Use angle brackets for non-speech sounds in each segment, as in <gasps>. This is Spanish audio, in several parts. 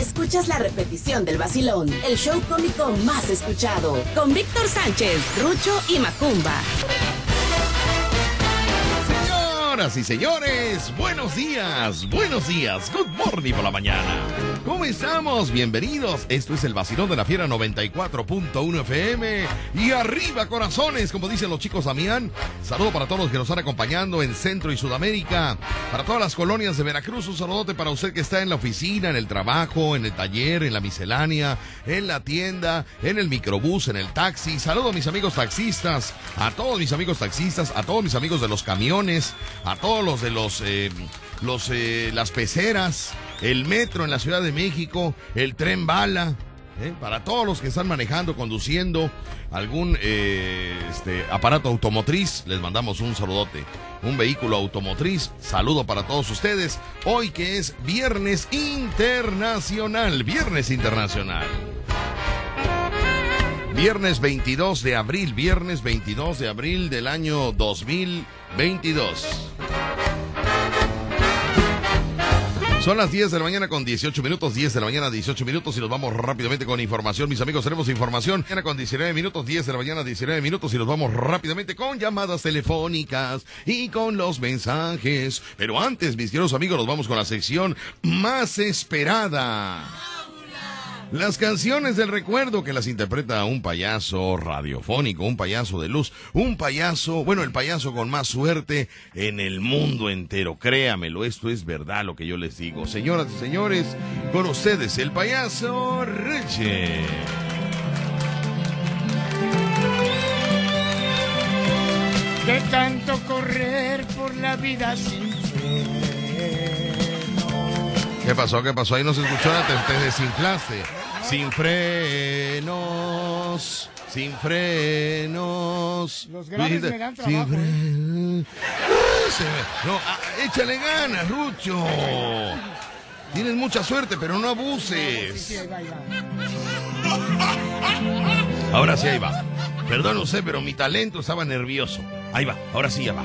Escuchas la repetición del vacilón, el show cómico más escuchado, con Víctor Sánchez, Rucho y Macumba. Señoras y señores, buenos días, buenos días, good morning por la mañana. ¿Cómo estamos? Bienvenidos. Esto es el vacilón de la fiera 94.1 FM. Y arriba, corazones, como dicen los chicos Damián. Saludo para todos los que nos están acompañando en Centro y Sudamérica. Para todas las colonias de Veracruz, un saludote para usted que está en la oficina, en el trabajo, en el taller, en la miscelánea, en la tienda, en el microbús, en el taxi. Saludo a mis amigos taxistas, a todos mis amigos taxistas, a todos mis amigos de los camiones, a todos los de los, eh, los eh, las peceras, el metro en la Ciudad de México, el tren bala. ¿eh? Para todos los que están manejando, conduciendo algún eh, este, aparato automotriz, les mandamos un saludote. Un vehículo automotriz, saludo para todos ustedes. Hoy que es Viernes Internacional, Viernes Internacional. Viernes 22 de abril, viernes 22 de abril del año 2022. Son las 10 de la mañana con 18 minutos, 10 de la mañana 18 minutos y nos vamos rápidamente con información. Mis amigos, tenemos información. Mañana con 19 minutos, 10 de la mañana 19 minutos y nos vamos rápidamente con llamadas telefónicas y con los mensajes. Pero antes, mis queridos amigos, nos vamos con la sección más esperada. Las canciones del recuerdo que las interpreta un payaso radiofónico, un payaso de luz, un payaso, bueno, el payaso con más suerte en el mundo entero. Créamelo, esto es verdad lo que yo les digo. Señoras y señores, con ustedes el payaso Richie. De tanto correr por la vida sin freno. ¿Qué pasó? ¿Qué pasó? Ahí no se escuchó nada, te, te desinflaste. Sin frenos, sin frenos. Los graves me dan Sin trabajo, ¿eh? frenos. Ah, se me- No, ah, échale ganas, Rucho. Tienes mucha suerte, pero no abuses. Ahora sí, ahí va. Perdón, no sé, pero mi talento estaba nervioso. Ahí va, ahora sí ya va.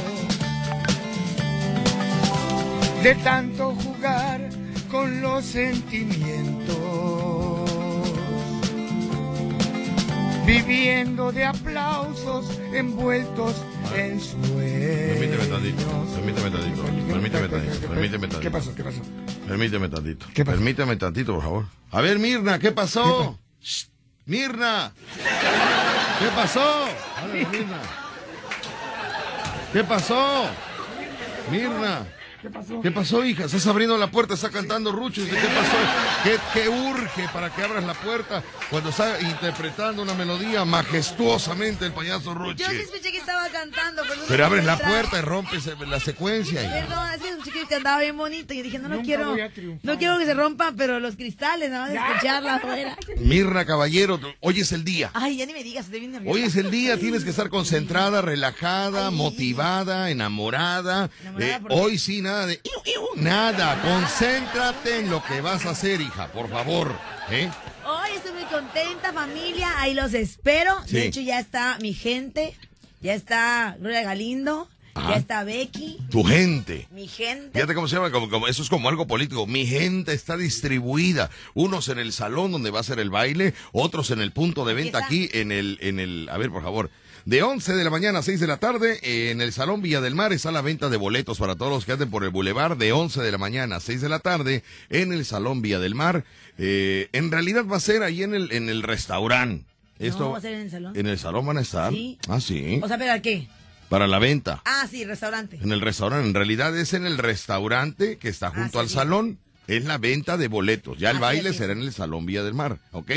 De tanto jugar con los sentimientos, viviendo de aplausos envueltos en Permíteme tantito, sueños. permíteme tantito, permíteme tantito, permíteme tantito. ¿Qué pasó? ¿Qué pasó? Permíteme tantito. ¿Qué pasó? Permíteme tantito, por favor. A ver, Mirna, ¿qué pasó? Shh, Mirna. ¿Qué pasó? Háblale, Mirna. ¿Qué pasó? Mirna. ¿Qué pasó? ¿Qué pasó, hija? Estás abriendo la puerta, está cantando Rucho. ¿Qué pasó? ¿Qué, qué urge para que abras la puerta cuando está interpretando una melodía majestuosamente el payaso Rucho? Yo sí escuché que estaba cantando, pero Pero abres la puerta y rompes la secuencia. Perdón, es que escuché que cantaba bien bonito. Y dije, no, no Nunca quiero. No quiero que se rompan, pero los cristales, nada más de escucharla afuera. Mirna Caballero, hoy es el día. Ay, ya ni me digas, estoy bien nerviosa. Hoy es el día, tienes que estar concentrada, relajada, Ay. motivada, enamorada. ¿Enamorada Eh, hoy sí, nada de... iu, iu, nada, concéntrate en lo que vas a hacer, hija, por favor. ¿eh? Hoy estoy muy contenta, familia. Ahí los espero. Sí. De hecho, ya está mi gente. Ya está Gloria Galindo. Ajá. Ya está Becky. Tu gente. Mi gente. Fíjate cómo se llama, como, como- eso es como algo político. Mi gente está distribuida. Unos en el salón donde va a ser el baile, otros en el punto de venta aquí en el, en el, a ver, por favor. De 11 de la mañana a 6 de la tarde, en el Salón Villa del Mar está la venta de boletos para todos los que anden por el bulevar. De 11 de la mañana a 6 de la tarde, en el Salón Villa del Mar. Eh, en realidad va a ser ahí en el, en el restaurante. No, va a ser en el salón. En el salón van a estar. Sí. Ah, sí. O sea, ¿pero a qué? para la venta. Ah, sí, restaurante. En el restaurante, en realidad es en el restaurante que está junto Ah, al sí. salón. Es la venta de boletos. Ya el Así baile será en el Salón Villa del Mar, ¿ok?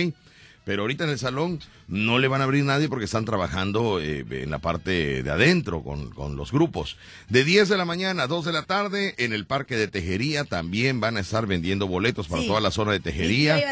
Pero ahorita en el salón no le van a abrir nadie porque están trabajando eh, en la parte de adentro con, con, los grupos. De 10 de la mañana a 2 de la tarde en el parque de Tejería también van a estar vendiendo boletos para toda la zona de Tejería.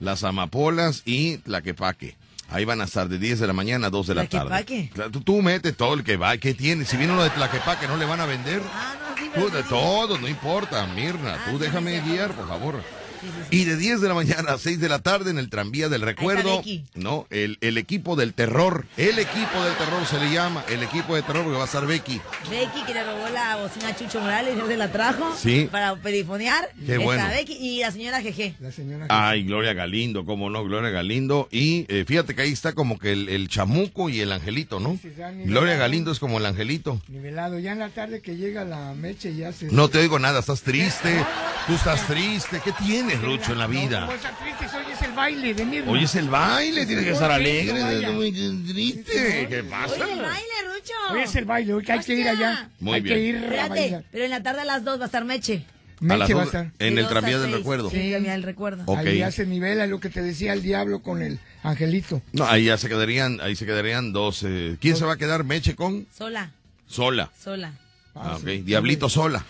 Las amapolas y Tlaquepaque. Ahí van a estar de 10 de la mañana a 2 de la tarde. Tú, tú metes todo el que va, ¿qué tiene? Si viene uno de Tlaquepaque, ¿no le van a vender? Ah, no, sí, de todo, no importa, Mirna. tú ah, déjame guiar, por favor. Y de 10 de la mañana a 6 de la tarde en el tranvía del recuerdo, no, el, el, equipo del terror, el equipo del terror se le llama, el equipo de terror que va a estar Becky. Becky que le robó la bocina a Chucho Morales, y se la trajo sí. para perifonear. Qué bueno. Becky y la señora Jeje. La señora Ay, Gloria Galindo, cómo no, Gloria Galindo. Y eh, fíjate que ahí está como que el, el chamuco y el angelito, ¿no? Gloria Galindo es como el angelito. Nivelado, ya en la tarde que llega la meche ya se... No te oigo nada, estás triste, tú estás triste, ¿qué tienes? Rucho, en la vida? hoy es el baile de Hoy es el baile, tiene que estar alegre, muy triste. ¿Qué pasa? Hoy es el baile, Rucho. Hoy es el baile, hoy hay que ir allá. Muy hay bien. que ir a bailar. pero en la tarde a las dos va a estar Meche. Meche va a estar. En el tranvía del recuerdo. Sí, el del recuerdo. Ahí ya se nivela lo que te decía el diablo con el angelito. No, ahí ya se quedarían, ahí se quedarían dos. Eh, ¿Quién se va a quedar Meche con? Sola. Sola. Sola. Ah, ok. Diablito sola.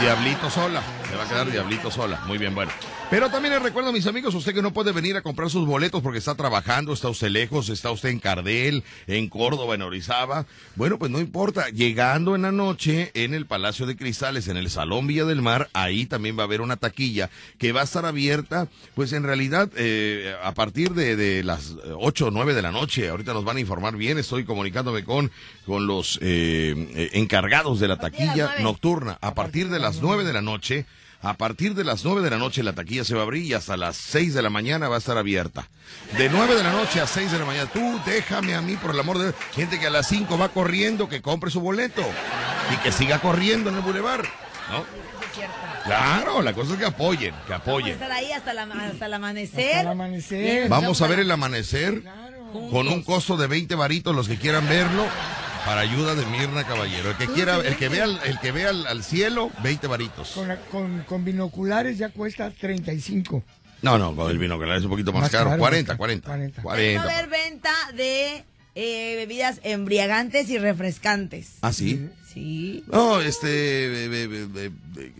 Diablito sola. Se va a quedar Diablito sola. Muy bien, bueno. Pero también les recuerdo a mis amigos, usted que no puede venir a comprar sus boletos porque está trabajando, está usted lejos, está usted en Cardel, en Córdoba, en Orizaba. Bueno, pues no importa. Llegando en la noche en el Palacio de Cristales, en el Salón Villa del Mar, ahí también va a haber una taquilla que va a estar abierta, pues en realidad eh, a partir de, las 8 o 9 de la noche. Ahorita nos van a informar bien. Estoy comunicándome con, con los eh, encargados de la taquilla nocturna. A partir de las 9 de la noche a partir de las 9 de la noche la taquilla se va a abrir y hasta las 6 de la mañana va a estar abierta. De 9 de la noche a 6 de la mañana. Tú déjame a mí, por el amor de Dios. Gente que a las 5 va corriendo, que compre su boleto. Y que siga corriendo en el bulevar. ¿No? Claro, la cosa es que apoyen, que apoyen. Vamos a estar ahí hasta, el amanecer. amanecer. Vamos a ver el amanecer con un costo de 20 varitos los que quieran verlo. Para ayuda de Mirna Caballero. El que quiera, el que vea, el que vea al, cielo, 20 varitos. Con, binoculares ya cuesta 35. No, no, con el binocular es un poquito más, caro. 40, 40, 40. Va a haber venta de eh, bebidas embriagantes y refrescantes. ¿Ah, sí? Sí. No, este.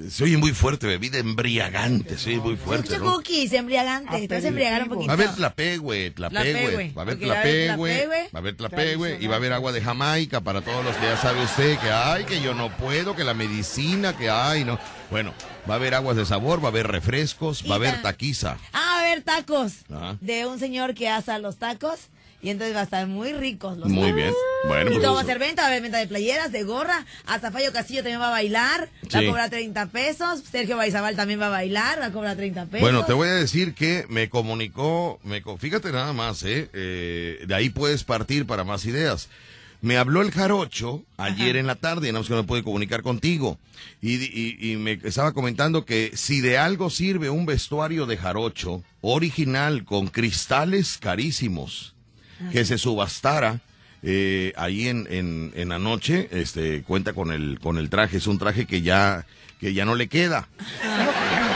se oye muy fuerte, bebida embriagante. Sí, muy fuerte. ¿no? cookies, embriagante. Embriagar un poquito. Va a haber tlapegüe, tlapegüe. Va a haber tlapegüe. Va a haber tlapegüe. Y va a haber agua de Jamaica para todos los que ya sabe usted que hay, que yo no puedo, que la medicina que hay, ¿no? Bueno, va a haber aguas de sabor, va a haber refrescos, va a haber taquiza. Ah, va a haber tacos. De un señor que asa los tacos y entonces va a estar muy ricos los Muy bien. Bueno, y pues todo va a ser venta, va a haber venta de playeras, de gorra. Hasta Fallo Castillo también va a bailar. Va a cobrar 30 pesos. Sergio Baizabal también va a bailar. Va a cobrar 30 pesos. Bueno, te voy a decir que me comunicó, me, fíjate nada más, ¿eh? ¿eh? De ahí puedes partir para más ideas. Me habló el jarocho ayer en la tarde, no que no pude comunicar contigo, y, y, me estaba comentando que si de algo sirve un vestuario de jarocho original con cristales carísimos, que se subastara eh, ahí en, en, en anoche, este, cuenta con el, con el traje, es un traje que ya, que ya no le queda.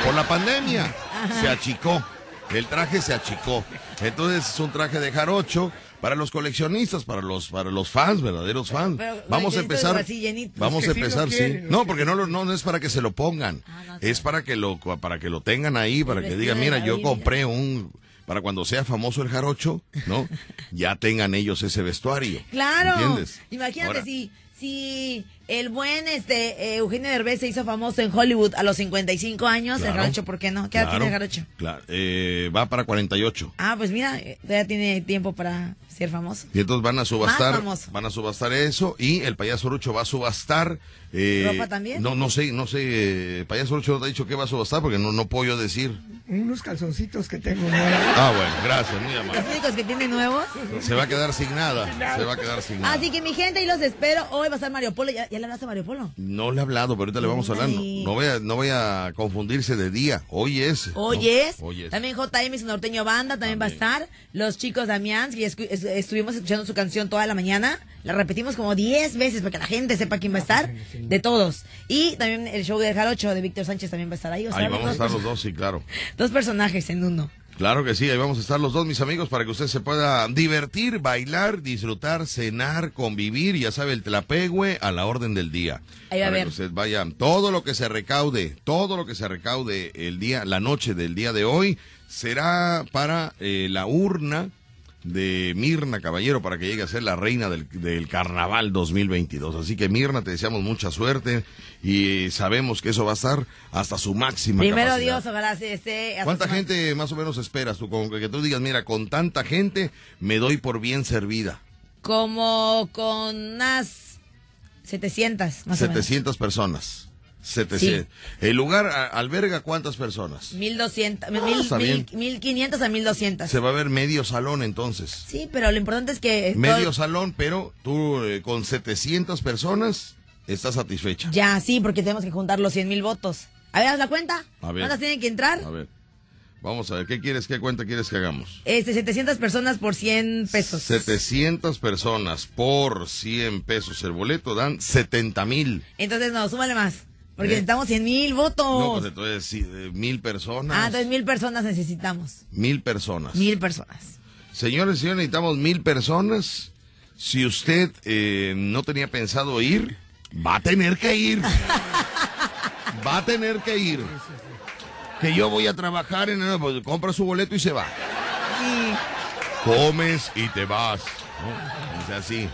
Por la pandemia, se achicó, el traje se achicó. Entonces es un traje de jarocho para los coleccionistas, para los para los fans, verdaderos fans. vamos a empezar. Vamos a empezar, sí. No, porque no, no, no es para que se lo pongan. Ah, es para que lo para que lo tengan ahí, para que digan, mira, yo compré un para cuando sea famoso el jarocho, ¿no? <laughs> ya tengan ellos ese vestuario. Claro. ¿Entiendes? Imagínate si, si el buen este eh, Eugenio Derbez se hizo famoso en Hollywood a los 55 años, el jarocho, ¿por qué no? ¿Qué edad tiene el jarocho? Claro, eh, va para 48. Ah, pues mira, eh, ya tiene tiempo para ser famoso. Y entonces van a subastar, van a subastar eso y el payaso Rucho va a subastar. Eh, ¿Ropa también? No, no sé, no sé, eh, payaso Rucho no te ha dicho qué va a subastar porque no, no puedo yo decir. Unos calzoncitos que tengo nuevos. Ah, bueno, gracias, muy amable. ¿Los únicos que tiene nuevos? Se va a quedar sin nada, se va a quedar sin nada. Así que mi gente, y los espero. Hoy va a estar Mario Polo. ¿Ya, le hablaste a Mario Polo? No le he hablado, pero ahorita le vamos hablando. No voy a, no voy a confundirse de día. Hoy es. Hoy es. Hoy es. También JM su norteño banda también, va a estar. Los chicos Damián, que estuvimos escuchando su canción toda la mañana. La repetimos como 10 veces para que la gente sepa quién va a estar. De todos. Y también el show de Jarocho de Víctor Sánchez también va a estar ahí. ahí vamos a estar los dos, sí, claro. <laughs> Dos personajes en uno. Claro que sí, ahí vamos a estar los dos, mis amigos, para que usted se pueda divertir, bailar, disfrutar, cenar, convivir, ya sabe, el tlapegüe a la orden del día. Ahí va a para ver. que usted vaya, todo lo que se recaude, todo lo que se recaude el día, la noche del día de hoy, será para eh, la urna de Mirna Caballero para que llegue a ser la reina del, del carnaval 2022. Así que Mirna, te deseamos mucha suerte y sabemos que eso va a estar hasta su máxima Primero capacidad. Dios, ojalá se esté. ¿Cuánta gente más o menos esperas tú? Como que, tú digas, mira, con tanta gente me doy por bien servida. Como con unas 700, más o menos. 700 personas. 700. El lugar a- alberga cuántas personas? 1200, Ah, está mil, bien. mil, 1500 a 1200. Se va a ver medio salón entonces. Sí, pero lo importante es que. Medio todo- salón, pero tú eh, con 700 personas estás satisfecha. Ya, sí, porque tenemos que juntar los 100 mil votos. A ver, haz la cuenta. A ver. ¿Cuántas tienen que entrar? A ver. Vamos a ver, ¿qué quieres, qué cuenta quieres que hagamos? Este, 700 personas por 100 pesos. 700 personas por 100 pesos el boleto dan 70 mil. Entonces, no, súmale más. Porque ¿Eh? necesitamos 100 mil votos. No, pues entonces mil personas. ah, entonces mil personas necesitamos. Mil personas. Mil personas. Señores y señores, necesitamos mil personas. Si usted eh, no tenía pensado ir, va a tener que ir. Va a tener que ir. Que yo voy a trabajar en el... pues, compra su boleto y se va. Sí, Comes y te vas. ¿no? Sea, así.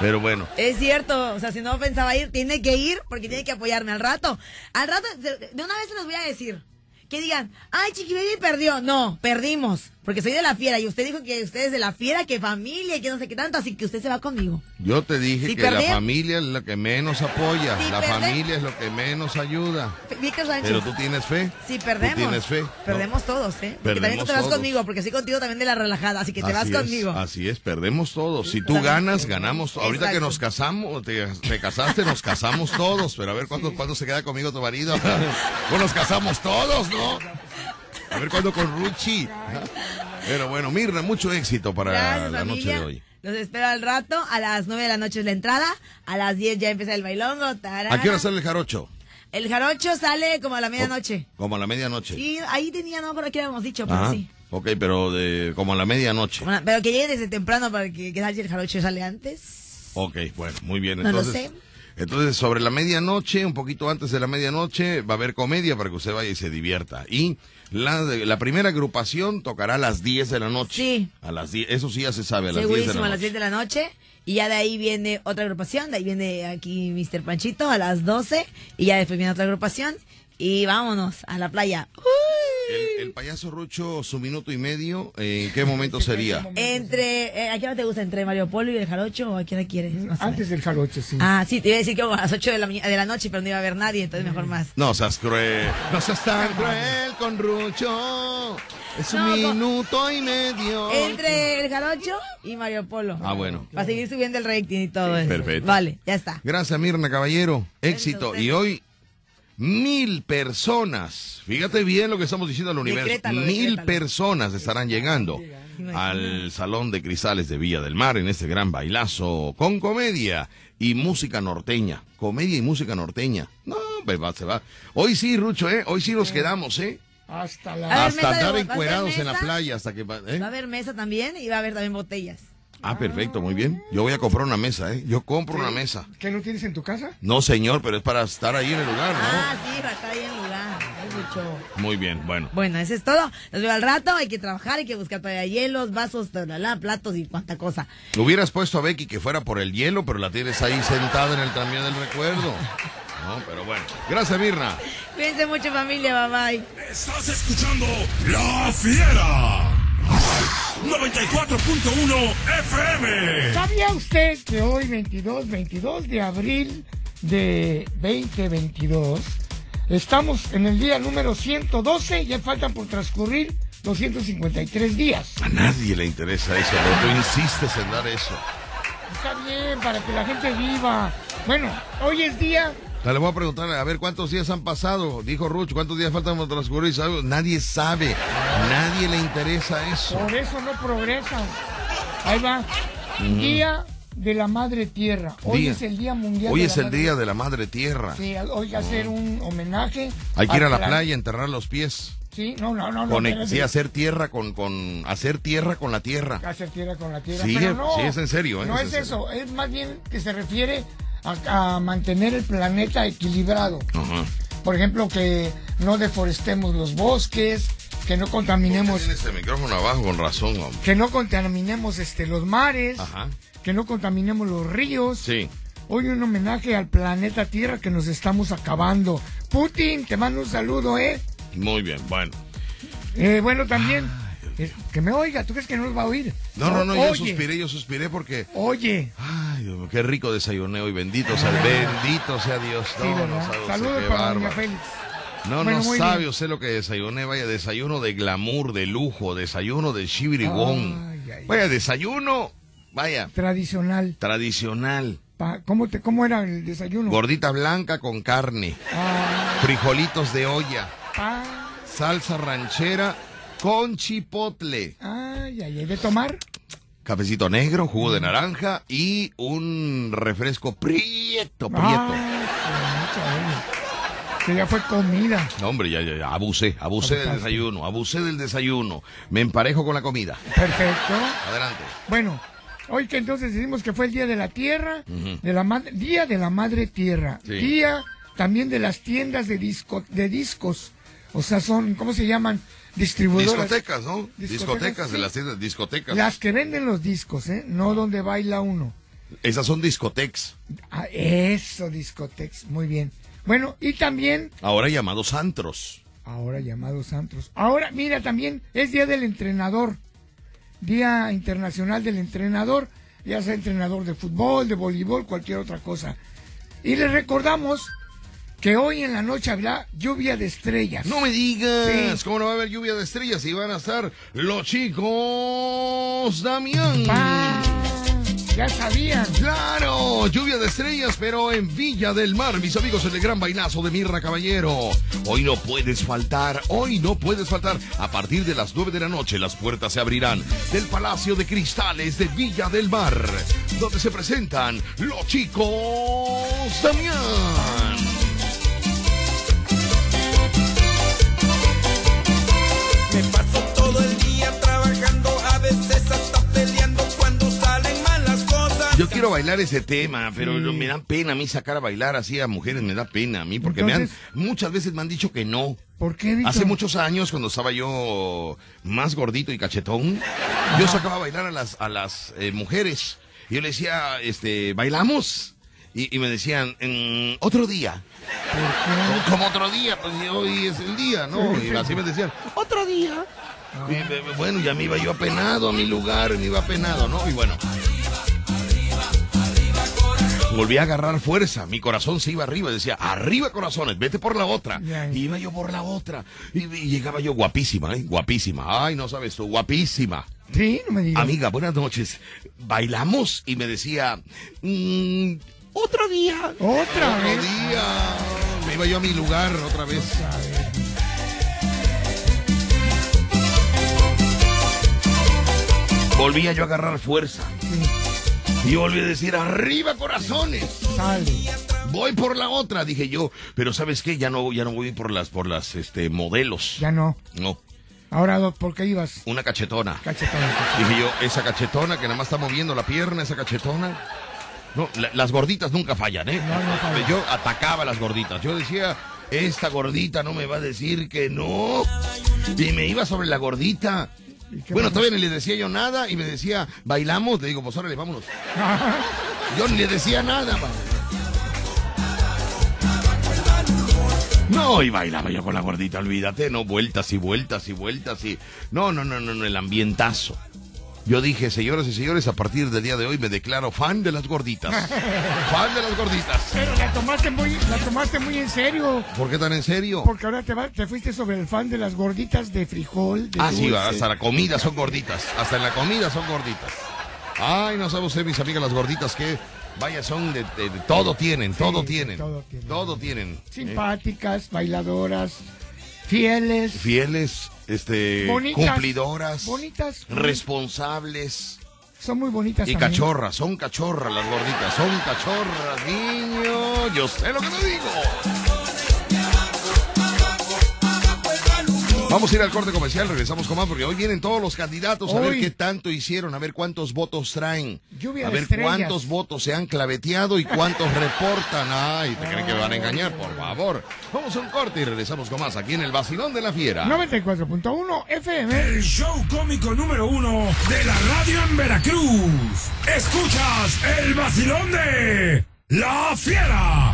Pero bueno. es cierto. O sea, si no pensaba ir, tiene que ir porque tiene que apoyarme al rato. Al rato, de una vez se los voy a decir. Que digan, ay, Chiqui Baby perdió. No, perdimos. Porque soy de la fiera. Y usted dijo que usted es de la fiera, que familia, y que no sé qué tanto. Así que usted se va conmigo. Yo te dije que la familia es la que menos apoya. La familia es lo que menos ayuda. Pero tú tienes fe. Si Tú perdemos. tienes fe. ¿no? Perdemos todos, ¿eh? Porque también tú te vas todos. conmigo, porque soy contigo también de la relajada, así que te vas es, conmigo. así es, perdemos todos. Si tú ganas, ganamos. todos. Ahorita que Exacto. nos casamos, te, te casaste, nos casamos todos. Pero a ver cuándo, cuándo se queda conmigo tu marido. <laughs> pues nos casamos todos, ¿no? A ver cuándo con Ruchi. Pero bueno, Mirna, mucho éxito para Gracias, la noche de hoy. Los espero al rato. A las 9 de la noche es la entrada. A las 10 ya empieza el bailongo. tarara. ¿A qué hora sale el jarocho? El jarocho sale como a la medianoche. Como a la medianoche. Sí, ahí tenía, no acuerdo qué habíamos dicho, pero Ajá. sí. Ok, pero de, como a la medianoche. Bueno, pero que llegue desde temprano para que, que el jarocho sale antes. Ok, bueno, muy bien. No lo Entonces, sé. entonces, sobre la medianoche, un poquito antes de la medianoche, va a haber comedia para que usted vaya y se divierta. Y la, la primera agrupación tocará a las 10 de la noche. Sí. A las 10, eso sí ya se sabe, a las 10 de la a las 10 noche. de la noche. Y ya de ahí viene otra agrupación. De ahí viene aquí Mr. Panchito a las 12. Y ya después viene otra agrupación. Y vámonos a la playa. El, el payaso Rucho, su minuto y medio, ¿en qué momento <laughs> sería? Entre, eh, ¿a qué hora te gusta? ¿Entre Mario Polo y el jarocho o a hora quieres? Más o Antes del jarocho, sí. Ah, sí, te iba a decir que a las 8 de la, de la noche, pero no iba a haber nadie, entonces mejor más. No seas cruel, no seas tan cruel con Rucho. Es un No, con- minuto y medio. Entre el jarocho y Mario Polo. Ah, bueno. Para seguir subiendo el rating y todo eso. Perfecto. Vale, ya está. Gracias, Mirna Caballero. Éxito. Y hoy, mil personas. Fíjate bien lo que estamos diciendo al universo. Decrétalo, mil decrétalo. personas estarán llegando al Salón de Cristales de Villa del Mar en este gran bailazo con comedia y música norteña. Comedia y música norteña. No, pues va, se va. Hoy sí, Rucho, ¿eh? Hoy sí nos quedamos, ¿eh? Hasta la... Hasta andar bo- ¿va a ser encuerados en la playa hasta que... va- ¿eh? Va a haber mesa también y va a haber también botellas. Ah, perfecto, muy bien. Yo voy a comprar una mesa, ¿eh? Yo compro una mesa. ¿Qué no tienes en tu casa? No, señor, pero es para estar ahí en el lugar, ¿no? Ah, sí, va a estar ahí en lugar. Es mucho. Muy bien, bueno. Bueno, eso es todo. Nos veo al rato. Hay que trabajar, hay que buscar todavía hielos, vasos, la, platos y cuánta cosa. Hubieras puesto a Becky que fuera por el hielo, pero la tienes ahí sentada en el tranvía del recuerdo. No, pero bueno. Gracias, Mirna. Cuídense mucho, familia. Bye bye. Estás escuchando La Fiera. 94.1 FM. ¿Sabía usted que hoy, 22, 22 de abril de 2022, estamos en el día número 112 ya faltan por transcurrir 253 días? A nadie le interesa eso, pero tú insistes en dar eso. Está bien, para que la gente viva. Bueno, hoy es día Le voy a preguntar, a ver, ¿cuántos días han pasado? Dijo Ruch, ¿cuántos días faltan por transcurrir? Nadie sabe, nadie le interesa eso. Por eso no progresan. Ahí va. Día de la Madre Tierra. Hoy Día. es el Día Mundial Hoy de es la el Madre día de la Madre Tierra. Sí, hoy que hacer un homenaje. Hay que ir a la la- playa, enterrar los pies. Sí, no, no, no. no Con, espérate. sí, hacer tierra con, con, hacer tierra con la tierra. Hacer tierra con la tierra. Sí, pero no, sí, es en serio, ¿eh? No Es eso, es más bien que se refiere a, a mantener el planeta equilibrado. Ajá. Por ejemplo, que no deforestemos los bosques, que no contaminemos, Tiene ese micrófono abajo con razón, hombre. que no contaminemos este los mares, Ajá. que no contaminemos los ríos. Sí. Hoy un homenaje al planeta Tierra que nos estamos acabando. Putin, te mando un saludo, ¿eh? Muy bien, bueno. Eh, bueno, también, que me oiga, ¿tú crees que no nos va a oír? No, no, no, yo Oye, suspiré, yo suspiré porque. Oye, Ay, Dios mío, qué rico desayuné hoy. Bendito sea, bendito sea Dios. sí, No, no sabe Saludos qué para doña. Félix. No, Bueno, no sabe bien. usted lo que desayuné. Vaya, desayuno de glamour, de lujo, desayuno de ay, Vaya, desayuno, vaya, Tradicional. tradicional. ¿cómo, te, ¿Cómo era el desayuno? Gordita blanca con carne, Ah, frijolitos de olla, ah, salsa ranchera con chipotle, ay, ay, ay, de tomar. cafecito negro, jugo de naranja y un refresco prieto, prieto. Olla. Que ya fue comida. No, hombre, ya, ya, ya, abusé, abusé del desayuno, abusé del desayuno. Me emparejo con la comida. Perfecto. Adelante. Bueno, hoy que entonces decimos que fue el Día de la Tierra, de la Día de la Madre Tierra, Sí. Día también de las tiendas de, disco, de discos, o sea, son, ¿cómo se llaman? Distribuidoras. Discotecas, ¿no? Discotecas, Discotecas, de sí. las tiendas, discotecas. Las que venden los discos, ¿eh? No donde baila uno. Esas son discotex, Ah, eso, discotex, muy bien. Bueno, y también, ahora llamados antros. ahora llamados antros. Ahora, mira, también es Día del Entrenador, Día Internacional del Entrenador, ya sea entrenador de fútbol, de voleibol, cualquier otra cosa. Y les recordamos que hoy en la noche habrá lluvia de estrellas. No me digas, Sí. ¿cómo no va a haber lluvia de estrellas? Y van a estar los chicos Damián. Ah, ya sabían. Claro, lluvia de estrellas, pero en Villa del Mar, mis amigos, en el gran bailazo de Mirra Caballero. Hoy no puedes faltar, hoy no puedes faltar. A partir de las 9 de la noche, las puertas se abrirán del Palacio de Cristales de Villa del Mar, donde se presentan los chicos Damián. Yo quiero bailar ese tema, pero me da pena a mí sacar a bailar así a mujeres, me da pena a mí, porque me han, muchas veces me han dicho que no. ¿Por qué? Hace muchos años, cuando estaba yo más gordito y cachetón, yo sacaba a bailar a las, a las eh, mujeres. Y yo le decía, este, ¿bailamos? Y, y me decían, "Mm, otro día. "¿Cómo- Como otro día, pues hoy es el día, ¿no? Y así me decían, otro día. Y, eh, bueno, ya me iba yo apenado a mi lugar, me iba apenado, ¿no? Y bueno. Volví a agarrar fuerza, mi corazón se iba arriba, decía, arriba corazones, vete por la otra. Y iba yo por la otra. Y, y llegaba yo guapísima, ¿eh? Guapísima. Ay, no sabes tú, guapísima. Sí, no me digas. Amiga, buenas noches. Bailamos y me decía, "Mm, otro día. Otra otro vez. día. Me iba yo a mi lugar otra vez. A ver. Volvía yo a agarrar fuerza. Y volví a decir, arriba corazones. Sale. Voy por la otra, dije yo. Pero ¿sabes qué? Ya no, ya no voy por las, por las, este, modelos. Ya no. No, Ahora, ¿por qué ibas? una cachetona. Cachetón. cachetón. Dije yo, esa cachetona que nada más está moviendo la pierna, esa cachetona. No, la- las gorditas nunca fallan, ¿eh? No, no fallan. Yo atacaba a las gorditas. Yo decía, esta gordita no me va a decir que no. Y me iba sobre la gordita. ¿Y qué Bueno, todavía ni le decía yo nada y me decía, bailamos. Le digo, pues órale, vámonos. <laughs> Yo ni le decía nada, man. No, y bailaba yo con la gordita, olvídate, no, vueltas y vueltas y vueltas y... No, no, no, no, no, el ambientazo. Yo dije, señoras y señores, a partir del día de hoy me declaro fan de las gorditas. <laughs> fan de las gorditas. Pero la tomaste muy, la tomaste muy en serio. ¿Por qué tan en serio? Porque ahora te, va- te fuiste sobre el fan de las gorditas de frijol. De Ah, sí, va, dulce. hasta la comida son gorditas. Hasta en la comida son gorditas. Ay, no sabe usted, mis amigas, las gorditas que... Vaya, son de, de- de todo tienen, todo tienen. todo tienen. Todo tienen. ¿eh? Simpáticas, bailadoras, fieles, Fieles, este, Bonitas. cumplidoras, bonitas. responsables Son muy bonitas y también. cachorras. Son cachorras las gorditas, son cachorras, niño. Yo sé lo que te digo. Vamos a ir al corte comercial, regresamos con más porque hoy vienen todos los candidatos a ver qué tanto hicieron, a ver cuántos votos traen, Lluvia a ver estrellas. cuántos votos se han claveteado y cuántos <laughs> reportan. Ay, ¿te creen que me van a engañar? Por favor. Vamos a un corte y regresamos con más aquí en el Vacilón de la Fiera. 94.1 FM. El show cómico número uno de la radio en Veracruz. Escuchas el vacilón de La Fiera.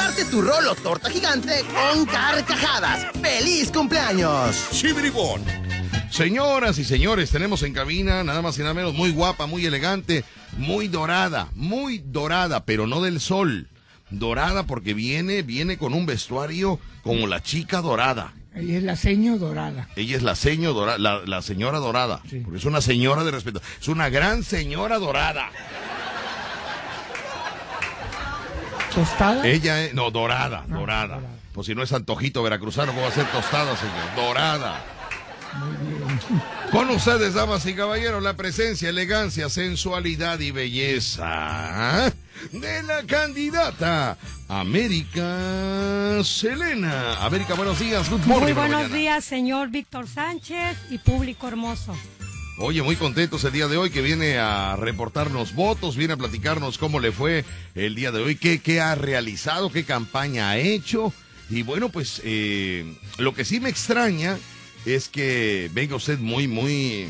Parte tu rolo torta gigante con carcajadas. ¡Feliz cumpleaños! Chibribón. Señoras y señores, tenemos en cabina nada más y nada menos muy guapa, muy elegante, muy dorada, muy dorada, pero no del sol. Dorada porque viene, viene con un vestuario como la chica dorada. Ella es la seño dorada. Ella es la seño dorada, la, la señora dorada. Sí. Porque es una señora de respeto. Es una gran señora dorada. Tostada. Ella es, no, dorada, dorada. dorada. Pues si no es antojito veracruzano, ¿cómo va a ser tostada, señor? Dorada. Con ustedes, damas y caballeros, la presencia, elegancia, sensualidad y belleza de la candidata América Selena. América, buenos días. Good morning, Muy buenos días, señor Víctor Sánchez y público hermoso. Oye, muy contentos el día de hoy que viene a reportarnos votos, viene a platicarnos cómo le fue el día de hoy, qué, qué ha realizado, qué campaña ha hecho. Y bueno, pues eh, lo que sí me extraña es que venga usted muy, muy,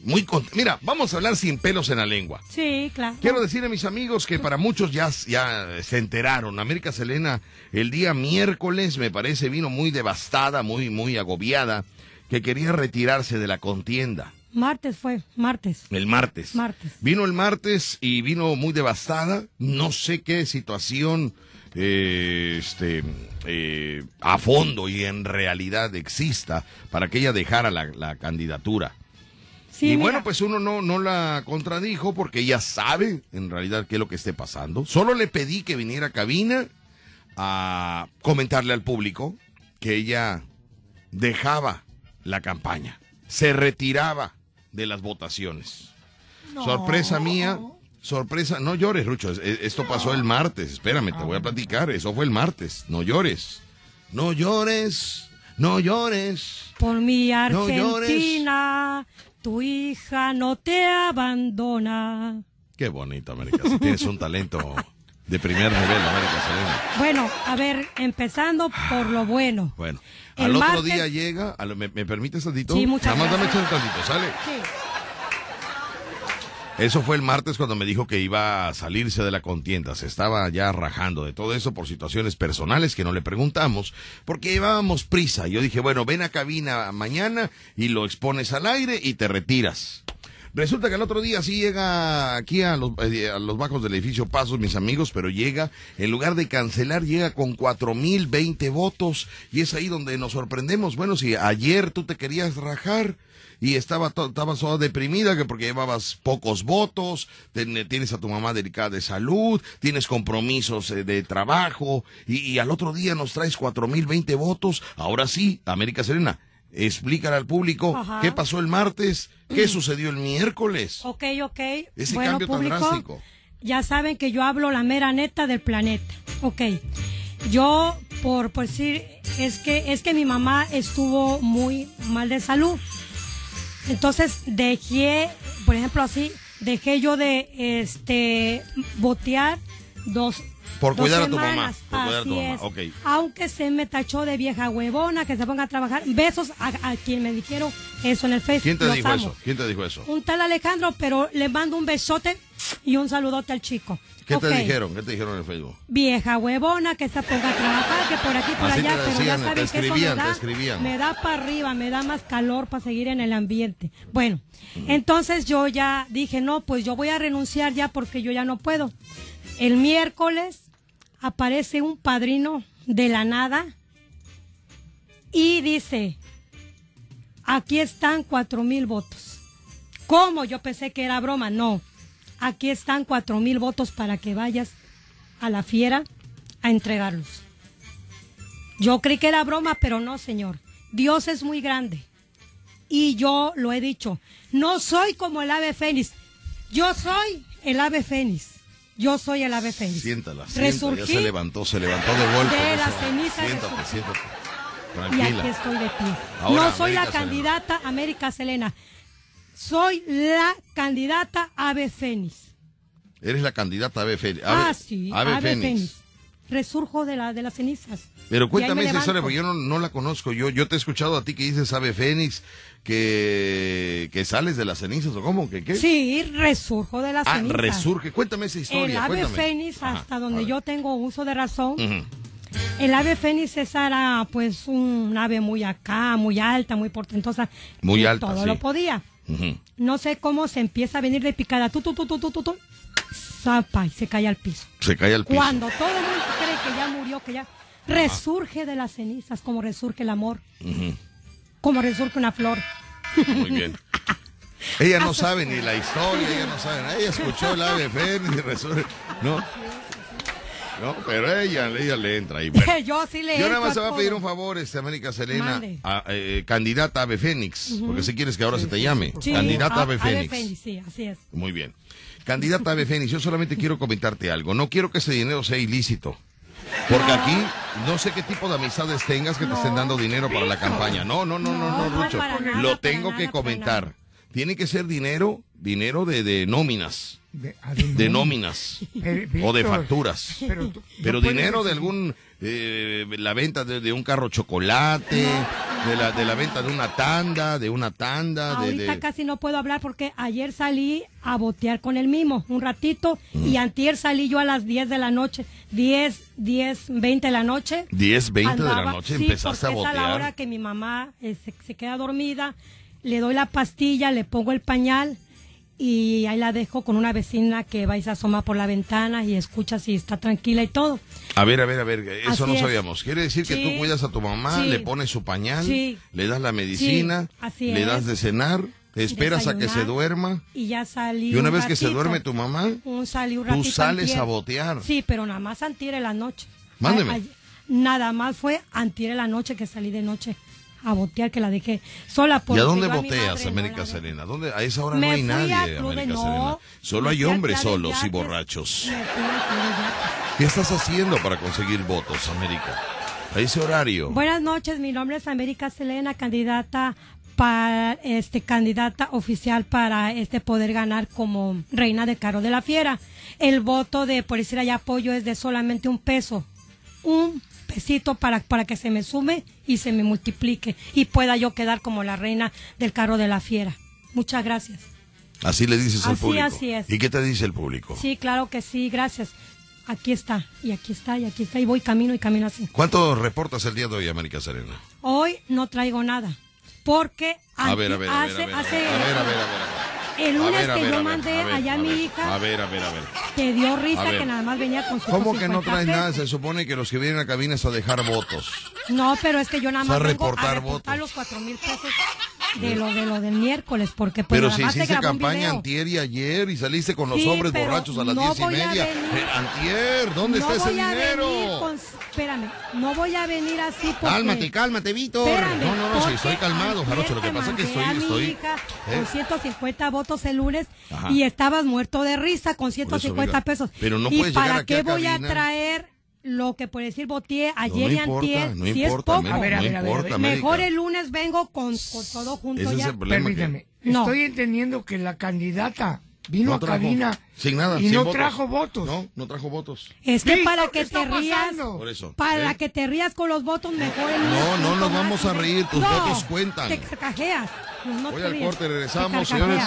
muy contento. Mira, vamos a hablar sin pelos en la lengua. Sí, claro. Quiero decirle a mis amigos que para muchos ya, ya se enteraron. América Selena el día miércoles, me parece, vino muy devastada, muy, muy agobiada, que quería retirarse de la contienda. Martes fue, martes. El martes. Martes. Vino el martes y vino muy devastada. No sé qué situación eh, este, eh, a fondo y en realidad exista para que ella dejara la, la candidatura. Sí, y mira, bueno, pues uno no, no la contradijo porque ella sabe en realidad qué es lo que esté pasando. Solo le pedí que viniera a cabina a comentarle al público que ella dejaba la campaña, se retiraba de las votaciones. Sorpresa mía, sorpresa, no llores, Rucho, es- es- esto pasó el martes, espérame, te voy a platicar, eso fue el martes, no llores, no llores, no llores. por mi no. Argentina, tu hija no te abandona. Qué bonito, América, si tienes un talento de primer nivel, América Selena. Bueno, a ver, empezando por lo bueno. Bueno, El al otro día llega, a lo- ¿me, me permites tantito? Sí, muchas Nada más dame echar tantito, ¿sale? Sí. Eso fue el martes cuando me dijo que iba a salirse de la contienda. Se estaba ya rajando de todo eso por situaciones personales que no le preguntamos, porque llevábamos prisa. Yo dije, bueno, ven a cabina mañana y lo expones al aire y te retiras. Resulta que el otro día sí llega aquí a los, eh, a los bajos del edificio Pasos, mis amigos, pero llega, en lugar de cancelar, llega con cuatro mil veinte votos y es ahí donde nos sorprendemos. Bueno, si ayer tú te querías rajar y estaba estabas toda deprimida que porque llevabas pocos votos, tienes a tu mamá delicada de salud, tienes compromisos eh, de trabajo y al otro día nos traes cuatro mil veinte votos. Ahora sí, América Serena, explícale al público Ajá. qué pasó el martes, qué sucedió el miércoles. Ok, ok. Ese bueno, cambio tan público, drástico. ya saben que yo hablo la mera neta del planeta. Ok. Yo, por, por decir, es que, es que mi mamá estuvo muy mal de salud. Entonces dejé, por ejemplo así, dejé yo de este botear dos Por cuidar a tu mamá, por cuidar a tu mamá, es. ok. Aunque se me tachó de vieja huevona, que se ponga a trabajar. Besos a, a quien me dijeron eso en el Facebook. ¿Quién te Los dijo amo. eso? ¿Quién te dijo eso? Un tal Alejandro, pero le mando un besote y un saludote al chico. ¿Qué te dijeron? ¿Qué te dijeron en el Facebook? Vieja huevona, que se ponga a trabajar, que por aquí, por Así allá, te pero decían, ya te saben que eso me te da, escribían. me da para arriba, me da más calor para seguir en el ambiente. Bueno, entonces yo ya dije, no, pues yo voy a renunciar ya porque yo ya no puedo. El miércoles aparece un padrino de la nada y dice, aquí están cuatro mil votos. ¿Cómo? Yo pensé que era broma. No, aquí están cuatro mil votos para que vayas a la fiera a entregarlos. Yo creí que era broma, pero no, señor. Dios es muy grande. Y yo lo he dicho, no soy como el ave fénix. Yo soy el ave fénix. Yo soy el ave fénix. Siéntala, siéntala. Se levantó, se levantó de golpe. de la ceniza Siéntate, siéntate. y Tranquila. aquí estoy de pie. Ahora, no soy la Selena. candidata América Selena. Soy la candidata ave fénix. Eres la candidata Ave Fénix. ah, sí, Ave, Fénix. Resurjo de, la, de las cenizas. Pero cuéntame me esa historia, porque yo no, no la conozco. Yo, yo te he escuchado a ti que dices Ave Fénix, que, que sales de las cenizas, ¿o cómo? ¿Que qué? Sí, resurjo de las Ah, cenizas. resurge. Cuéntame esa historia. El ave cuéntame. fénix, Ajá, hasta donde yo tengo uso de razón, el ave fénix esa era pues un ave muy acá, muy alta, muy portentosa. Muy y alta, Todo sí. lo podía. No sé cómo se empieza a venir de picada, tú, tú, tú, tú, tú, tú, tú, zapa, y se cae al piso. Se cae al piso. Cuando todo el mundo cree que ya murió, que ya resurge de las cenizas, como resurge el amor, como resurge una flor. Muy bien. <laughs> Ella no sabe ni la historia, ella no sabe nada. Ella escuchó el ave fénix y resurge. No. No, pero ella, ella le entra ahí. <laughs> Bueno. Yo sí le Yo nada más te a voy a pedir un favor, este América Selena, a- eh, candidata Ave Fénix, porque si quieres que ahora se te llame. Sí, Candidata a- Ave Fénix. sí, así es. Muy bien. Candidata Ave Fénix, yo solamente quiero comentarte algo. No quiero que ese dinero sea ilícito. Porque aquí no sé qué tipo de amistades tengas que te estén dando dinero para la campaña. No, no, no, no, no, No, Rucho. nada, Lo tengo nada, que comentar. Tiene que ser dinero, dinero de, de nóminas, De, de nóminas o de facturas. Pero, tú- Pero no puedes dinero de algún, eh, la venta de, de un carro chocolate, de la, de la venta de una tanda, de una tanda, de, Ahorita de- casi no puedo hablar porque ayer salí a botear con el mimo un ratito Mm. y antier salí yo a las 10 de la noche, 10, 10, 20 de la noche. 10, 20 de la noche sí, empezaste a es a la botear. hora que mi mamá eh, se, se queda dormida, le doy la pastilla, le pongo el pañal y ahí la dejo con una vecina que va y se asoma por la ventana y escucha si está tranquila y todo. A ver, a ver, a ver, eso Así no es. sabíamos. Quiere decir que tú cuidas a tu mamá, Sí. le pones su pañal, Sí. le das la medicina, le das de cenar, esperas a que se duerma. Y ya salí. Y una un vez que se duerme tu mamá, un salí un tú sales antier. a botear. Sí, pero nada más antier en la noche. Mándeme. Ay, ay, nada más fue antier en la noche que salí de noche a botear, que la dejé sola. ¿Y porque a dónde boteas, no América dejo. Serena? ¿Dónde? A esa hora Me no hay nadie, América no, Serena. Solo hay hombres solos y borrachos. ¿Qué estás haciendo para conseguir votos, América? A ese horario. Buenas noches, mi nombre es América Selena, candidata para este candidata oficial para este poder ganar como reina de Caro de la Fiera. El voto de por decir allá apoyo es de solamente un peso. Un pesito para, para que se me sume y se me multiplique y pueda yo quedar como la reina del Carro de la Fiera. Muchas gracias. Así le dices al Así, público. así es. ¿Y qué te dice el público? Sí, claro que sí, gracias. Aquí está, y aquí está, y aquí está, y voy camino y camino así. ¿Cuánto reportas el día de hoy, América Serena? Hoy no traigo nada. Porque A ver, a ver, a ver, a ver, a hace- ver, a ver, a ver, a ver. El lunes ver, que ver, yo mandé a ver, allá a mi ver, hija, A ver, a ver, a ver. te dio risa que nada más venía con ¿Cómo que no 150 traes nada? Se supone que los que vienen a cabina es a dejar votos. No, pero es que yo nada O sea, más vengo reportar a reportar votos. los cuatro mil pesos de lo, de lo del miércoles, porque pues Pero si hiciste campaña antier y ayer y saliste con los Sí, hombres borrachos a las no diez y media. venir. Antier, ¿dónde no está ese voy a dinero? venir con- espérame, no voy a venir así porque... Cálmate, cálmate, Víctor. Espérame, no, no, no, sí, estoy calmado, Jarocho. Lo que pasa es que estoy, estoy. hija ¿eh? con 150 votos el lunes Ajá. y estabas muerto de risa con 150 mira, pesos. pero no ¿Y puedes llegar para qué a voy a traer lo que por decir botié ayer no y antier? no si importa, es poco. América, A ver, a ver, a ver, importa. Mejor el lunes vengo con, con todo junto Ese es ya. que- Permíteme, No. estoy entendiendo que la candidata vino No a trajo, cabina sin nada, y sin no votos. trajo votos. No, no trajo votos. Es que para ¿qué que te rías? Por eso, para ¿eh? que te rías con los votos mejor el lunes No, no nos vamos a reír, tus No, votos cuentan. Te carcajeas. No Voy te al ríes, corte, te regresamos, señores.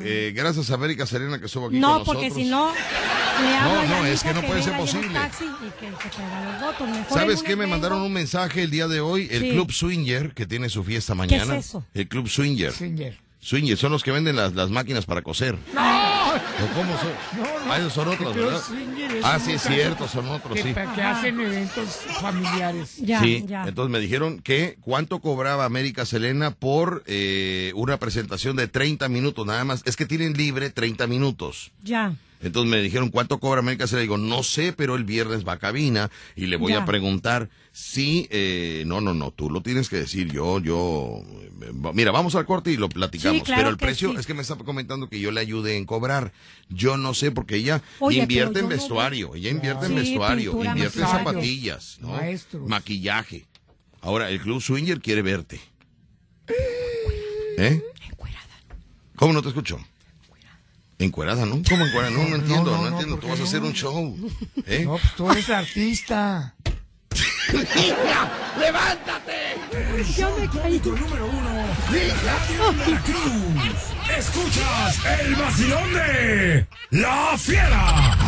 Eh, gracias a América Serena que estuvo aquí con No, nosotros. porque si no, le hablo No, a no, es que no puede ser posible. taxi y que, que traiga los votos. Mejor el ¿Sabes qué? Me mandaron un mensaje el día de hoy. El Sí. Club Swinger, que tiene su fiesta mañana. es eso? El Club Swinger. Singer. Swinger, son los que venden las, las máquinas para coser. ¡No! ¿O cómo son? No, no. Ah, esos son otros, ¿verdad? Ah, sí, es cierto, son otros, que, sí. que hacen eventos familiares. Ya, sí, ya. entonces me dijeron que cuánto cobraba América Selena por eh, una presentación de 30 minutos, nada más. Es que tienen libre 30 minutos. Ya. Entonces me dijeron, ¿cuánto cobra América Selena? Digo, no sé, pero el viernes va a cabina y le voy Ya. a preguntar si... eh, no, no, no, tú lo tienes que decir, yo, yo... Mira, vamos al corte y lo platicamos. Sí, claro pero el precio, sí. es que me está comentando que yo le ayude en cobrar. Yo no sé, porque ella Oye, invierte en no vestuario, ella invierte en vestuario, pintura, invierte en zapatillas, ¿no? Maquillaje. Ahora, el Club Swinger quiere verte. <gasps> ¿Eh? ¿Cómo no te escucho? Encuerada, ¿no? ¿Cómo encuerada? No, no entiendo, no, no, no, entiendo. ¿por Tú vas a hacer un show. ¿Eh? No, pues tú eres artista. Yo me caí. Número uno de Radio Veracruz. Escuchas el vacilón de La Fiera.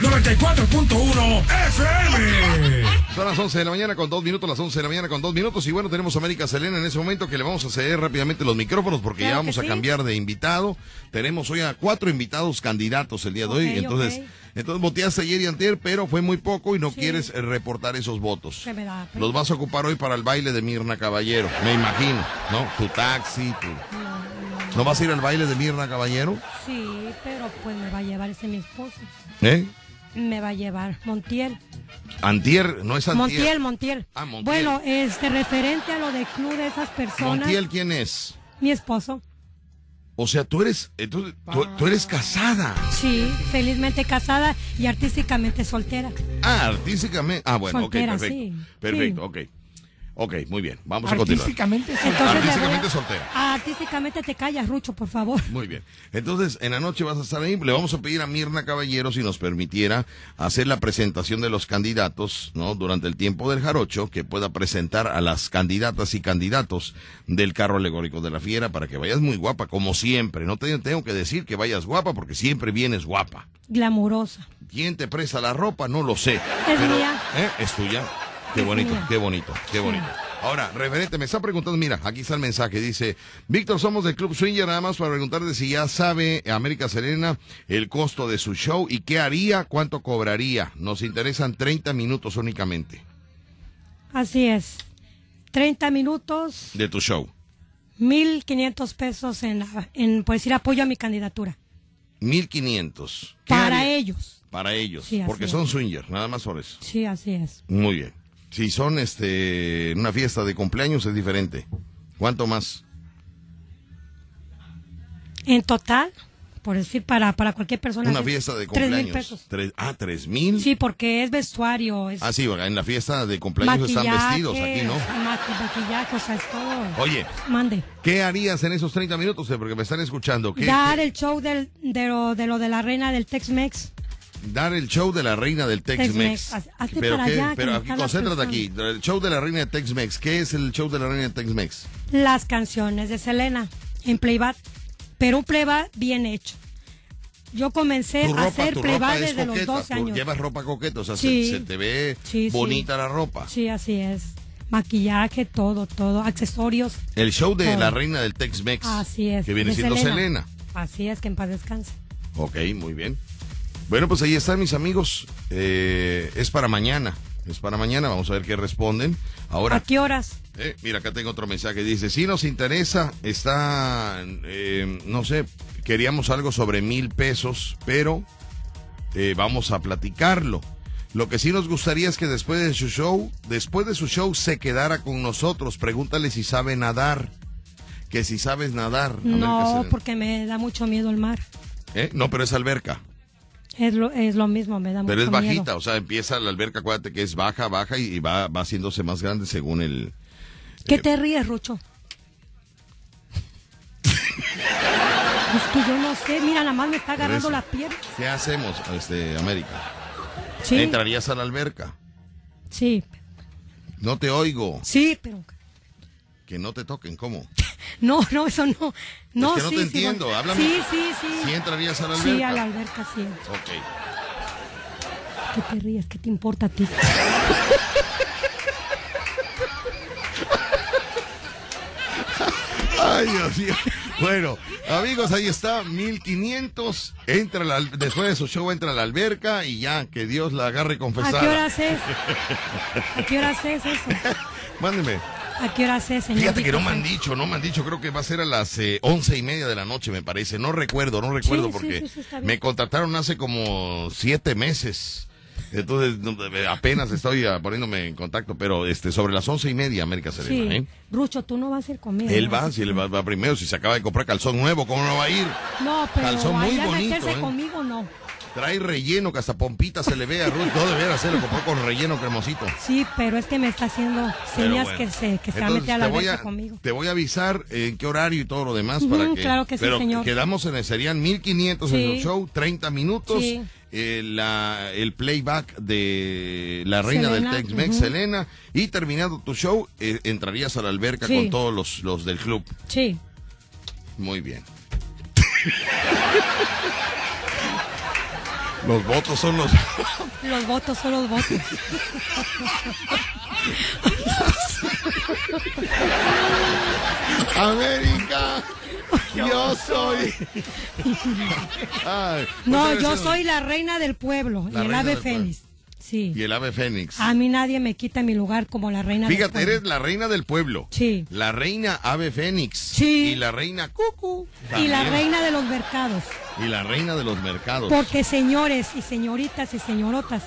94.1 FM. Son las 11 de la mañana con dos minutos, las 11 de la mañana con dos minutos. Y bueno, tenemos a América Selena en ese momento que le vamos a ceder rápidamente los micrófonos porque Claro ya vamos a sí. cambiar de invitado. Tenemos hoy a cuatro invitados candidatos el día de hoy. Entonces, ok. entonces voteaste ayer y antier, pero fue muy poco y no Sí. quieres eh, reportar esos votos. Que me da pena. Los vas a ocupar hoy para el baile de Mirna Caballero, me imagino, ¿no? Tu taxi, tu... ¿No vas a ir al baile de Mirna Caballero? Sí, pero pues me va a llevar ese mi esposo. ¿Eh? Me va a llevar Montiel. Antier, no es Antier. Montiel, Montiel. Ah, Montiel. Bueno, este, referente a lo del club de esas personas. Montiel, ¿quién es? Mi esposo. O sea, tú eres, entonces, tú, tú eres casada. Sí, felizmente casada y artísticamente soltera. Ah, artísticamente. Ah, bueno, Soltera, ok, perfecto. sí. Perfecto, Sí. ok. Ok, muy bien. Vamos a continuar. Artísticamente Entonces le voy a- Artísticamente soltera. Artísticamente te callas, Rucho, por favor. Muy bien. Entonces, en la noche vas a estar ahí. Le vamos a pedir a Mirna Caballero si nos permitiera hacer la presentación de los candidatos, ¿no? Durante el tiempo del jarocho, que pueda presentar a las candidatas y candidatos del carro alegórico de la fiera para que vayas muy guapa, como siempre. No te tengo que decir que vayas guapa porque siempre vienes guapa. Glamurosa. ¿Quién te presta la ropa? No lo sé. Es Pero, mía. ¿eh? Es tuya. Qué bonito, qué bonito, qué bonito. Ahora, referente, me está preguntando, mira, aquí está el mensaje, dice, Víctor, somos del Club Swinger, nada más para preguntarle si ya sabe América Serena el costo de su show y qué haría, cuánto cobraría. Nos interesan 30 minutos únicamente Así es. 30 minutos, de tu show. 1.500 pesos en, la- en, por decir, apoyo a mi candidatura. 1500. ¿Qué Para haría? ellos. Para ellos, Sí, porque son swingers, nada más por eso. Sí, así es. Muy bien. Si son este una fiesta de cumpleaños es diferente. ¿Cuánto más? En total, por decir, para, para cualquier persona. Una es fiesta de tres mil cumpleaños. pesos. Tres- ah, tres mil. Sí, porque es vestuario, es Ah, sí, en la fiesta de cumpleaños están vestidos aquí, ¿no? maqui- maquillaje, o sea, es todo. Oye, Mande. ¿qué harías en esos 30 minutos? Eh, Porque me están escuchando. ¿Qué, Dar qué- el show del, de, lo, de lo de la reina del Tex-Mex. Dar el show de la reina del Tex-Mex. Pero, para allá, pero aquí, concéntrate aquí. El show de la reina de Tex-Mex. ¿Qué es el show de la reina de Tex-Mex? Las canciones de Selena en playback, pero un playback bien hecho. Yo comencé a hacer playback es desde los coqueta. 12 Tú años. llevas ropa coqueta, o sea, se- Sí. se, te ve Sí, sí. bonita la ropa. Sí, así es. Maquillaje, todo, todo, accesorios. El show de Todo. la reina del Tex-Mex. Así es. Que viene siendo Selena. Así es, que en paz descanse. Ok, muy bien. Bueno, pues ahí están mis amigos. Eh, es para mañana. Es para mañana. Vamos a ver qué responden. Ahora, ¿A qué horas? eh, mira, acá tengo otro mensaje. Dice, si nos interesa, está, eh, no sé, queríamos algo sobre mil pesos, pero eh, vamos a platicarlo. Lo que sí nos gustaría es que después de su show, después de su show se quedara con nosotros. Pregúntale si sabe nadar. Que si sabes nadar. No, porque me da mucho miedo el mar. ¿Eh? No, pero es alberca. Es lo, es lo mismo, me da Pero mucho es miedo. bajita, o sea, empieza la alberca, acuérdate que es baja, baja y, y va, va haciéndose más grande según el... ¿Qué te ríes, Rucho? <laughs> es que yo no sé, mira, nada más me está agarrando eso. la pierna. ¿Qué hacemos, este, América? Sí, ¿Entrarías a la alberca? sí, No te oigo. sí, pero... Que no te toquen, ¿cómo? No, no, eso no. No, que no sí, te sí, entiendo, bueno. háblame. Sí, sí, sí. ¿Sí entrarías a la alberca? Sí, a la alberca, sí. Ok. ¿Qué te ríes? ¿Qué te importa a ti? <laughs> Ay, Dios mío. Bueno, amigos, ahí está, 1500. Entra la- después de su show, entra a la alberca y ya, que Dios la agarre ¿A confesada. qué horas es? <laughs> ¿A qué horas es eso? Mándeme. ¿A qué horas es, señor? Fíjate que no me han dicho, no me han dicho, creo que va a ser a las eh, once y media de la noche, me parece. No recuerdo, no recuerdo Sí, porque sí, sí, me contrataron hace como siete meses. Entonces, eh, apenas estoy ah, poniéndome en contacto, pero este sobre las once y media, América Serena, Sí. ¿eh? Rucho, tú no vas a ir conmigo. Él ¿no? va, si él va, va primero, si se acaba de comprar calzón nuevo, ¿cómo no va a ir? No, pero Calzón muy bonito, meterse ¿eh? conmigo no. Trae relleno, que hasta pompita se le ve a Ruth. No debería se lo compró con relleno cremosito. Sí, pero es que me está haciendo señas bueno. que se, que se va a Entonces, meter a la voy alberca conmigo. Te voy a avisar en qué horario y todo lo demás para que. claro que sí, pero señor. quedamos en el, serían 1500 en Sí. el show, 30 minutos. Sí. eh, la, el playback de la reina Selena, del Tex-Mex, ujú. Selena. Y terminando tu show, eh, entrarías a la alberca Sí. con todos los, los del club. Sí. Muy bien. <laughs> los votos son los. Los votos son los votos. América, yo soy. <laughs> Ay, No, yo soy la reina del pueblo La el ave fénix. Sí. Y el ave fénix. A mí nadie me quita mi lugar como la reina Fíjate, del eres la reina del pueblo. Sí. La reina ave fénix. Sí. Y la reina cucu. Y la reina de los mercados. Y la reina de los mercados. Porque señores y señoritas y señorotas,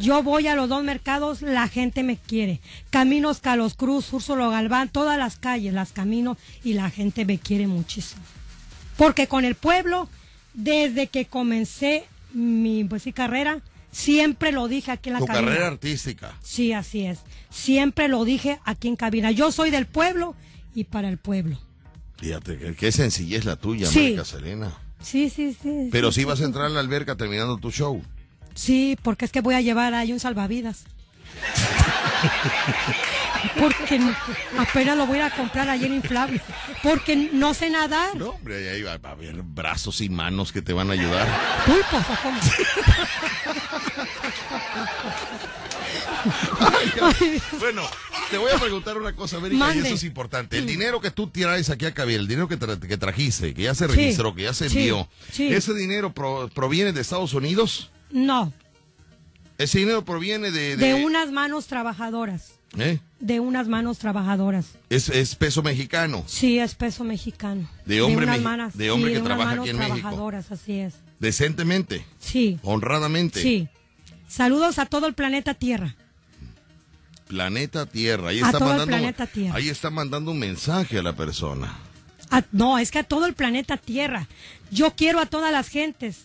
yo voy a los dos mercados, la gente me quiere. Caminos Carlos Cruz, Úrsulo Galván, todas las calles las camino y la gente me quiere muchísimo. Porque con el pueblo, desde que comencé mi pues, sí, carrera, siempre lo dije aquí en la tu cabina. carrera artística. Sí, así es. Siempre lo dije aquí en cabina. Yo soy del pueblo y para el pueblo. Fíjate, que- qué sencillez la tuya, Sí. Selena. Sí, sí, sí. Pero sí, si vas a entrar a la alberca terminando tu show. Sí, porque es que voy a llevar ahí un salvavidas. <laughs> Porque apenas lo voy a ir a comprar ayer inflable. Porque no sé nadar. No, hombre, ahí va, va a haber brazos y manos que te van a ayudar. Pulpos, ¿o cómo? Bueno, te voy a preguntar una cosa, América, y eso es importante. El dinero que tú traes aquí a Cabir, el dinero que, tra- que trajiste, que ya se Sí, registró, que ya se envió, sí. ¿ese dinero pro- proviene de Estados Unidos? No, ¿Ese dinero proviene de...? de unas manos trabajadoras. ¿Eh? De unas manos trabajadoras. Es, es peso mexicano, Sí, es peso mexicano. De hombre unas manos- de hombre sí, que unas trabaja manos aquí en México. trabajadoras, así es. decentemente, Sí, honradamente. sí. Saludos a todo el planeta Tierra. Planeta Tierra. Ahí A está, todo el mandando, planeta Tierra. ahí está mandando un mensaje a la persona. A- no, es que a todo el planeta Tierra. Yo quiero a todas las gentes,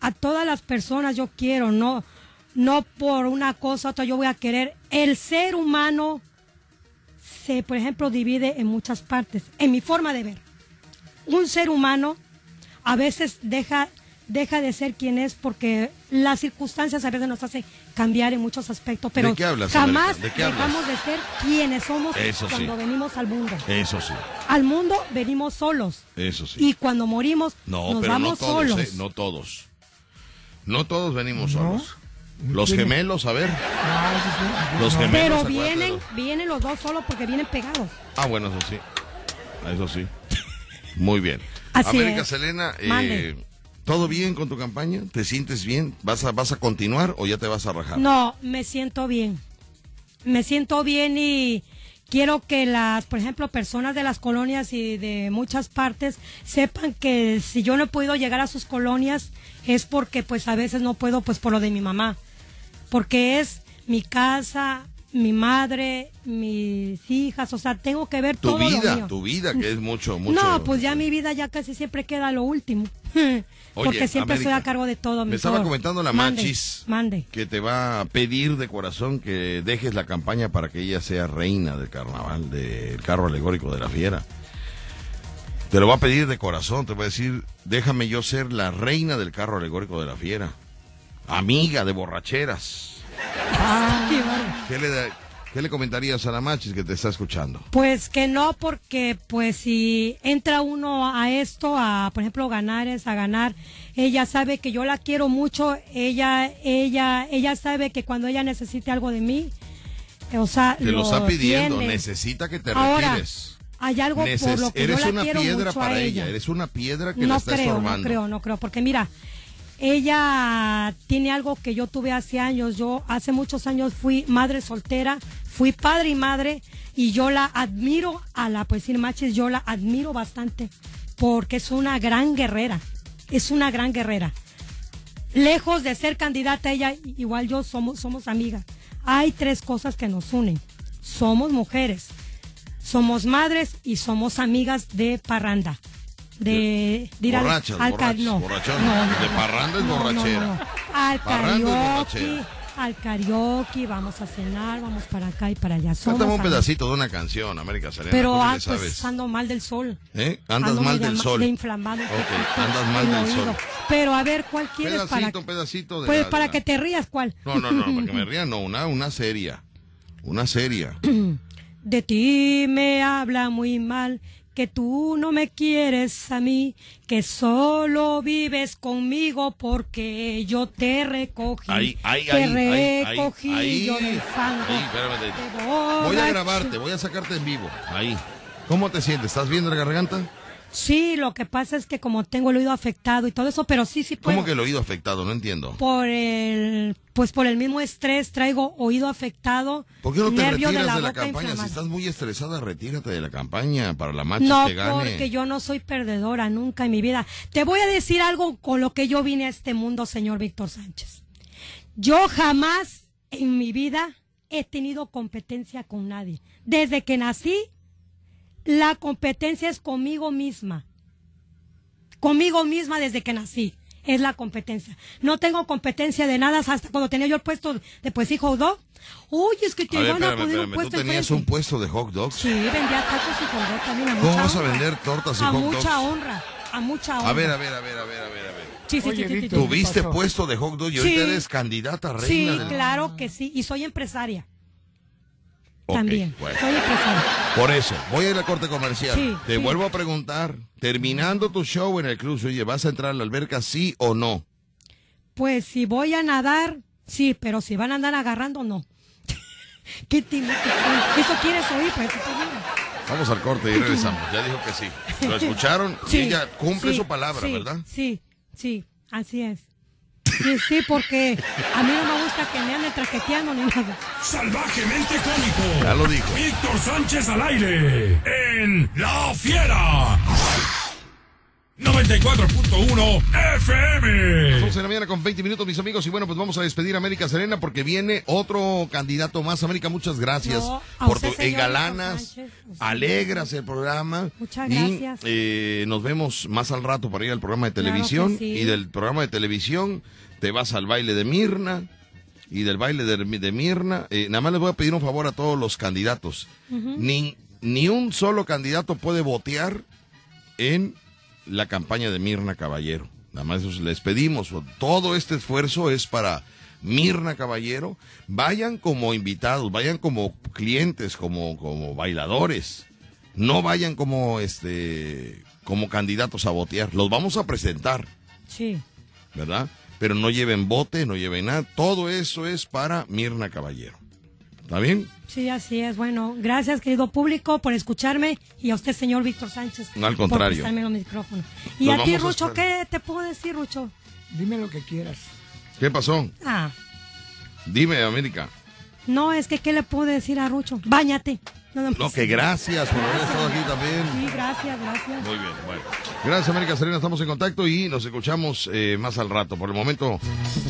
a todas las personas yo quiero, no, no por una cosa u otra yo voy a querer. El ser humano se, por ejemplo, divide en muchas partes, en mi forma de ver. Un ser humano a veces deja, deja de ser quien es porque las circunstancias a veces nos hacen cambiar en muchos aspectos, pero ¿De qué hablas, jamás América? ¿De qué hablas? dejamos de ser quienes somos Eso sí. cuando venimos al mundo. Eso sí, Al mundo venimos solos. eso sí. Y cuando morimos, No, nos pero no vamos todos, solos. ¿eh? No todos. No todos venimos No. solos. Los gemelos, a ver. Ah. Los gemelos. Pero vienen, los- vienen los dos solos porque vienen pegados. Ah, bueno, eso sí. Eso sí. Muy bien. Así América es. Selena, eh. ¿todo bien con tu campaña? ¿Te sientes bien? ¿Vas a, ¿Vas a continuar o ya te vas a rajar? No, me siento bien. Me siento bien y quiero que las, por ejemplo, personas de las colonias y de muchas partes sepan que si yo no he podido llegar a sus colonias es porque pues a veces no puedo pues por lo de mi mamá. Porque es mi casa, mi madre, mis hijas, o sea, tengo que ver Tu todo lo vida, mío. tu vida, que es mucho, <laughs> mucho. No, pues ya mi vida ya casi siempre queda lo último. <laughs> Porque siempre estoy América, a cargo de todo. mi Me estaba comentando la Mande, Machis Mande. que te va a pedir de corazón que dejes la campaña para que ella sea reina del carnaval, del carro alegórico de la fiera. Te lo va a pedir de corazón, te va a decir, déjame yo ser la reina del carro alegórico de la fiera. Amiga de borracheras. Qué bárbaro. ¿Qué le, da- qué le comentarías a la Machis que te está escuchando? Pues que no, porque pues si entra uno a esto, a por ejemplo ganar es a ganar, ella sabe que yo la quiero mucho, ella, ella, ella sabe que cuando ella necesite algo de mí, o sea, Te lo está pidiendo, tiene. necesita que te Ahora, retires. hay algo Neces- por lo que eres yo la una quiero piedra mucho para a ella. ella. Eres una piedra que la no está creo, estorbando. no creo, no creo, porque mira, ella tiene algo que yo tuve hace años. Yo hace muchos años fui madre soltera, fui padre y madre, y yo la admiro a la poesía Machis, yo la admiro bastante, porque es una gran guerrera, es una gran guerrera. Lejos de ser candidata, ella igual yo somos, somos amigas. Hay tres cosas que nos unen. Somos mujeres, somos madres y somos amigas de parranda. De, de ir al- Borrachas, al ca- borrachas, no, borrachonas. no, no, De parranda es borrachera. Al karaoke, al karaoke, vamos a cenar, vamos para acá y para allá. Somos Cántame un pedacito de una canción, América Serena. Pero ¿tú qué ah, pues sabes? ando mal del sol. ¿Eh? Andas Ando mal del ma- sol. de inflamado un Ok, poquito andas mal el del oído. sol. Pero a ver, ¿cuál quieres Pedacito, para un pedacito de Pues la- de para la- que te rías, ¿cuál? No, no, no, para que me <laughs> ría, no, una, una seria. Una seria. <clears throat> De ti me habla muy mal, que tú no me quieres a mí, que solo vives conmigo porque yo te recogí. Ahí, ahí, te ahí, ahí, ahí, recogí ahí. yo del fango. Ahí, Voy a grabarte, voy a sacarte en vivo. Ahí. ¿Cómo te sientes? ¿Estás bien de la garganta? Sí, lo que pasa es que como tengo el oído afectado y todo eso, pero sí, sí puedo. ¿Cómo que el oído afectado? No entiendo. Por el, pues por el mismo estrés traigo oído afectado, ¿Por qué no te retiras de la, de la, campaña? Si estás muy estresada, retírate de la campaña para la marcha No, que gane. porque yo no soy perdedora nunca en mi vida. Te voy a decir algo con lo que yo vine a este mundo, señor Víctor Sánchez. Yo jamás en mi vida he tenido competencia con nadie. Desde que nací, la competencia es conmigo misma. Conmigo misma desde que nací. Es la competencia. No tengo competencia de nada hasta cuando tenía yo el puesto de pues hijo dog. Uy, es que te A ver, iban a espérame, poner un espérame. ¿Tú puesto tenías enfrente. un puesto de hot dogs? Sí, vendía tacos y hot dog también a ¿Cómo mucha vas a honra. vender tortas y a hot dogs? mucha honra, a mucha honra. A ver, a ver, a ver, a ver, a ver, a ver. Sí, sí, Oye, sí. Tuviste puesto de hot dog y Sí. ahorita eres candidata reina Sí, del... claro que sí, y soy empresaria También. bueno. Soy empresaria. Por eso, voy a ir a la corte comercial. Sí, Te sí. vuelvo a preguntar, terminando tu show en el club, oye, ¿vas a entrar a la alberca sí o no? Pues si voy a nadar, sí, pero si van a andar agarrando, no. <laughs> ¿Qué Eso quieres oír, pues. Vamos al corte y regresamos. Ya dijo que sí. ¿Lo <laughs> escucharon? Sí, y ella cumple sí, su palabra, ¿verdad? Sí, sí, así es. Sí, sí, porque a mí no me gusta que me anden traqueteando ni nada. Salvajemente cómico. Ya lo dijo. Víctor Sánchez al aire. En La Fiera. 94.1 FM. 11 de la mañana con 20 minutos, mis amigos. Y bueno, pues vamos a despedir a América Serena porque viene otro candidato más. América, muchas gracias No, por usted, tu engalanas, alegras el programa. Muchas Y, gracias. eh, nos vemos más al rato para ir al programa de Claro televisión. sí. Y del programa de televisión te vas al baile de Mirna. Y del baile de, de Mirna, eh, nada más les voy a pedir un favor a todos los candidatos. ni, ni un solo candidato puede votear en la campaña de Mirna Caballero. Nada más les pedimos. Todo este esfuerzo es para Mirna Caballero. Vayan como invitados, vayan como clientes, como, como bailadores. No vayan como este como candidatos a votear. Los vamos a presentar, Sí. ¿verdad? Pero no lleven bote, no lleven nada. Todo eso es para Mirna Caballero. ¿Está bien? Sí, así es. Bueno, gracias, querido público, por escucharme y a usted, señor Víctor Sánchez. No, al contrario. Por los micrófonos. Y Nos a ti, a Rucho. ¿qué te puedo decir, Rucho? Dime lo que quieras. ¿Qué pasó? Ah, Dime, América. no, es que, ¿qué le puedo decir a Rucho? Báñate. Nada más. No, que gracias por haber estado aquí también. Sí, gracias, gracias. Muy bien, bueno. Gracias, América Serena. Estamos en contacto y nos escuchamos eh, más al rato. Por el momento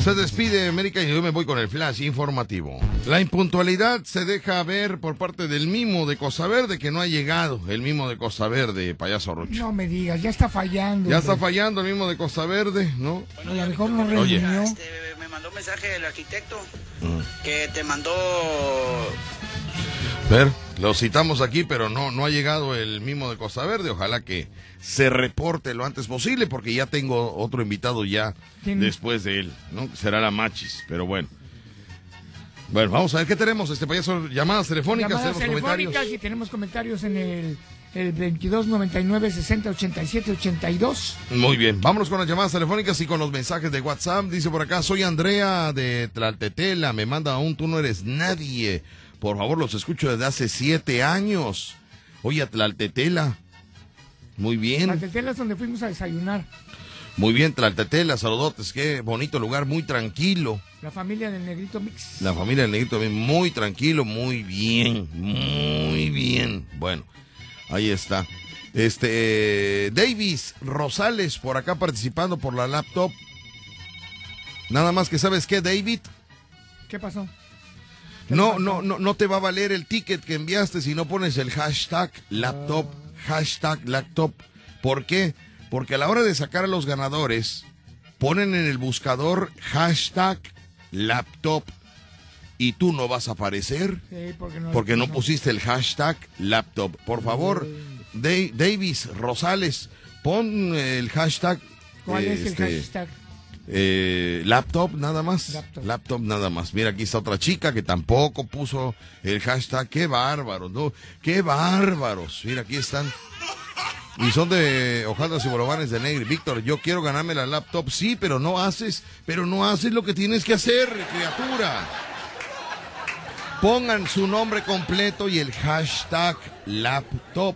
se despide América y yo me voy con el flash informativo. La impuntualidad se deja ver por parte del mimo de Costa Verde que no ha llegado. El mimo de Costa Verde, payaso Rocho. No me digas, ya está fallando. Ya está fallando el mimo de Costa Verde, ¿no? A lo mejor no Oye. reunió. Este, me mandó un mensaje el arquitecto Mm. que te mandó Ver, lo citamos aquí, pero no, no ha llegado el mimo de Costa Verde. Ojalá que se reporte lo antes posible, porque ya tengo otro invitado ya ¿Quién? después de él, ¿no? Será la Machis, pero bueno. Bueno, vamos a ver qué tenemos, este payaso, llamadas telefónicas, Llamadas tenemos telefónicas comentarios. y tenemos comentarios en el, el 22 99 60 87 82. Muy bien, vámonos con las llamadas telefónicas y con los mensajes de WhatsApp. Dice por acá, soy Andrea de Tlaltetela, me manda un tú no eres nadie. Por favor, los escucho desde hace siete años. Oye, Tlaltetela. Muy bien. La tetela es donde fuimos a desayunar. Muy bien, Tlaltetela, saludotes. Qué bonito lugar, muy tranquilo. La familia del Negrito Mix. La familia del Negrito también muy tranquilo, muy bien, muy bien. Bueno, ahí está. Este, Davis Rosales por acá participando por la laptop. Nada más que sabes qué, David, ¿Qué pasó? No, no, no, no te va a valer el ticket que enviaste si no pones el hashtag laptop, hashtag laptop. ¿Por qué? Porque a la hora de sacar a los ganadores, ponen en el buscador hashtag laptop y tú no vas a aparecer Sí, porque no. porque no pusiste el hashtag laptop. Por favor, Da- Davis Rosales, pon el hashtag. ¿Cuál es el este, hashtag? Eh, laptop nada más. Laptop. Laptop. nada más. Mira, aquí está otra chica que tampoco puso el hashtag. Qué bárbaros, ¿no? Qué bárbaros. Mira, aquí están. Y son de hojaldas y bolovanes de Negri. Víctor, yo quiero ganarme la laptop. Sí, pero no haces, pero no haces lo que tienes que hacer, criatura. Pongan su nombre completo y el hashtag laptop.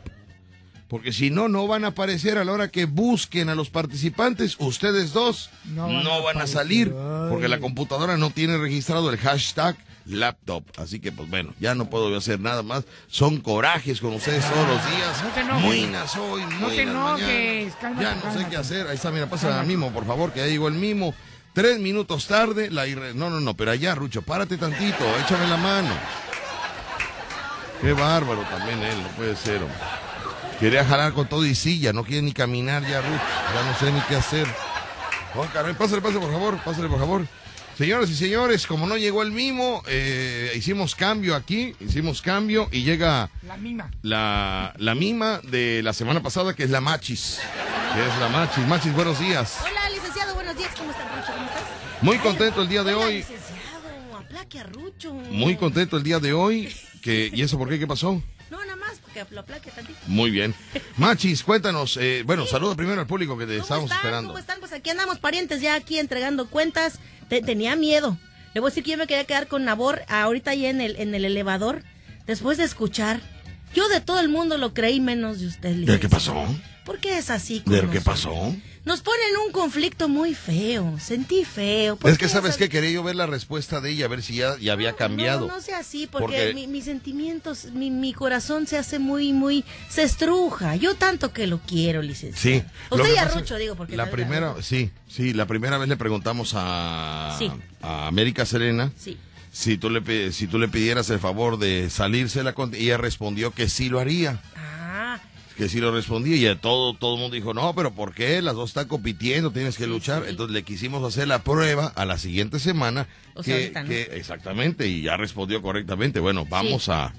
Porque si no, no van a aparecer a la hora que busquen a los participantes. Ustedes dos No no van van, a salir porque la computadora no tiene registrado el hashtag laptop. Así que, pues bueno, ya no puedo hacer nada más. Son corajes con ustedes todos los días. No te enojes. Muinas hoy, No te enojes, cálmate, Ya no sé qué hacer. Ahí está, mira, pasa al mimo, por favor, que ya llegó el mimo. Tres minutos tarde, la irre... No, no, no, pero allá, Rucho, párate tantito, échame la mano. Qué bárbaro también él, no puede ser. hombre. Quería jalar con todo y silla, no quiere ni caminar ya, Ruth. Ya no sé ni qué hacer. Oh, caray, pásale, pásale, por favor, pásale, por favor. Señoras y señores, como no llegó el mimo, eh, hicimos cambio aquí, hicimos cambio y llega La misma. la, la mima de la semana pasada, que es la Machis. Que es la Machis. Machis, buenos días. Hola, licenciado, buenos días. ¿Cómo estás, Rucho? ¿Cómo estás? Muy contento el día de Hola, hoy. licenciado, aplaque a Rucho. Muy contento el día de hoy. Que, ¿Y eso por qué? ¿Qué pasó? No, nada más, porque lo aplaque tantito. Muy bien. <laughs> Machis, cuéntanos. eh, bueno, saluda primero al público que te ¿Cómo estamos esperando. ¿Cómo están? Pues aquí andamos, parientes, ya aquí entregando cuentas. Te- tenía miedo. Le voy a decir que yo me quería quedar con Nabor ahorita ahí en el, en el elevador. Después de escuchar. Yo de todo el mundo lo creí menos de usted, ¿Pero qué pasó? ¿Por qué es así ¿Pero qué nosotros? pasó? Nos ponen un conflicto muy feo. Sentí feo. ¿Por Es que qué sabes que quería yo ver la respuesta de ella, a ver si ya, ya había cambiado. No, no sea así, porque, Porque- mi- mis sentimientos, mi, mi corazón se hace muy, muy, se estruja. Yo tanto que lo quiero, licenciado. Sí. lo Usted que y a pasa- Rucho, digo, porque La primera, sí, sí, la primera vez le preguntamos a, Sí. a América Serena Sí. si tú, le, si tú le pidieras el favor de salirse la y ella respondió que sí lo haría. Ah, que sí lo respondía y a todo todo el mundo dijo no pero por qué las dos están compitiendo tienes que luchar sí. entonces le quisimos hacer la prueba a la siguiente semana O sea, que, ahorita, ¿no? que- exactamente y ya respondió correctamente. Bueno vamos a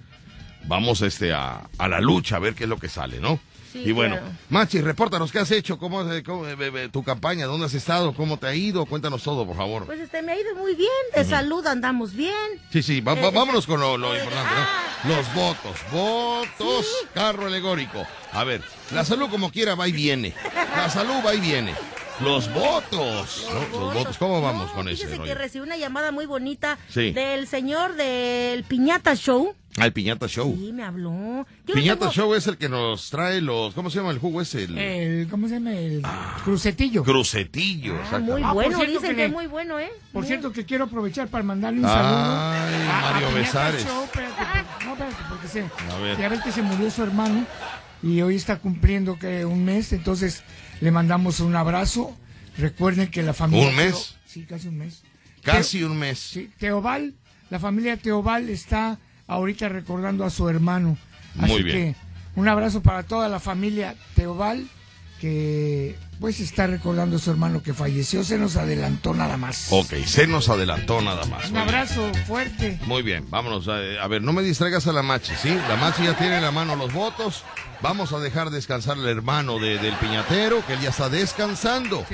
vamos este a, a la lucha a ver qué es lo que sale no Sí, y bueno claro. Machi repórtanos qué has hecho cómo, eh, cómo, eh, eh, tu campaña dónde has estado cómo te ha ido cuéntanos todo por favor pues este, me ha ido muy bien. De salud andamos bien. Sí, sí, va- va- Eh, vámonos con lo, lo eh, importante, ah. ¿no? Los votos, votos, carro alegórico. A ver, la salud como quiera va y viene. La salud va y viene. Los votos, ¿no? Los votos, ¿cómo vamos No, con ese Fíjese que recibí una llamada muy bonita Sí. del señor del Piñata Show. Ah, el Piñata Show. Sí, me habló. Yo Piñata tengo- Show es el que nos trae los, ¿cómo se llama el jugo ese? El El, ¿Cómo se llama? El crucetillo. crucetillo, Ah, muy. Ah, bueno, dicen que que es muy bueno, ¿eh? Por Muy- cierto que quiero aprovechar para mandarle un Ay, saludo. a- a Mario Besares. Show, espérate, por- no, espérate, porque se, A ver. ya ves que se murió su hermano y hoy está cumpliendo que un mes, entonces le mandamos un abrazo. Recuerden que la familia... ¿Un mes? Teo- sí, casi un mes. Casi un mes. Sí, Teobal, la familia Teobal está ahorita recordando a su hermano. Así Muy bien. que un abrazo para toda la familia Teobal que pues está recordando a su hermano que falleció, se nos adelantó nada más. Ok, se nos adelantó nada más. Un abrazo fuerte. Muy bien, vámonos. A, a ver, no me distraigas a la Machi, ¿sí? La Machi ya tiene en la mano los votos. Vamos a dejar descansar al hermano de- del piñatero, que él ya está descansando.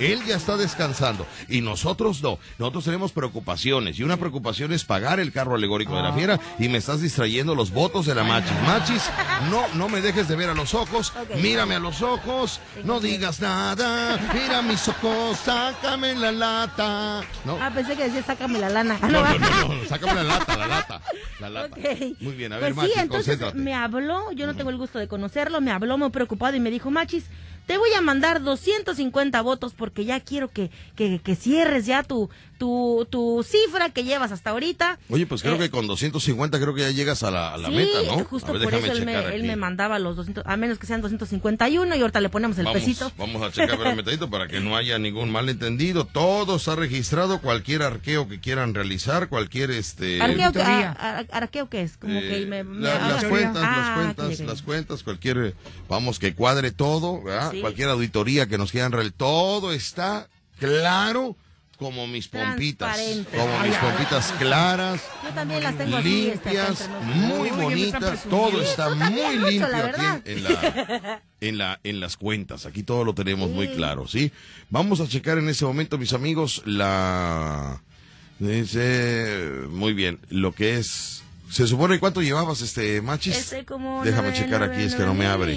Él ya está descansando. Y nosotros no. Nosotros tenemos preocupaciones. Y una preocupación es pagar el carro alegórico de la fiera. Y me estás distrayendo los votos de la Machis. Machis, no, no me dejes de ver a los ojos. Mírame a los ojos. No digas nada. Mira mis ojos, sácame la lata. No, Ah, pensé que decía sácame la lana. no, no, no, no, sácame la lata, la lata. La lata. Ok. Muy bien, a ver, Pues sí, Machis, entonces concéntrate. me habló, yo no tengo el gusto de conocerlo, me habló muy preocupado y me dijo, Machis, te voy a mandar 250 votos porque ya quiero que, que, que cierres ya tu, tu, tu cifra que llevas hasta ahorita. Oye, pues creo Eh, que con 250 creo que ya llegas a la, a la sí, meta, ¿no? justo ver, por eso él me, él me mandaba los 200, a menos que sean 251 y ahorita le ponemos el vamos, pesito. Vamos a checar ver, metadito para que no haya ningún malentendido. Todo está registrado, cualquier arqueo que quieran realizar, cualquier este ¿Arqueo, a- a- ¿Arqueo qué es? Como eh, que me, me la- las cuentas, Ah, las cuentas, las cuentas, cualquier, vamos, que cuadre todo, ¿verdad? Sí. Cualquier auditoría que nos quieran realizar, todo está claro como mis pompitas, como mis pompitas claras, Yo también las tengo así, este, limpias, muy bonitas, todo está muy limpio la aquí en, en la, en la en las cuentas. Aquí todo lo tenemos muy claro, ¿sí? Vamos a checar en ese momento, mis amigos, la dice muy bien, lo que es se supone cuánto llevabas este machis? Este como Déjame nueve, checar nueve, aquí, es que no me abre.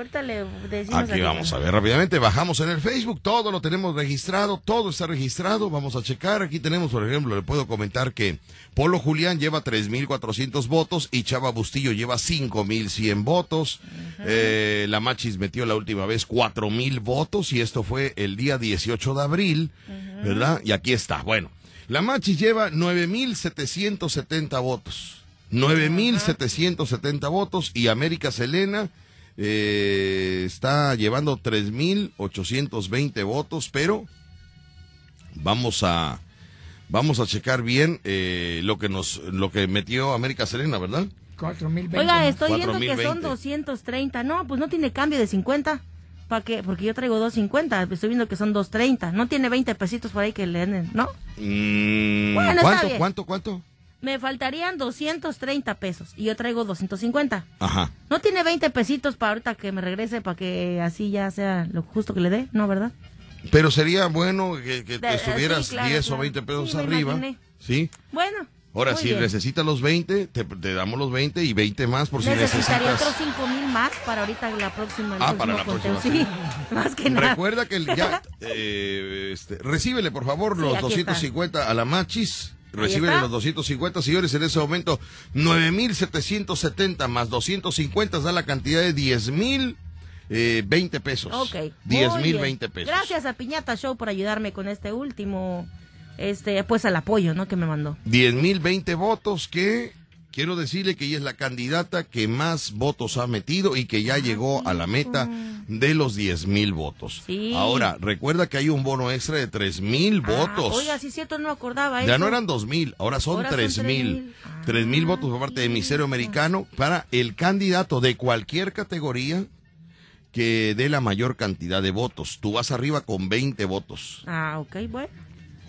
Ahorita le decimos Aquí vamos a ver rápidamente, bajamos en el Facebook, todo lo tenemos registrado, todo está registrado, vamos a checar, aquí tenemos, por ejemplo, le puedo comentar que Polo Julián lleva 3.400 votos y Chava Bustillo lleva 5.100 votos, Eh, la Machis metió la última vez 4.000 votos y esto fue el día 18 de abril, ¿verdad? Y aquí está, bueno, la Machis lleva 9.770 votos. 9.770 votos y América Selena eh, está llevando 3.820 votos, pero vamos a vamos a checar bien eh, lo que nos lo que metió América Selena, ¿verdad? 4020. Oiga, estoy viendo que 4020. son 230. No, pues no tiene cambio de 50. ¿Para qué? Porque yo traigo 250. Estoy viendo que son 230. No tiene 20 pesitos por ahí que le den, ¿no? Mm, Bueno, está ¿Cuánto, bien. cuánto, cuánto? Me faltarían 230 pesos y yo traigo 250. Ajá. ¿No tiene 20 pesitos para ahorita que me regrese para que así ya sea lo justo que le dé? ¿No, verdad? Pero sería bueno que, que te De- estuvieras sí, claro, 10 o claro. 20 pesos Sí, arriba. imaginé. ¿Sí? Bueno. Ahora, si bien. necesitas los 20, te, te damos los 20 y 20 más por si Necesitaría necesitas. otros 5 mil más para ahorita la próxima. Ah, para la próxima, conteo. Sí, <laughs> más que nada. Recuerda que el- ya, <laughs> eh, este, recíbele por favor los aquí 250 a la Machis. Está. los 250, señores, en ese momento 9.770 más 250 da la cantidad de 10.000 eh, 20 pesos. Ok. 10 muy mil bien. 20 pesos. Gracias a Piñata Show por ayudarme con este último, este, pues al apoyo, ¿no? Que me mandó. 10 mil 20 votos que quiero decirle que ella es la candidata que más votos ha metido y que ya llegó a la meta de los 10 mil votos. Sí. Ahora, recuerda que hay un bono extra de 3 mil votos. Ah, oiga, sí cierto, no me acordaba Ya eso. no eran dos mil, ahora son Ahora son tres mil. 3,000. Tres mil votos por parte de Misterio Americano para el candidato de cualquier categoría que dé la mayor cantidad de votos. Tú vas arriba con 20 votos. Ah, ok, bueno.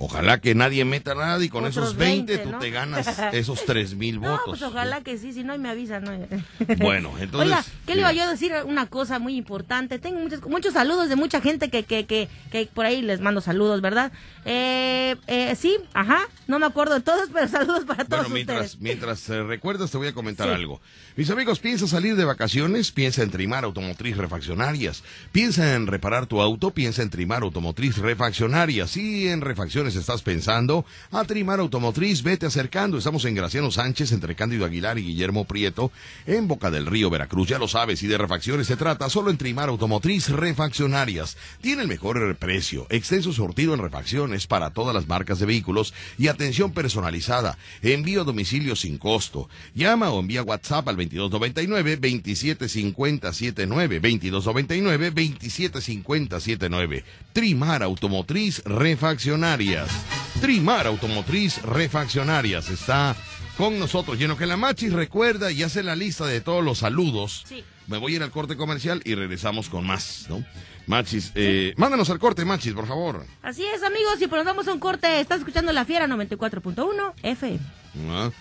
Ojalá que nadie meta nada y con Otros esos 20, 20, tú te ganas <laughs> esos tres mil No, votos. pues ojalá que sí, si no, y me avisan, ¿no? <laughs> Bueno, entonces. Oiga, ¿qué le iba yo a decir? Una cosa muy importante. Tengo muchos, muchos saludos de mucha gente que, que, que, que por ahí les mando saludos, ¿verdad? Eh, eh, sí, ajá, no me acuerdo de todos, <laughs> pero saludos para todos Bueno, mientras, ustedes. mientras eh, recuerdas, te voy a comentar Sí. algo. Mis amigos, piensa salir de vacaciones, piensa en Trimar Automotriz Refaccionarias. Piensa en reparar tu auto, piensa en Trimar Automotriz Refaccionarias. Si en refacciones estás pensando, a Trimar Automotriz, vete acercando. Estamos en Graciano Sánchez, entre Cándido Aguilar y Guillermo Prieto, en Boca del Río, Veracruz. Ya lo sabes, si de refacciones se trata, solo en Trimar Automotriz Refaccionarias. Tiene el mejor precio, extenso sortido en refacciones para todas las marcas de vehículos y atención personalizada. Envío a domicilio sin costo. Llama o envía WhatsApp al 2299-275079. 2299-275079. Trimar Automotriz Refaccionarias. Trimar Automotriz Refaccionarias está con nosotros. Lleno que la Machis recuerda y hace la lista de todos los saludos. Sí. Me voy a ir al corte comercial y regresamos con más, ¿no? Machis, eh, mándanos al corte, Machis, por favor. Así es, amigos, y pues nos damos un corte. Estás escuchando La Fiera 94.1 FM. Ah,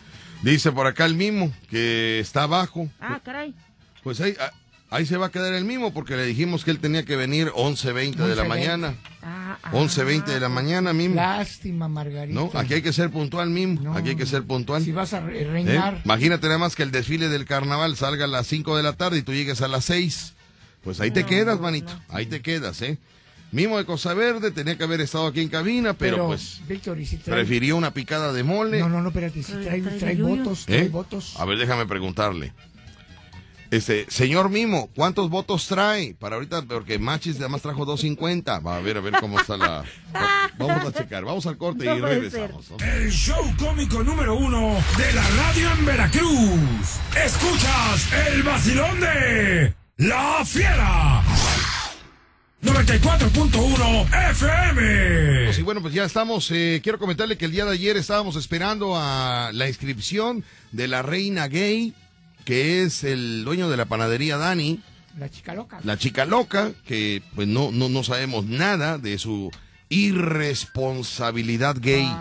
Dice por acá el mismo que está abajo. Ah, caray. Pues ahí, ah, ahí se va a quedar el mismo porque le dijimos que él tenía que venir 11.20 de la 11:20. mañana. Ah, ah. 11.20 de la mañana mismo. Lástima, Margarita. No, aquí hay que ser puntual mismo. No. Aquí hay que ser puntual. Si vas a re- ¿Eh? reinar. Imagínate nada más que el desfile del carnaval salga a las 5 de la tarde y tú llegues a las 6. Pues ahí te quedas, manito. Ahí te quedas, ¿eh? Mimo de Cosa Verde tenía que haber estado aquí en cabina, pero, pues Víctor, ¿y si trae- prefirió una picada de mole. No, no, no, espérate, si trae, trae trae votos, ¿Eh? trae votos. A ver, déjame preguntarle. Este, señor Mimo, ¿cuántos votos trae? Para ahorita, porque Machis además trajo 250. Va a ver, a ver cómo está la. va- Vamos a checar, vamos al corte No y regresamos. ¿no? El show cómico número uno de la radio en Veracruz. Escuchas el vacilón de La Fiera. 94.1 FM. Y bueno, pues ya estamos. eh, quiero comentarle que el día de ayer estábamos esperando a la inscripción de la reina gay, que es el dueño de la panadería Dani. La chica loca. la chica loca, que pues no, no, no sabemos nada de su irresponsabilidad gay,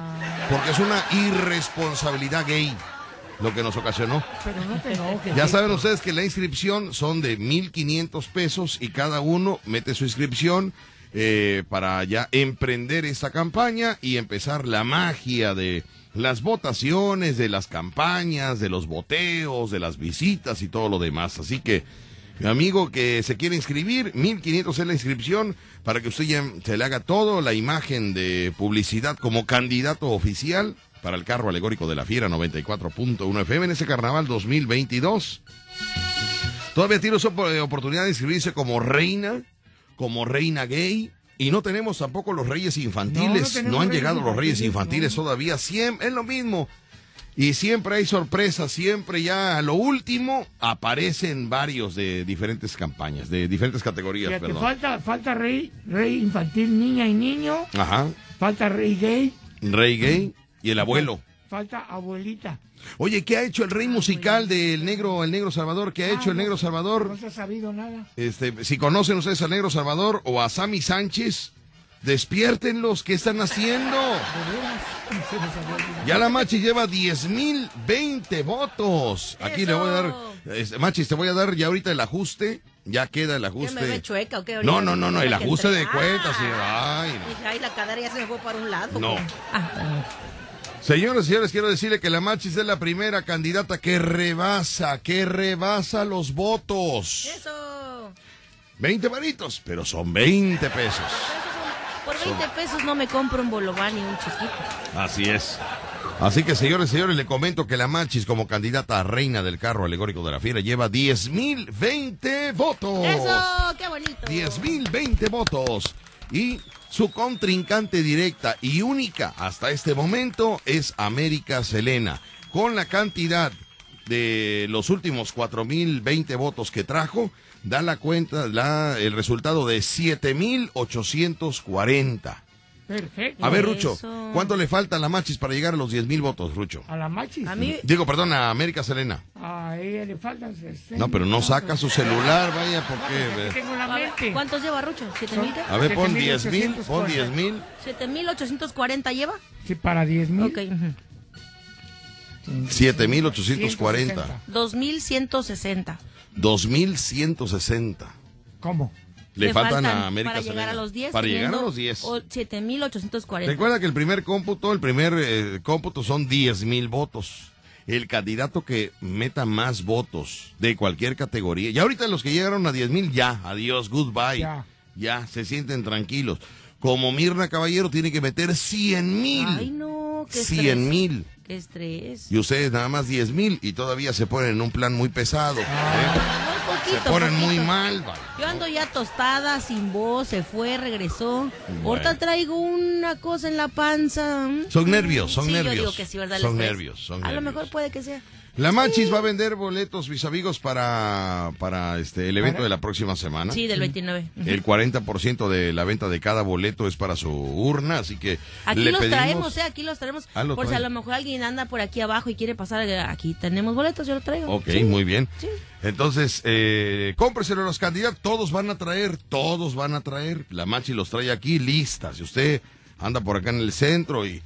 porque es una irresponsabilidad gay lo que nos ocasionó. Pero no te enojes. Ya saben ustedes que la inscripción son de 1.500 pesos y cada uno mete su inscripción eh, para ya emprender esta campaña y empezar la magia de las votaciones, de las campañas, de los boteos, de las visitas y todo lo demás. Así que, mi amigo que se quiere inscribir, 1.500 es la inscripción para que usted ya se le haga todo, la imagen de publicidad como candidato oficial para el carro alegórico de la Fiera 94.1 FM en ese carnaval 2022. Todavía tiene oportunidad de inscribirse como reina, como reina gay. Y no tenemos tampoco los reyes No, no infantiles. No, han reyes llegado los reyes infantiles, infantiles no. todavía. Siempre, es lo mismo. Y siempre hay sorpresas, siempre ya a lo último aparecen varios de diferentes campañas, de diferentes categorías, Fíjate, perdón. falta, falta rey, rey infantil, niña y niño. Ajá. Falta rey gay. Rey gay y el abuelo. Falta abuelita. Oye, ¿qué ha hecho el rey musical del negro, el negro Salvador? ¿Qué ha hecho el negro Salvador? No se ha sabido nada. Este, si conocen ustedes al negro Salvador o a Sammy Sánchez, despiértenlos, ¿qué están haciendo? De veras. <laughs> Ya la Machis lleva 10.020 votos. Aquí le voy a dar, este, Machis, te voy a dar ya ahorita el ajuste. Ya queda el ¿Qué me ve ajuste. chueca o qué? No, no, no, no, el ajuste de cuentas. sí, Ah. ay, no. Ay, la cadera ya se me fue para un lado. No. como- Ah, Señores y señores, quiero decirle que la Machis es la primera candidata que rebasa, que rebasa los votos. eso. 20 varitos, pero son 20 pesos. Por 20 pesos no me compro un bolobán ni un chiquito. Así es. Así que, señores y señores, le comento que la Machis, como candidata a reina del carro alegórico de la fiera, lleva 10.020 votos. Eso, qué bonito. 10.020 votos. Y su contrincante directa y única hasta este momento es América Selena. Con la cantidad de los últimos 4.020 votos que trajo, da la cuenta, la, el resultado de 7.840. Perfecto. A ver, Rucho, Eso. ¿cuánto le falta a la Machis para llegar a los 10.000 votos, Rucho? A la machis. A mí, Digo, perdón, a América Selena. A ella le faltan 60. No, pero no saca su celular, vaya, ¿por Aquí qué? tengo la mente. ¿cuántos lleva Rucho? ¿Siete mil qué? A ver, pon 7,840. 10.000, pon 10.000. ¿Siete mil ochocientos lleva? Sí, para 10 mil. Ok. ujú. 7.840. 2160. 2.160. ¿Cómo? Le, faltan, a América para llegar a los 10. Para llegar a los 10. o- 7840. Recuerda que el primer cómputo, el primer eh, cómputo son 10.000 votos. El candidato que meta más votos de cualquier categoría. Y ahorita los que llegaron a 10.000 ya, adiós, goodbye. Ya. Ya, se sienten tranquilos. Como Mirna Caballero tiene que meter 100 mil. Ay, no, qué estrés. 100 mil. Qué estrés. Y ustedes nada más 10 mil y todavía se ponen en un plan muy pesado. ¿eh? Muy poquito, Se ponen muy poquito. mal. vale. Yo ando ya tostada, sin voz, se fue, regresó. Ahorita traigo una cosa en la panza. Son nervios, son Sí, nervios. Yo digo que sí, ¿verdad? Son nervios, son A lo nervios. mejor puede que sea. La Machis va a vender boletos, mis amigos, para, para este, el evento ¿Para? de la próxima semana. Sí, del 29. Ujú. El 40% de la venta de cada boleto es para su urna, así que Aquí le los pedimos... traemos, ¿eh? Aquí los traemos. Ah, lo por si a lo mejor alguien anda por aquí abajo y quiere pasar, eh, aquí tenemos boletos, yo lo traigo. Ok, Sí. muy bien. Sí. Entonces, eh, cómpreselo a los candidatos, todos van a traer, todos van a traer. La Machi los trae aquí listas. Si usted anda por acá en el centro y,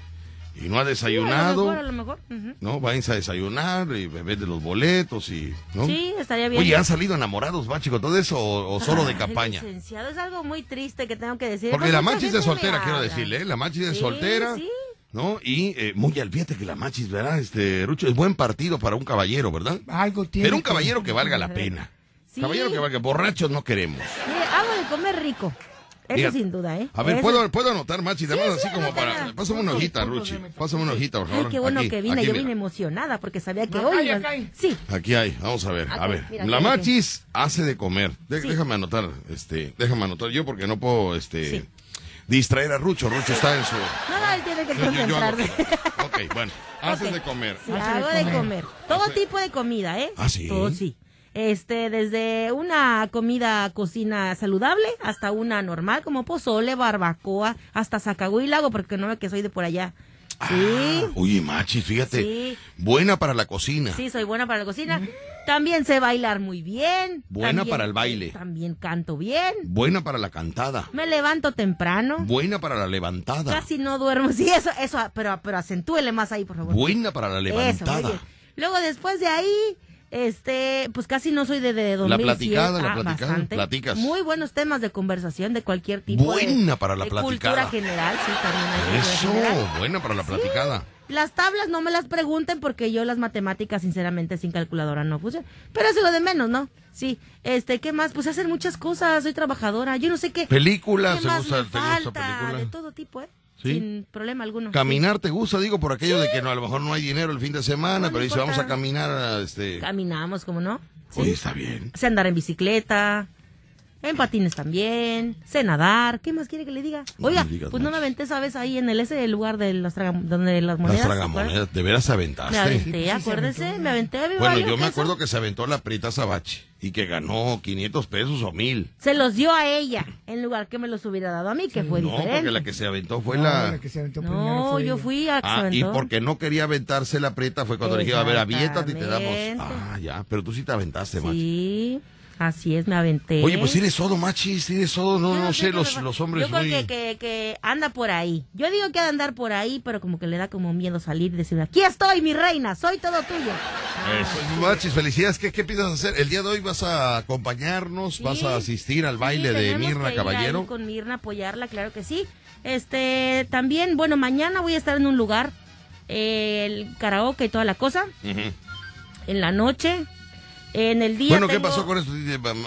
y no ha Sí, desayunado, a lo mejor, a lo mejor. ¿no? Váyanse a desayunar y vende los boletos y, ¿no? Sí, estaría bien. Oye, ¿han salido enamorados, Machi, con todo eso o, o solo de Ay, campaña? licenciado, es algo muy triste que tengo que decir. Porque Pues la Machis es soltera, quiero decirle, ¿eh? La Machis es Sí, soltera, sí. ¿no? Y eh, muy al fíjate que la Machis, ¿verdad? Este, Rucho, es buen partido para un caballero, ¿verdad? Algo tiene. Pero un caballero que valga la pena. Sí. Caballero que valga, borrachos no queremos. Mire, hago de comer rico. Eso sin duda, ¿eh? A ver, Eso- ¿puedo, ¿puedo anotar, Machi? Te Sí, mando sí, así como para... Pásame una hojita, Ruchi. Pásame una hojita, por favor. Ay, qué bueno Aquí, que vine. aquí, yo mira. vine emocionada porque sabía que Acá hoy. hay, hay. Sí. Aquí hay, vamos a ver, a Acá, ver. mira, la aquí, aquí. Machis hace de comer. De- Sí. Déjame anotar, este, déjame anotar yo porque no puedo, este, Sí. distraer a Rucho. Rucho está en su... No, no, él tiene que <laughs> Yo- yo- yo hago- concentrarse. Ok, bueno, haces Ok. de comer. Sí, hago de comer. comer. Todo Hace- tipo de comida, ¿eh? ¿Ah, sí? Todo sí. Este, desde una comida cocina saludable hasta una normal como pozole, barbacoa, hasta sacahuil hago porque no ve que soy de por allá. Sí. Oye, Machis, fíjate, Sí. buena para la cocina. Sí, soy buena para la cocina. También sé bailar muy bien. Buena También- para el baile. También canto bien. Buena para la cantada. Me levanto temprano. Buena para la levantada. Casi no duermo. <laughs> Sí, eso, eso, pero, pero acentúele más ahí, por favor. Buena para la Eso, levantada. bien. Luego después de ahí, este, pues casi no soy de, de dormir. platicada, sí, la ah, platicada, bastante. platicas. Muy buenos temas de conversación de cualquier tipo. de- Buena para la de platicada. Cultura general, sí, también Eso, general. buena para la platicada. Las tablas no me las pregunten porque yo las matemáticas, sinceramente, sin calculadora no puse. Pero eso es lo de menos, ¿no? Sí. Este, ¿qué más? Pues hacer muchas cosas. Soy trabajadora. Yo no sé qué. Películas, ¿Qué ¿te más gusta, me te gusta falta? película? De todo tipo, ¿eh? Sí. Sin problema alguno. Caminar te gusta, digo, por aquello de que no, a lo mejor no hay dinero el fin de semana, No, pero dice, vamos a caminar, este... Caminamos, como no? Sí. Oye, está bien. Sé andar en bicicleta, en patines también, sé nadar. ¿Qué más quiere que le diga? No Oiga, me pues no me aventé, ¿sabes? Ahí en el ese lugar de las, traga- donde las monedas. Las ¿se tragamonedas, de veras Me aventaste. aventé, se acuérdese, aventó. me aventé. a mi Bueno, yo me acuerdo que se aventó la Prita Sabache y que ganó 500 pesos o 1000. Se los dio a ella, en lugar que me los hubiera dado a mí, que fue No, diferente. porque la que se aventó fue No, la... la que se aventó primero No, fue yo ella. fui a que se Ah, y porque no quería aventarse la Prita fue cuando le dije, a ver, aviéntate y te damos... Ah, ya, pero tú sí te aventaste, macho. Sí, así es, me aventé. Oye, pues eres sodo, machis, eres sodo, no, no sé, los, los hombres Yo creo muy... que, que, que anda por ahí. Yo digo que ha de andar por ahí, pero como que le da como miedo salir y decir, aquí estoy, mi reina, soy todo tuyo. Eso, machis, felicidades. ¿Qué, ¿Qué piensas hacer? El día de hoy vas a acompañarnos, Sí. vas a asistir al baile Sí, de Mirna que ir Caballero. ahí con Mirna, apoyarla, claro que sí. Este, también, bueno, mañana voy a estar en un lugar, eh, el karaoke y toda la cosa, en la noche. En el día Bueno, ¿qué pasó con esto?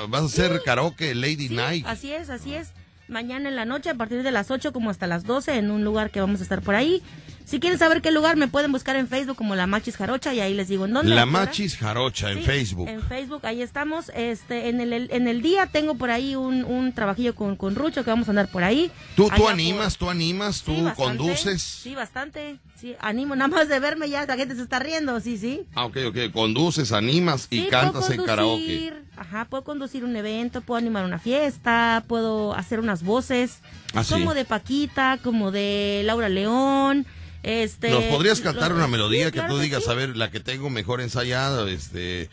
¿Vas a hacer karaoke Lady Sí, Night? Así es, así es. Mañana en la noche, a partir de las 8 como hasta las 12, en un lugar que vamos a estar por ahí. Si quieren saber qué lugar, me pueden buscar en Facebook como La Machis Jarocha y ahí les digo en dónde. La. Machis Jarocha en Sí, Facebook. En Facebook, ahí estamos. Este, en el, en el día tengo por ahí un, un trabajillo con, con Rucho que vamos a andar por ahí. ¿Tú, Allá tú por- animas, tú animas, tú Sí, bastante. conduces? Sí, bastante. Sí, animo, nada más de verme ya, la gente se está riendo, sí, sí. Ah, ok, ok. Conduces, animas y Sí, cantas en karaoke. Ajá, puedo conducir un evento, puedo animar una fiesta, puedo hacer unas voces, Ah, sí. como de Paquita, como de Laura León, este... ¿Nos podrías cantar una melodía sí, que claro tú digas, sí. a ver, la que tengo mejor ensayada, este...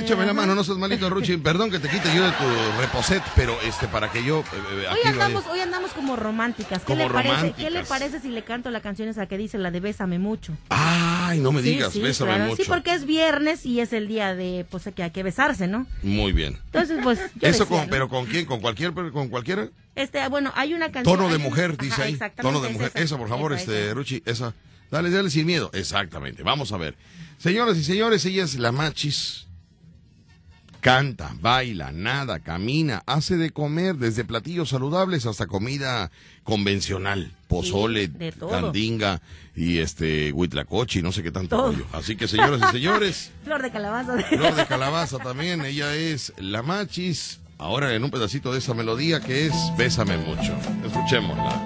Échame la mano, no seas malito, Ruchi. Perdón que te quite yo de tu reposet, pero este, para que yo... eh, eh, Hoy andamos, hoy andamos como románticas. ¿Qué Como le parece? ¿Qué le parece si le canto la canción esa que dice la de Bésame mucho? Ay, no me Sí, digas, sí, bésame claro. mucho. Sí, porque es viernes y es el día de, pues, que hay que besarse, ¿no? Muy bien. Entonces, pues, yo Eso decía, con, ¿no? pero con quién, con cualquier, con cualquiera. Este, bueno, hay una canción. Tono de mujer, Ajá, dice ahí. Tono de mujer. Esa, por favor, esa, este, esa. Ruchi, esa. Dale, dale sin miedo. Exactamente. Vamos a ver. Señoras y señores, ella es la machis. Canta, baila, nada, camina, hace de comer desde platillos saludables hasta comida convencional, pozole, Sí, candinga y este huitlacoche y no sé qué tanto rollo. Así que señoras y <laughs> señores, Flor de calabaza. Flor de Calabaza <laughs> también, ella es la machis. Ahora en un pedacito de esa melodía que es Bésame mucho. Escuchémosla.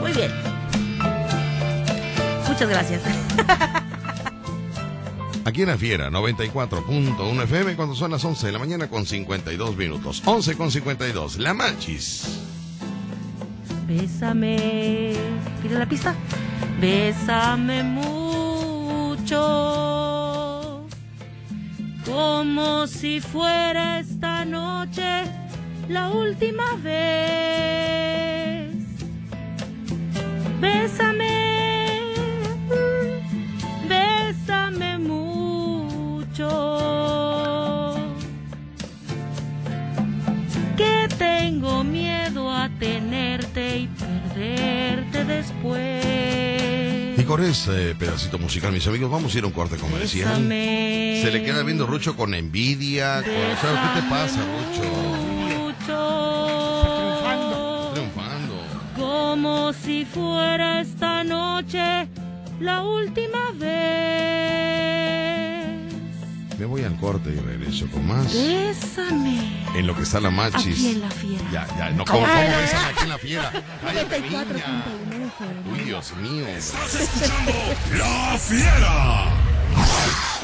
Muy bien. Muchas gracias. <laughs> Aquí en la Fiera, 94.1 FM, cuando son las 11 de la mañana con 52 minutos. 11 con 52, La Machis. Bésame. ¿Quieres la pista? Bésame mucho. Como si fuera esta noche la última vez. Bésame. Tenerte y perderte después. Y mejores eh, pedacito musical, mis amigos. Vamos a ir a un corte comercial. Bésame. Se le queda viendo Rucho con envidia. Con, o sea, ¿Qué te pasa, Rucho? Triunfando. Triunfando. Como si fuera esta noche la última vez. Me voy al corte y regreso con más. Bésame. En lo que está la machis. Aquí en la fiera. Ya, ya, no, ¿cómo, cómo ves aquí en la fiera? Cállate, niña. 94.1 FM. Uy, Dios mío. Estás escuchando La Fiera.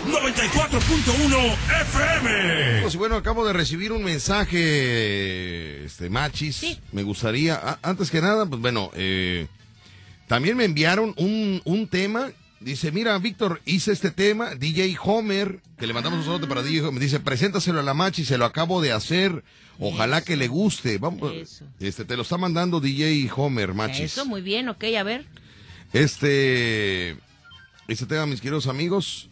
94.1 FM. Pues, y bueno, acabo de recibir un mensaje, este, Machis. Me gustaría, a- antes que nada, pues bueno, eh, también me enviaron un, un tema. Dice, mira, Víctor, hice este tema, DJ Homer, que le mandamos un saludo para DJ Homer. Dice, preséntaselo a la Machis, se lo acabo de hacer. Ojalá que le guste. Vamos, este, te lo está mandando DJ Homer, Machis. Eso, muy bien, ok, a ver. Este, este tema, mis queridos amigos,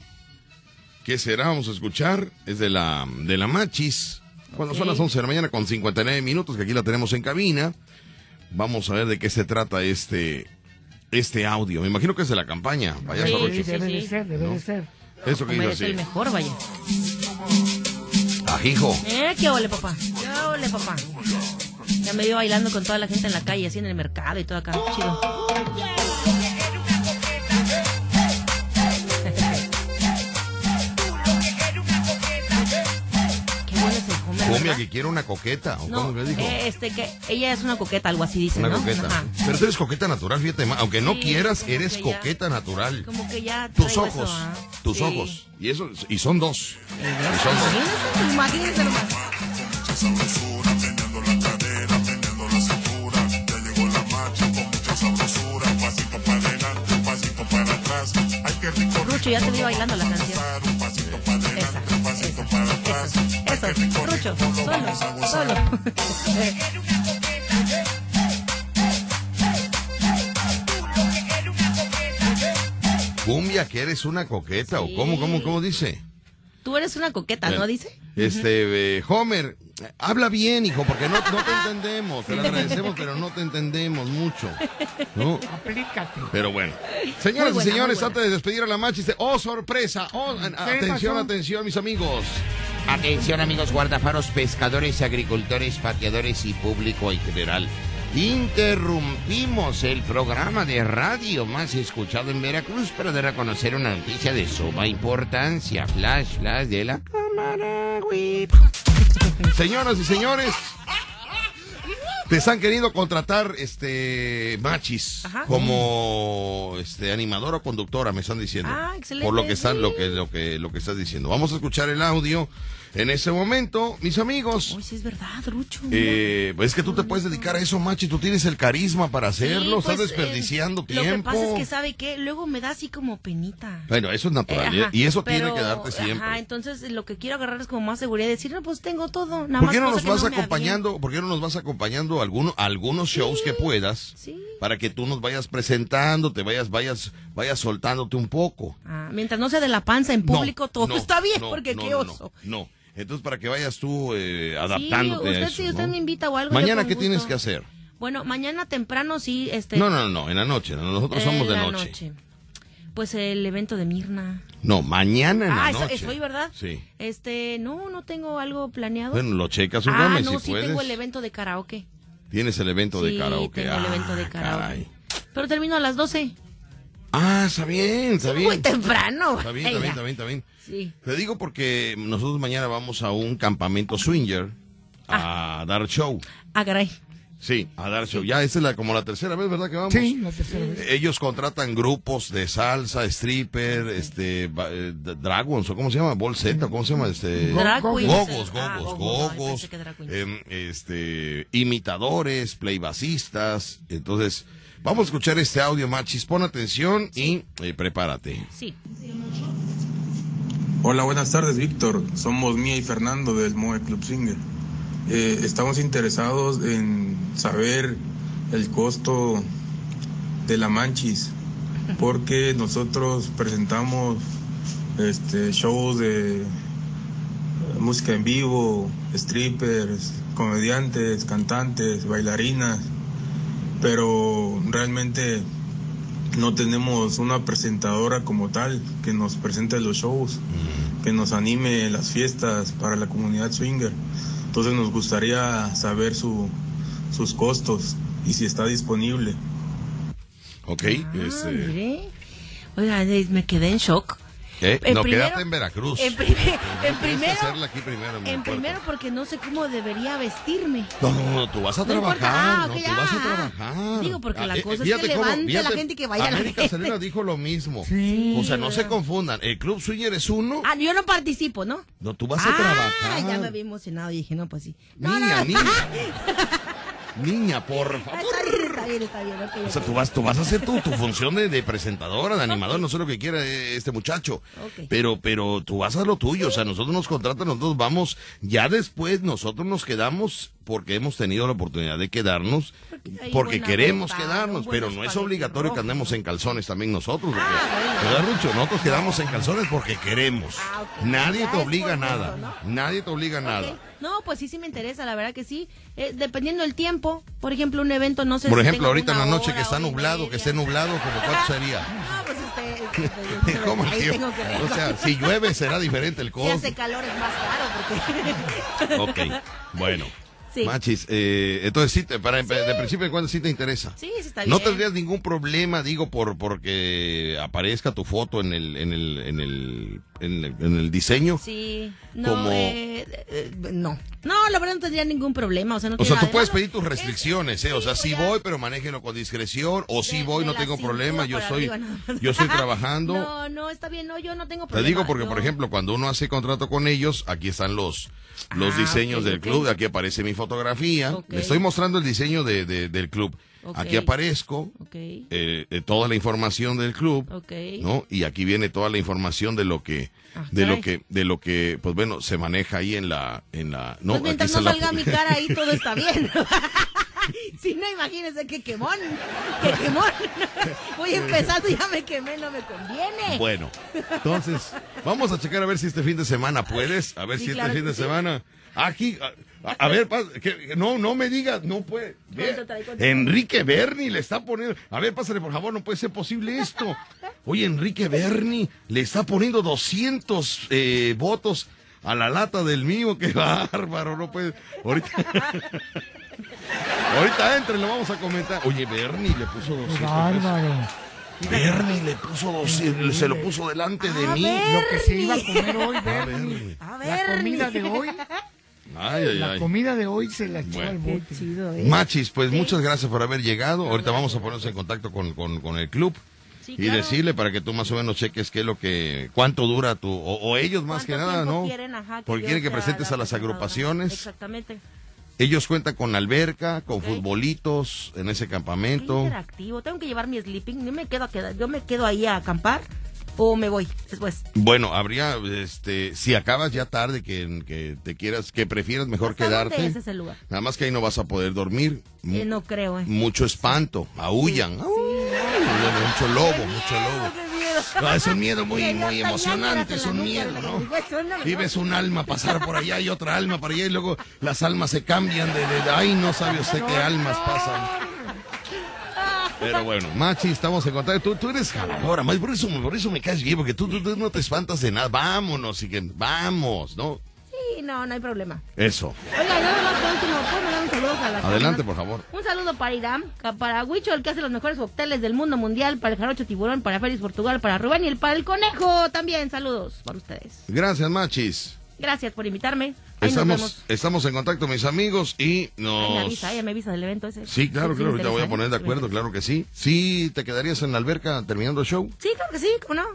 ¿qué será? Vamos a escuchar, es de la, de la Machis. Cuando son las 11 de la mañana con 59 minutos, que aquí la tenemos en cabina. Vamos a ver de qué se trata este, este audio. Me imagino que es de la campaña. Vaya Sí, debe de ser, debe de ser. Eso que dice Merece el así. mejor, vaya. Ajijo. Eh, qué ole, papá. Qué ole, papá. Ya me dio bailando con toda la gente en la calle, así en el mercado y todo acá. Chido. Que quiere una coqueta. ¿o No, dijo? eh, este, que ella es una coqueta, algo así dice, una ¿no? coqueta. Ajá. Pero tú eres coqueta natural, fíjate. Aunque no Sí, quieras, eres ya- coqueta natural. Como que ya Tus ojos, eso, ¿ah? tus Sí. ojos. Y eso, y son dos. Y son dos. Imagínense. Rucho, ya te vi bailando la canción. Para atrás. Eso, Rucho, solo, solo. Cumbia, que eres una coqueta, o cómo, cómo, cómo dice. Tú eres una coqueta, ¿no? Bueno, Dice. Este, eh, Homer, eh, habla bien, hijo, porque no, no te <laughs> entendemos. Te lo agradecemos, pero no te entendemos mucho. ¿no? Aplícate. Pero bueno. Señoras buena, y señores, antes de despedir a la machi, dice, oh, sorpresa. Oh, atención, pasó? atención, mis amigos. Atención amigos guardafaros, pescadores, agricultores, pateadores y público en general. Interrumpimos el programa de radio más escuchado en Veracruz para dar a conocer una noticia de suma importancia. Flash, flash de la cámara, güey. Señoras y señores, te están queriendo contratar, este, machis, Ajá. como, este, animadora o conductora, me están diciendo. Ah, excelente, Por lo que están, lo que, lo que, lo que estás diciendo. Vamos a escuchar el audio en ese momento, mis amigos. Uy, sí es verdad, Rucho. Eh, pues es que tú te puedes dedicar a eso, Machi. Tú tienes el carisma para hacerlo. Sí, Estás pues, desperdiciando eh, tiempo. Lo que pasa es que, ¿sabe qué? Luego me da así como penita. Bueno, eso es natural. Eh, ajá, y eso pero, tiene que darte siempre. Ajá, entonces lo que quiero agarrar es como más seguridad y decir, no, pues tengo todo. Nada ¿Por qué no nos vas no acompañando? ¿Por qué no nos vas acompañando a alguno- a algunos shows que puedas? Para que tú nos vayas presentando, te vayas, vayas, vayas soltándote un poco. Ah, mientras no sea de la panza en No, público, todo no, está bien, porque qué oso. No. Entonces, para que vayas tú eh, Sí, adaptándote usted, a eso. si usted ¿no? me invita o algo. Mañana, ¿qué gusto. tienes que hacer? Bueno, mañana temprano sí, este. No, no, no, en la noche. Nosotros somos de la noche. Pues el evento de Mirna. No, mañana en ah, la noche. eso hoy, ¿verdad? Sí. Este, no, no tengo algo planeado. Bueno, lo checas un ah, no, si sí puedes. tengo el evento de karaoke. Tienes el evento de Sí, karaoke. tengo el Ah, evento de karaoke. caray. Pero termino a las 12. Ah, está bien, está bien. Muy temprano. Está bien, está bien, está bien, está bien. Sí. Te digo porque nosotros mañana vamos a un campamento swinger a dar show. Ah, caray. Sí, a dar show. Ya esta es la, como la tercera vez, ¿verdad que vamos? Sí, la tercera vez. Ellos contratan grupos de salsa, stripper, este, eh, dragons, o cómo se llama, bolseta, ¿cómo se llama? Este, Drag queens. gogos, Ah, gogos, gogos. Ay, gogos, em, este, imitadores, playbassistas. Entonces, vamos a escuchar este audio, machis. Pon atención y eh, prepárate. Sí. Hola, buenas tardes, Víctor. Somos Mía y Fernando del MOE Club Singer. Eh, estamos interesados en saber el costo de la Manchis, porque nosotros presentamos este, shows de eh, música en vivo, strippers, comediantes, cantantes, bailarinas, pero realmente no tenemos una presentadora como tal que nos presente los shows, que nos anime las fiestas para la comunidad swinger. Entonces nos gustaría saber su, sus costos y si está disponible. Ok, Ah, este, mire. Oiga, me quedé en shock. ¿Eh? En no, primero- quédate en Veracruz. En, primer- en primero, aquí primero. en primero porque no sé cómo debería vestirme. No, no, no, tú vas a No trabajar. ah, no, tú vas a ah, trabajar. digo, porque la eh, cosa es que cómo- levante la gente y que vaya a la gente. Dijo lo mismo. Sí. O sea, no se confundan. El Club Swinger es uno. Ah, yo no participo, ¿no? No, tú vas a Ah, trabajar. ya me había emocionado y dije, no, pues sí. No, Niña, no. niña. <laughs> Niña, por favor. Bien, está bien, O sea, tú vas, tú vas a hacer tu, tu <laughs> función de, de presentadora, de animador, no sé lo que quiera eh, este muchacho. Pero, pero tú vas a lo tuyo, o sea, nosotros nos contratan, nosotros vamos, ya después nosotros nos quedamos porque hemos tenido la oportunidad de quedarnos, porque queremos ropa, quedarnos, pero no es obligatorio que andemos en calzones también nosotros. porque- Ah, bueno. ¿Verdad, Rucho? Nosotros quedamos en calzones porque queremos. Ah. Nadie te obliga a nada. Nadie te obliga a nada. No, pues sí, sí me interesa, la verdad que sí. Eh, dependiendo del tiempo, por ejemplo, un evento, no sé Por si ejemplo, ahorita en la una noche que está nublado, que esté nublado, ¿como cuánto sería? No, pues este, <laughs> ¿Cómo ahí tengo que <laughs> o sea, si llueve será diferente el Si costo. hace calor es más caro porque... Ok, bueno. Sí. Machis, eh, entonces sí, te- para, de principio de cuando sí te interesa. Sí, sí está No bien. tendrías ningún problema, digo, por porque aparezca tu foto en el en el en el en el, en el diseño. Sí, no, Como- eh, eh, no. No, la verdad no tendría ningún problema, o sea, no O sea, tú de puedes pedir tus restricciones, ¿eh? O sea, sí voy, pero manéjenlo con discreción. O sí De- voy, de no tengo problema. Yo soy, arriba yo estoy <laughs> trabajando. No, no, está bien, no, yo no tengo Te problema. digo porque, yo- por ejemplo, cuando uno hace contrato con ellos, aquí están los, los Ah, diseños del club, aquí aparece mi fotografía. Le estoy mostrando el diseño de, de- del club. Aquí aparezco, eh, eh, toda la información del club. ¿no? Y aquí viene toda la información de lo que, Ah, de lo que, de lo que, pues bueno, se maneja ahí en la, en la, no, pues mientras aquí no la- salga mi cara ahí, todo está bien. <laughs> <laughs> si no, imagínense qué quemón, qué quemón. <laughs> Voy empezando y ya me quemé, no me conviene. Bueno, <laughs> entonces, vamos a checar a ver si este fin de semana puedes, a ver Sí, si claro este fin de sí. semana, aquí, a, ver, que- no, no me digas, no puede. Ve, ¿Cuánto trae? ¿Cuánto Enrique Berni le está poniendo, a ver, pásale por favor, no puede ser posible esto. Oye, Enrique Berni le está poniendo 200 eh, votos a la lata del mío, qué bárbaro, no puede, ahorita. Ahorita entre, lo vamos a comentar. Oye, Bernie le puso 200 pesos. Bárbaro. Bernie le puso 200, se lo puso delante de A mí. Lo que se iba a comer hoy, A Bernie. La comida de hoy, Ay, ay, la ay. comida de hoy se la echó Bueno. al bote. chido, ¿eh? Machis, pues muchas gracias por haber llegado. Ahorita vamos a ponernos en contacto con, con, con el club Sí, y claro. decirle para que tú más o menos cheques qué es lo que, cuánto dura tu, o, o ellos más que ¿Cuánto nada, ¿no? quieren, ajá, Porque quieren que presentes a las agrupaciones. Exactamente. Ellos cuentan con alberca, con Ok. futbolitos en ese Qué campamento. interactivo. Tengo que llevar mi sleeping. Yo me quedo, a quedar- yo me quedo ahí a acampar o me voy después. Bueno, habría, este, si acabas ya tarde, que, que te quieras, que prefieras mejor ¿Hasta quedarte. es ese lugar? Nada más que ahí no vas a poder dormir. Eh, no creo, eh. Mucho espanto, aullan. Au, mucho lobo, mucho lobo. Miedo. Ah, es un miedo <laughs> muy, muy emocionante, es un miedo, ¿no? digo, eso no, no. Y ves un alma pasar por allá y otra alma para allá y luego las almas se cambian de, de- de- ay, no sabe usted qué almas pasan. Pero bueno, Machi, estamos en contacto. Tú, tú eres jaladora, por eso, por eso me caes bien, porque tú, tú- tú no te espantas de nada. Vámonos, y que, vamos, ¿no? Sí, no, no hay problema. Eso. Oiga, nada más por último, ¿puedo mandar un saludo a la Adelante, por favor. Un saludo para Irán, para Huicho, el que hace los mejores cócteles del mundo mundial, para el Jarocho Tiburón, para Félix Portugal, para Rubén y el para el Conejo. También saludos para ustedes. Gracias, Machis. Gracias por invitarme. Ahí nos. Estamos, estamos en contacto, mis amigos, y Ahí me nos... avisa, ella me avisa del evento ese. Sí, claro, Sí, claro, ya voy a poner de acuerdo, claro que sí. Sí, ¿te quedarías en la alberca terminando el show? Sí, claro que sí, ¿cómo no?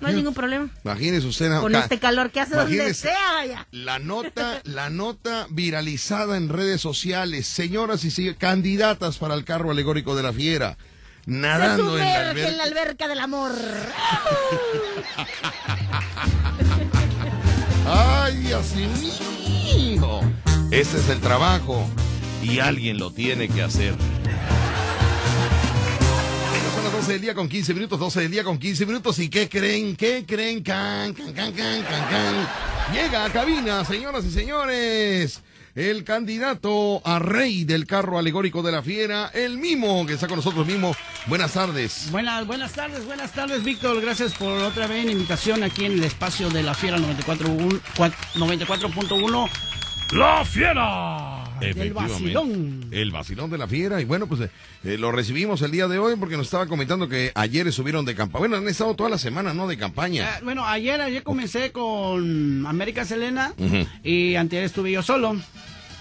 No hay ningún problema. Imagínese usted... Con este calor que hace donde sea, vaya. La nota, la nota viralizada en redes sociales, señoras y señores, candidatas para el carro alegórico de la fiera, Se nadando en la alberca. en la alberca del amor. ¡Ay, así mío! Ese es el trabajo y alguien lo tiene que hacer. Bueno, Son las 12 del día con 15 minutos, 12 del día con 15 minutos. ¿Y qué creen? ¿Qué creen? Can, can, can, can, can, can. Llega a cabina, señoras y señores. el candidato a rey del carro alegórico de la fiera, el Mimo, que está con nosotros Mimo. Buenas tardes. Buenas, buenas tardes, buenas tardes, Víctor. Gracias por otra vez la invitación aquí en el espacio de la Fiera 94.1. 94.1. ¡La Fiera! Efectivamente. vacilón. El vacilón de la fiera. Y bueno, pues eh, eh, lo recibimos el día de hoy porque nos estaba comentando que ayer estuvieron de campaña. Bueno, han estado toda la semana, ¿no? De campaña. Ah, bueno, ayer, ayer comencé con América Selena Ujú. y antes estuve yo solo.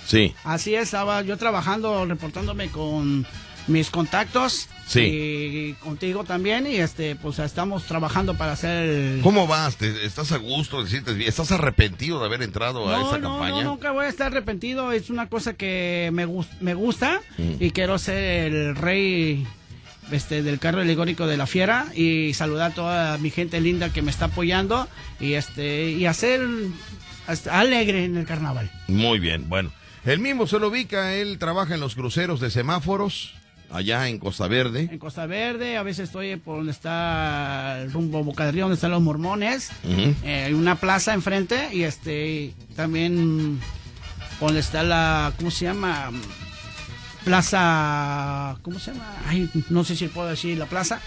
Sí. Así es, estaba yo trabajando, reportándome con mis contactos. Sí. Y contigo también. Y este, pues estamos trabajando para hacer el... ¿Cómo vas? ¿Te- ¿Estás a gusto? ¿Te sientes bien? ¿Estás arrepentido de haber entrado a no, campaña? no, nunca voy a estar arrepentido. Es una cosa que me, me gusta Mm. y quiero ser el rey este, del carro alegórico de la fiera y saludar a toda mi gente linda que me está apoyando y este y hacer alegre en el carnaval. Muy bien, bueno. El mismo se lo ubica, él trabaja en los cruceros de semáforos, allá en Costa Verde. En Costa Verde, a veces estoy por donde está el rumbo Boca del Río, donde están los mormones. Eh, hay una plaza enfrente y este también donde está la ¿cómo se llama? Plaza ¿cómo se llama? Ay, no sé si puedo decir la plaza.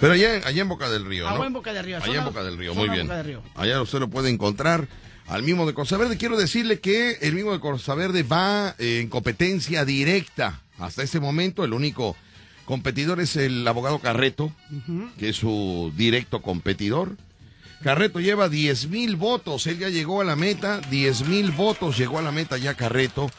Pero allá, allá en Boca del Río, Ah, en Boca del Río, Allá en Boca del Río, muy bien. Río. Allá usted lo puede encontrar al mismo de Costa Verde. Quiero decirle que el mismo de Costa Verde va en competencia directa. Hasta este momento, el único competidor es el abogado Carreto, que es su directo competidor. Carreto lleva 10 mil votos, él ya llegó a la meta, 10 mil votos llegó a la meta ya Carreto.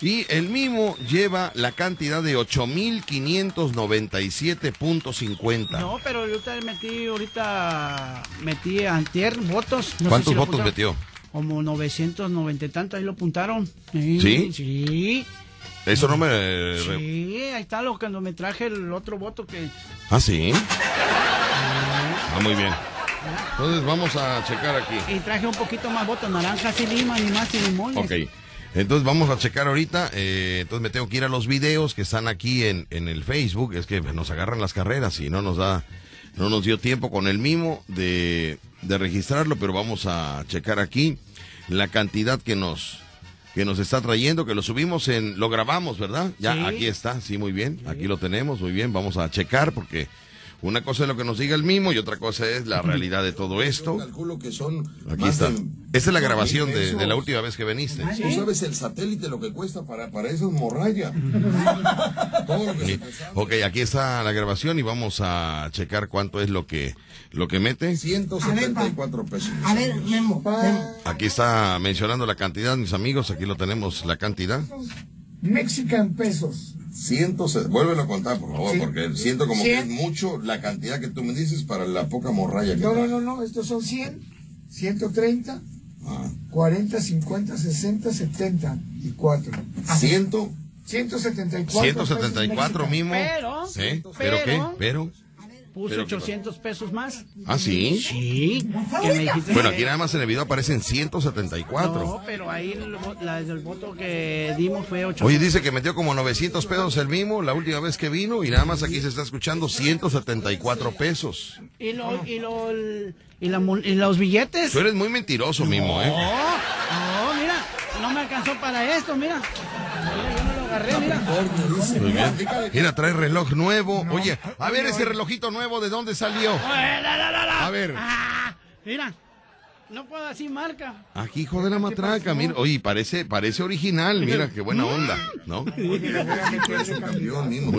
Y el mismo lleva la cantidad de 8.597.50. No, pero yo te metí ahorita metí antier votos. No sé ¿Cuántos si votos metió? Como 990 y tanto, ahí lo apuntaron. Sí. ¿Sí? Sí. Eso no me... Sí, ahí está lo cuando me traje el otro voto que Ah, sí. Ah, muy bien. Entonces vamos a checar aquí. y traje un poquito más votos, naranjas y lima, ni más y limones. Ok. Entonces vamos a checar ahorita. eh, entonces me tengo que ir a los videos que están aquí en, en el Facebook. Es que nos agarran las carreras y no nos da, no nos dio tiempo con el mimo de, de registrarlo, pero vamos a checar aquí la cantidad que nos que nos está trayendo, que lo subimos en, lo grabamos, ¿verdad? Ya, Sí. aquí está, sí, muy bien, aquí lo tenemos, muy bien, vamos a checar porque una cosa es lo que nos diga el mimo y otra cosa es la realidad de todo esto. calculo que son Aquí está. de Esta es la grabación de, de la última vez que viniste. ¿Tú sabes el satélite lo que cuesta para, para esas morrayas? <laughs> Todo lo que se Sí. Ok, aquí está la grabación y vamos a checar cuánto es lo que lo que mete. 174 pesos. A ver, Memo, Memo. Aquí está mencionando la cantidad, mis amigos, aquí lo tenemos la cantidad. Mexican pesos. Ciento, se- vuélvelo a contar, por favor, Sí. porque siento como que es mucho la cantidad que tú me dices para la poca morraya que No, no, trae. no, no, estos son 100, 130, Ah. 40, 50, 60, 70 y 4. Ciento. 174. 174 pesos mimo. Pero, ¿Sí? ¿Pero qué? pero- ¿Pero? Puse Pero qué 800 pesos más. ¿Ah, sí? Sí. Que me dijiste Bueno, aquí nada más en el video aparecen 174. No, pero ahí el, la- el voto que dimos fue 800. Oye, dice que metió como 900 pesos el mimo la última vez que vino y nada más aquí se está escuchando 174 pesos. ¿Y, lo, y, lo, el- y, la y los billetes? Tú eres muy mentiroso, mimo, ¿eh? No, mira, no me alcanzó para esto, mira. Mira, yo no lo agarré, mira. Muy bien. Mira, trae reloj nuevo. Oye, a ver ese relojito nuevo, ¿de dónde salió? A ver. Ah, mira, no puedo decir marca. Aquí, hijo de la matraca, mira. Oye, parece, parece original, mira, qué buena onda, ¿no? Muy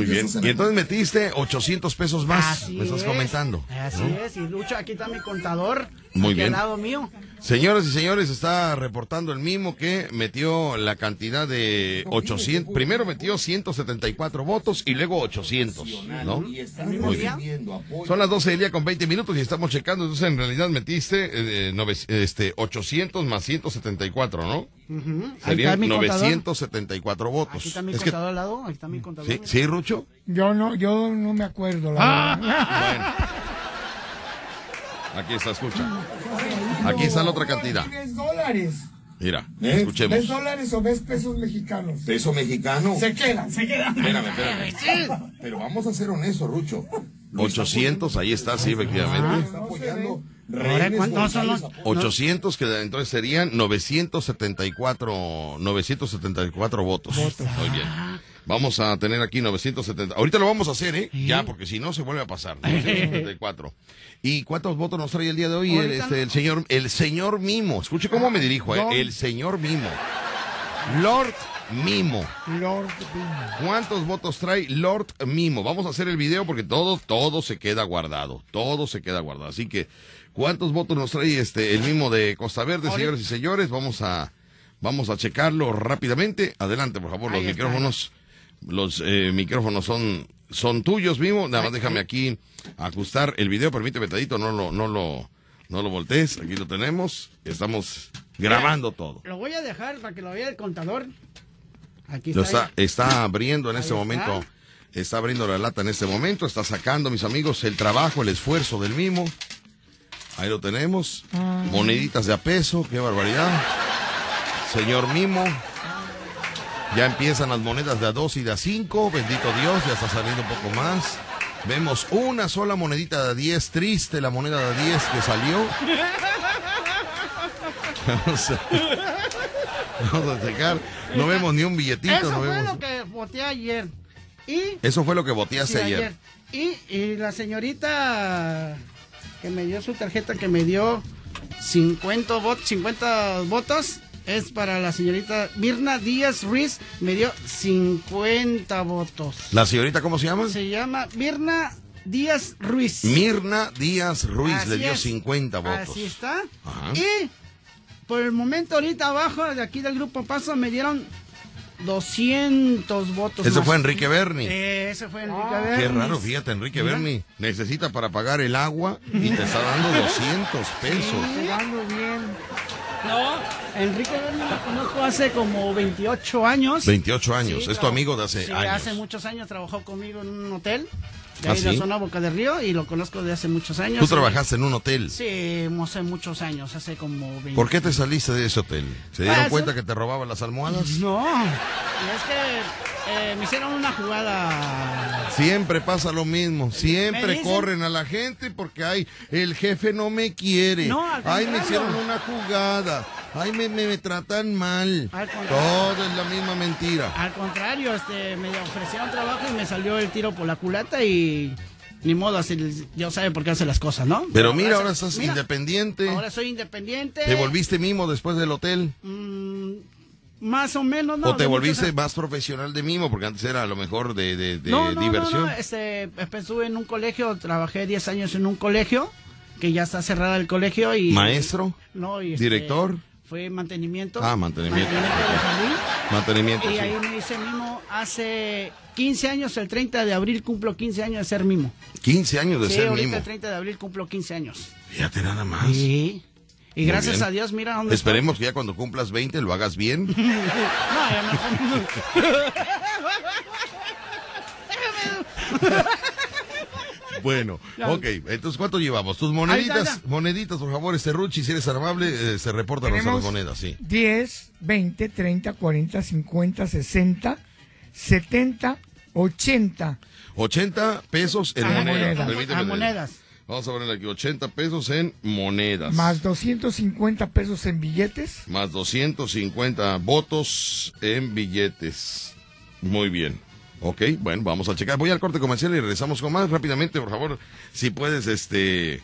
bien. Y entonces metiste 800 pesos más, Así me estás es. comentando. Así ¿no? es, y Lucho, aquí está mi contador. Muy bien. al lado mío. Señoras y señores, está reportando el mismo que metió la cantidad de 800. Primero metió 174 votos y luego 800, ¿no? Muy bien. Son las 12 del día con 20 minutos y estamos checando. Entonces, en realidad metiste eh, nove- este, 800 más 174, ¿no? Serían mi contador. 974 votos. Aquí está mi Es que- contador al lado, aquí está mi contador. ¿Sí, ¿Sí, Rucho? Yo no, yo no me acuerdo, la Ah. verdad. Aquí está, escucha. Aquí está la otra cantidad. ¿Ves dólares? Mira, ¿Eh? escuchemos. ¿Ves dólares o ves pesos mexicanos? Peso mexicano. Se quedan, se quedan. Espérame, espérame. Pero vamos a ser honestos, Rucho. 800, ahí está, sí, efectivamente. Está apoyando Rehenes ¿cuántos son los- mortales. 800, que entonces serían 974, 974 votos. Muy bien. Vamos a tener aquí 970. Ahorita lo vamos a hacer, ¿eh? Ya, porque si no se vuelve a pasar. 974. <laughs> ¿Y cuántos votos nos trae el día de hoy el, este, el señor el señor Mimo? Escuche cómo me dirijo, ¿eh? El señor Mimo. Lord Mimo. Lord Bing. ¿Cuántos votos trae Lord Mimo? Vamos a hacer el video porque todo, todo se queda guardado. Todo se queda guardado. Así que, ¿cuántos votos nos trae este el Mimo de Costa Verde, señores y señores? Vamos a, vamos a checarlo rápidamente. Adelante, por favor, los está. micrófonos. Los eh, micrófonos son, son tuyos, Mimo. Nada más déjame aquí ajustar el video. Permíteme, Tadito, no lo, no lo, no lo voltees. Aquí lo tenemos. Estamos grabando todo. Lo voy a dejar para que lo vea el contador. Aquí Lo está. está, está abriendo en Ahí este está. momento. Está abriendo la lata en este momento. Está sacando, mis amigos, el trabajo, el esfuerzo del mimo. Ahí lo tenemos. Ah. Moneditas de a peso. Qué barbaridad. Señor mimo. Ya empiezan las monedas de a dos y de a cinco. Bendito Dios, ya está saliendo un poco más. Vemos una sola monedita de a 10. Triste la moneda de a 10 que salió. <laughs> Vamos a, vamos a checar. No vemos ni un billetito. Eso no fue vemos. lo que voté ayer. Y, Eso fue lo que voteaste sí, ayer. Y, y la señorita que me dio su tarjeta, que me dio 50, vot 50 votos, es para la señorita Mirna Díaz Ruiz, me dio 50 votos. ¿La señorita cómo se llama? Se llama Mirna Díaz Ruiz. Mirna Díaz Ruiz Así le dio es. 50 votos. Así está. Ajá. Y por el momento ahorita abajo de aquí del grupo Paso me dieron 200 votos. Ese más. fue Enrique Berni. Eh, ese fue Enrique Ah, Berni. Qué raro, fíjate, Enrique Mira. Berni. Necesita para pagar el agua y te está dando 200 pesos. Bien. No, Enrique lo conozco hace como 28 años. 28 años. Sí, es tu amigo de hace sí, años. hace muchos años trabajó conmigo en un hotel. De ¿Ah, ahí la sí? zona Boca del Río y lo conozco de hace muchos años. Tú trabajaste en un hotel. Sí, hace muchos años, hace como 20. ¿Por qué te saliste de ese hotel? ¿Se dieron Ah, cuenta que te robaban las almohadas? No, es que eh, me hicieron una jugada. Siempre pasa lo mismo, siempre dicen- corren a la gente porque ay, el jefe no me quiere, No, al ay, me hicieron una jugada, ay, me, me, me tratan mal, todo es la misma mentira. Al contrario, este, me ofrecieron trabajo y me salió el tiro por la culata y ni modo, así, yo sabe por qué hace las cosas, ¿no? Pero mira, gracias- ahora estás mira, independiente, Ahora soy independiente. te volviste mimo después del hotel, Mm, más o menos, ¿no? o te volviste más profesional de mimo, porque antes era a lo mejor de, de- de no, no, diversión. No, este, estuve en un colegio, trabajé 10 años en un colegio, que ya está cerrada el colegio y... Maestro, No, y este, director, Fue mantenimiento. Ah, mantenimiento. de jardín. mantenimiento. Y sí. ahí me hice mimo hace 15 años, el 30 de abril cumplo 15 años de ser mimo. 15 años de sí, ser ahorita mimo. el 30 de abril cumplo 15 años. Fíjate nada más. Sí. Y Muy gracias bien. a Dios, mira dónde Esperemos que ya cuando cumplas 20 lo hagas bien. estoy. <laughs> no, ya mejor- <laughs> <laughs> <laughs> Bueno, Ya. ok, entonces ¿cuánto llevamos? Tus moneditas, está, moneditas, por favor, este Ruchi, si eres amable, eh, se reportan las Tenemos monedas, sí. 10, 20, 30, 40, 50, 60, 70, 80. 80 pesos en monedas. Permíteme, Ah, monedas. Vamos a ponerle aquí 80 pesos en monedas. Más 250 pesos en billetes. Más 250 votos en billetes. Muy bien. Ok, bueno, vamos a checar. Voy al corte comercial y regresamos con más rápidamente, por favor. Si puedes, este,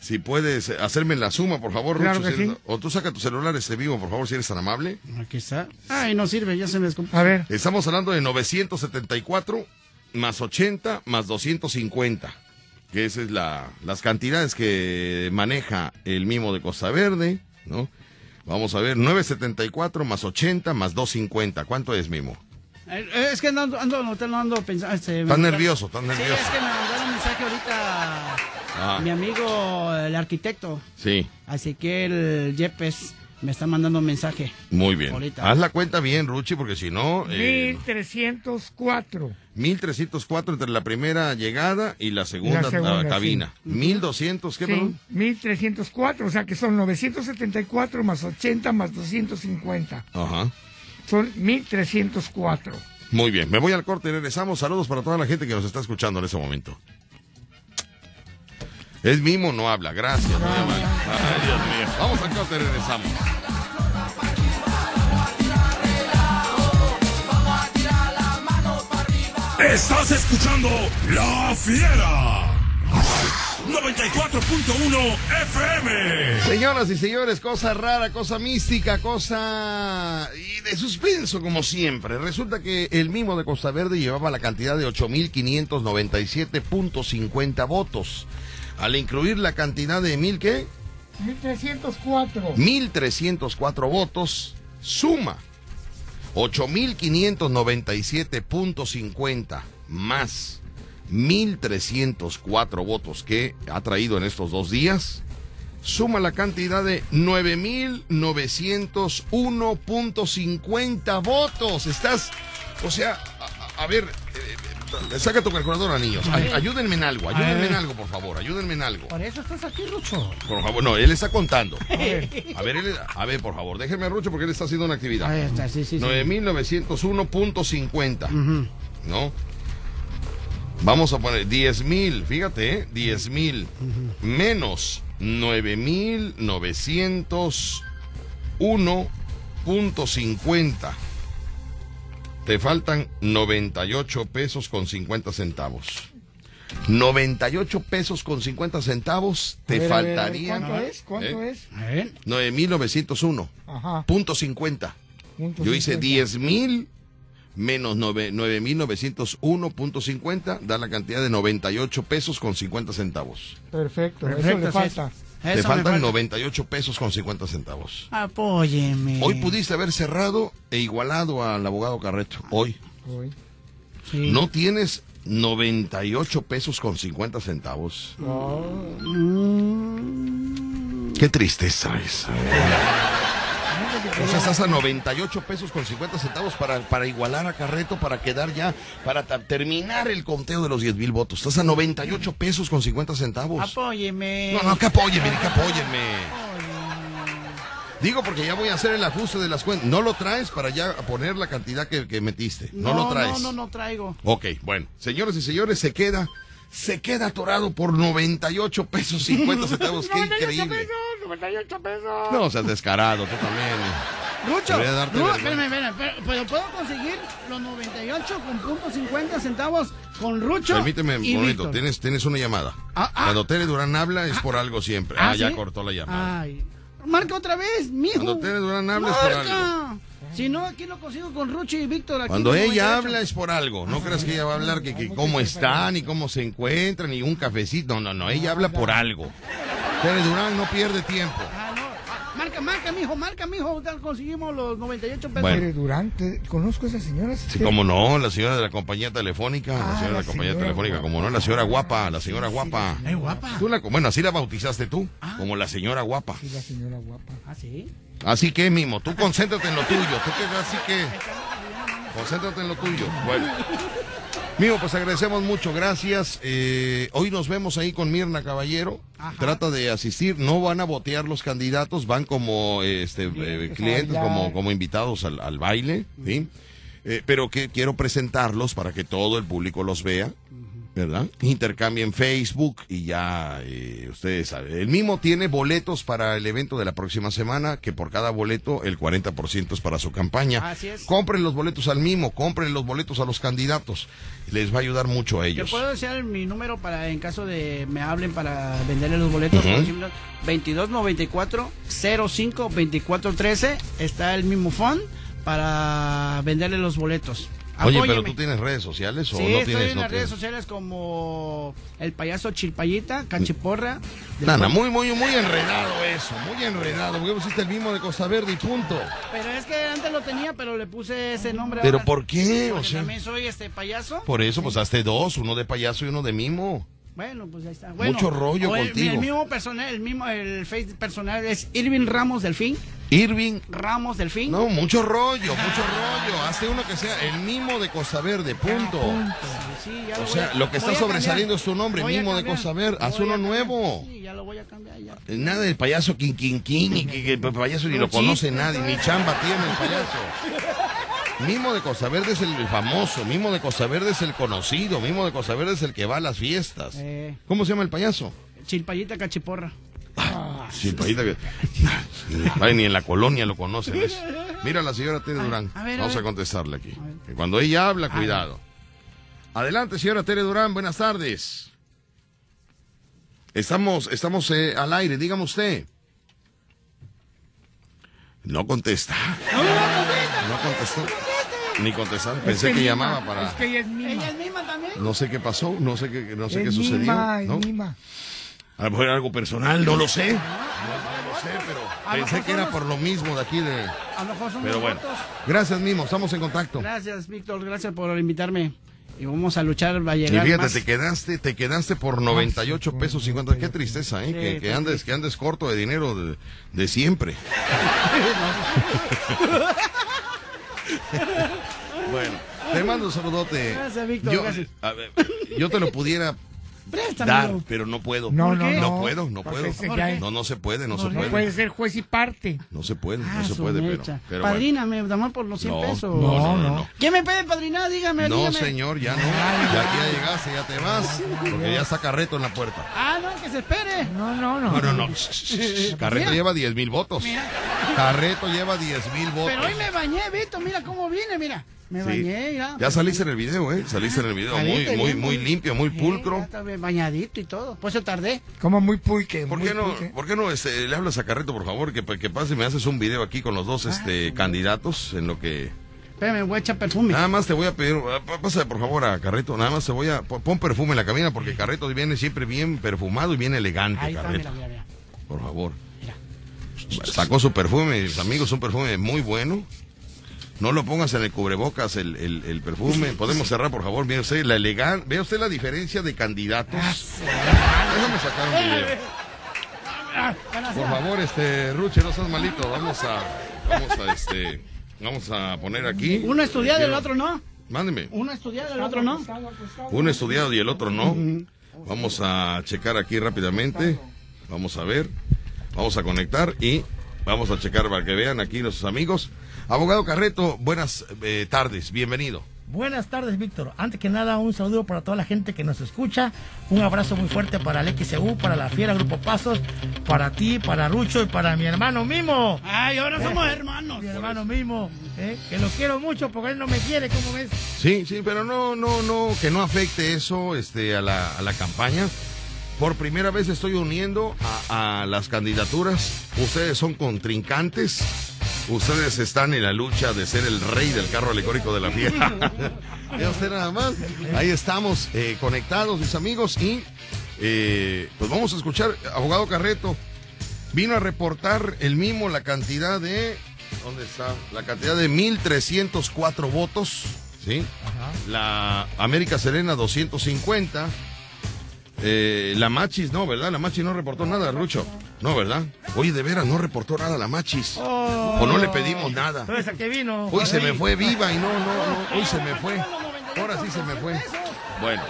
si puedes hacerme la suma, por favor. Claro Rucho, que si eres- sí. O tú saca tu celular este vivo, por favor, si eres tan amable. Aquí está. Ay, no sirve, ya se me descompuso. A ver. Estamos hablando de 974 más 80 más 250. Que esas es la, las cantidades que maneja el mimo de Costa Verde, ¿no? Vamos a ver, 974 más 80 más 250. ¿Cuánto es, mimo? Eh, Es que no ando, ando no ando pensando. Este, mandaron- nervioso, estás nervioso. Sí, es que me mandaron un mensaje ahorita Ah. mi amigo, el arquitecto, Sí, así que el Yepes me está mandando un mensaje. muy bien. Ahorita. Haz la cuenta bien, Ruchi, porque si no, eh, 1304. 1304 entre la primera llegada y la segunda, La segunda, cabina. sí. 1200, ¿qué, Sí, perdón? 1304, o sea que son 974 más 80 más 250. Ajá. Son 1304. Muy bien, me voy al corte y regresamos. Saludos para toda la gente que nos está escuchando en ese momento. Es mimo, no habla. Gracias. muy amable. Ay, Dios mío. Vamos a corte, regresamos. Estás escuchando La Fiera. 94.1 FM. Señoras y señores, cosa rara, cosa mística, cosa y de suspenso como siempre. Resulta que el mimo de Costa Verde llevaba la cantidad de 8.597.50 votos. Al incluir la cantidad de mil qué? 1304. 1.304 votos, suma 8.597.50 más 1.304 votos que ha traído en estos dos días, suma la cantidad de 9.901.50 votos. Estás, o sea, a, a ver, eh, eh, saca tu calculadora, niños. Ay- ayúdenme en algo, ayúdenme en algo, por favor, ayúdenme en algo. Por eso estás aquí, Rucho. Por favor, no, él está contando. A ver. A ver, él- a ver, por favor, déjeme a Rucho porque él está haciendo una actividad. Ahí está, sí, sí, sí. 9.901.50, Ujú. ¿no? Vamos a poner 10.000, fíjate, ¿eh? 10.000 menos 9.901.50. Te faltan 98 pesos con 50 centavos. 98 pesos con 50 centavos te ver, faltarían. ¿Cuánto es? ¿Cuánto ¿eh? es? 9.901. Ajá. Punto 50. Punto Yo hice 50. 10.000 menos nueve- 9.901.50 da la cantidad de 98 pesos con 50 centavos. Perfecto, eso Perfecto, le sí. falta. Te Eso me faltan falta. 98 pesos con 50 centavos. Apóyeme. Hoy pudiste haber cerrado e igualado al abogado Carreto. Hoy. Hoy. Sí. No tienes 98 pesos con 50 centavos. Mm. Qué tristeza esa. O sea, estás a 98 pesos con 50 centavos para, para igualar a Carreto, para quedar ya, para terminar el conteo de los 10 mil votos. Estás a 98 pesos con 50 centavos. Apóyeme. No, no, que apóyenme, que apóyenme. Digo porque ya voy a hacer el ajuste de las cuentas. No lo traes para ya poner la cantidad que, que metiste. No, lo traes. No, no, no traigo. Ok, bueno, señores y señores, se queda, se queda atorado por 98 pesos 50 <laughs> centavos. Qué increíble. 98 pesos. No seas descarado, tú también. Rucho, Debería darte Ru- vergüenza. espérame, espérame, pero, puedo conseguir los 98 con punto 50 centavos con Rucho. Permíteme un y momento, Víctor. tienes, tienes una llamada. Ah, ah. Cuando Tere Durán habla es por algo siempre. Ah, ¿Ah, ya sí? cortó la llamada. Ay, marca otra vez, mijo. Cuando Tere Durán habla es por Marca. Si no, aquí lo consigo con Rucho y Víctor. Aquí Cuando ella 98. habla es por algo. No creas que ella va a hablar que, que cómo están y cómo se encuentran y un cafecito. No, no, no. Ella habla por algo. Tere Durán no pierde tiempo. Ah, no. Ah, Marca, marca, mijo, marca, mijo. Conseguimos los 98 pesos. Bueno. Tere Durante, ¿conozco a esa señora? Sí, cómo no, la señora de la compañía telefónica, la Ah, señora de la la compañía señora telefónica, como no, la señora guapa, la señora guapa. Ay, guapa. Tú la, bueno, así la bautizaste tú, como la señora guapa. Sí, la señora guapa. Ah, sí. Así que, Mimo, tú concéntrate en lo tuyo. Tú que así que. Concéntrate en lo tuyo. Bueno. Mimo, pues agradecemos mucho, gracias. Eh, hoy nos vemos ahí con Mirna Caballero. Trata de asistir. No van a botear los candidatos, van como este, eh, Clientes como, como invitados al, al baile. ¿sí? Eh, pero que quiero presentarlos para que todo el público los vea. ¿Verdad? Intercambien Facebook y ya eh, ustedes saben. El mismo tiene boletos para el evento de la próxima semana, que por cada boleto el 40% es para su campaña. Así es. Compren los boletos al mimo, compren los boletos a los candidatos. Les va a ayudar mucho a ellos. puedo decir mi número para en caso de me hablen para venderle los boletos. Por ejemplo, 2294 05 2413 está el mismo phone para venderle los boletos. Oye, pero tú tienes redes sociales o Sí, no estoy tienes? en no las redes sociales como el payaso Chilpayita, Cachiporra. pueblo. muy, muy, muy enredado eso, muy enredado. Porque pusiste el mismo de Costa Verde y punto. Pero es que antes lo tenía, pero le puse ese nombre. ¿Pero ahora. por qué? O Porque sea- también soy este payaso. Por eso, pues hazte dos, uno de payaso y uno de mimo. Bueno, pues ahí está. Bueno, Mucho rollo el, contigo. El mismo personal, el mismo, el face personal es Irving Ramos Delfín. Irving. Ramos Delfín. No, mucho rollo, mucho rollo. Hazte uno que sea el mimo de Costa Verde, punto. Sí, ya lo O sea, a- lo que está sobresaliendo cambiar. es tu nombre, mimo de. Costa Verde. Haz uno nuevo. Sí, ya lo voy a cambiar ya. Nada del payaso King y que, el payaso ni lo conoce nadie, ni chamba tiene el payaso. <laughs> Mimo de Costa Verde es el famoso, Mimo de Costa Verde es el conocido, Mimo de Costa Verde es el que va a las fiestas. Eh. ¿Cómo se llama el payaso? Chilpayita Cachiporra. Chilpayita que. <laughs> Ay, ni en la colonia lo conocen. eso. Mira a la señora Tere Durán. a ver, a Vamos a contestarle aquí. Cuando ella habla, cuidado. Adelante, señora Tere Durán, buenas tardes. Estamos, estamos eh, al aire, dígame usted. No contesta. No contestó. Ni contestar. Pensé Es que mima, llamaba para. Es que ella es mima. ¿Ella es misma también? No sé qué pasó, no sé qué, no sé qué sucedió. mima, es ¿no? mima. A lo mejor era algo personal, no lo sé. No, no lo sé, pero pensé que era por lo mismo de aquí de. A lo mejor son Pero los bueno. Gracias, Mimo, estamos en contacto. Gracias, Víctor. Gracias por invitarme. Y vamos a luchar, va a Y fíjate, más. te quedaste, te quedaste por 98 pesos 50. Qué tristeza, ¿eh? Sí, que, andes, que andes corto de dinero de, de siempre. <laughs> <laughs> <laughs> bueno, te mando un saludote. Gracias, Víctor, Yo, gracias. a ver, yo te lo pudiera Préstamelo. dar, pero no puedo. No, ¿Por no, qué? no. No puedo, no Pues puedo. ese ya es- No, no se puede, no, no, se no puede. puede ser juez y parte. No se puede, Ah, no se su puede, pero, mecha. pero bueno. Padríname, dame por los 100 No, pesos. no, no, no, no. ¿Quién me puede padrinar? Dígame, No, dígame. señor, ya no. Ya aquí ya llegaste, ya te vas. Porque ya está Carreto en la puerta. Ah, no, que se espere. No, no, no. No, no, no. Carreto lleva 10 mil votos. Carreto lleva 10 mil votos. Pero hoy me bañé, Víctor, mira cómo vine, mira. Me Sí. bañé, ya. Ya saliste en el video, ¿eh? Saliste en el video. Muy, muy, bien, muy muy- limpio, muy pulcro. ya estaba bañadito y todo. Por eso tardé. Como muy pulque. ¿Por muy qué no. ¿por qué no este, le hablas a Carreto, por favor? Que, que pase y me haces un video aquí con los dos este, candidatos en lo que... Espérame, voy a echar perfume. Nada más te voy a pedir, ah, pa- pasa por favor a Carreto, nada más te voy a... pon- perfume en la cabina porque Carreto viene siempre bien perfumado y bien elegante, Ahí está, Carreto. mira, mira, mira. Por favor. Sacó su perfume, mis amigos, un perfume muy bueno. No lo pongas en el cubrebocas el, el, el perfume. Podemos cerrar, por favor. Vea usted la elegan... Vea usted la diferencia de candidatos. Déjame sacar un video. Por favor, este, Ruche, no seas malito. Vamos a, vamos a, este, vamos a poner aquí. Uno estudiado y el otro no. Mándeme. Uno estudiado y el otro no. Uno estudiado y el otro no. Vamos a checar aquí rápidamente. Vamos a ver. Vamos a conectar y vamos a checar para que vean aquí nuestros amigos. Abogado Carreto, buenas eh, tardes, bienvenido. Buenas tardes, Víctor. Antes que nada, un saludo para toda la gente que nos escucha. Un abrazo muy fuerte para el XEU, para la Fiera Grupo Pasos, para ti, para Rucho y para mi hermano Mimo. Ay, ahora Eh, somos hermanos. Mi hermano Mimo, eh, que lo quiero mucho porque él no me quiere, ¿cómo ves? Sí, sí, pero no, no, no, que no afecte eso este, a, la, a la campaña. Por primera vez estoy uniendo a, a las candidaturas. Ustedes son contrincantes. Ustedes están en la lucha de ser el rey del carro alegórico de la fiesta. <laughs> Ya usted nada más. Ahí estamos eh, conectados, mis amigos. Y eh, pues vamos a escuchar, abogado Carreto. Vino a reportar el mismo la cantidad de. ¿Dónde está? La cantidad de 1.304 votos. ¿Sí? La América Serena 250. Eh, la Machis, no, ¿verdad? La Machis no reportó nada, Rucho. No, ¿verdad? Oye, de veras, no reportó nada la Machis. Oh. O no le pedimos nada. Entonces, ¿a qué vino? Hoy se me fue viva y no, no, no. Hoy se me fue. Ahora sí se me fue. Bueno.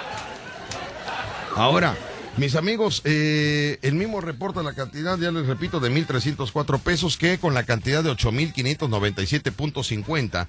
Ahora, mis amigos, eh, el mismo reporta la cantidad, ya les repito, de 1.304 pesos, que con la cantidad de 8.597.50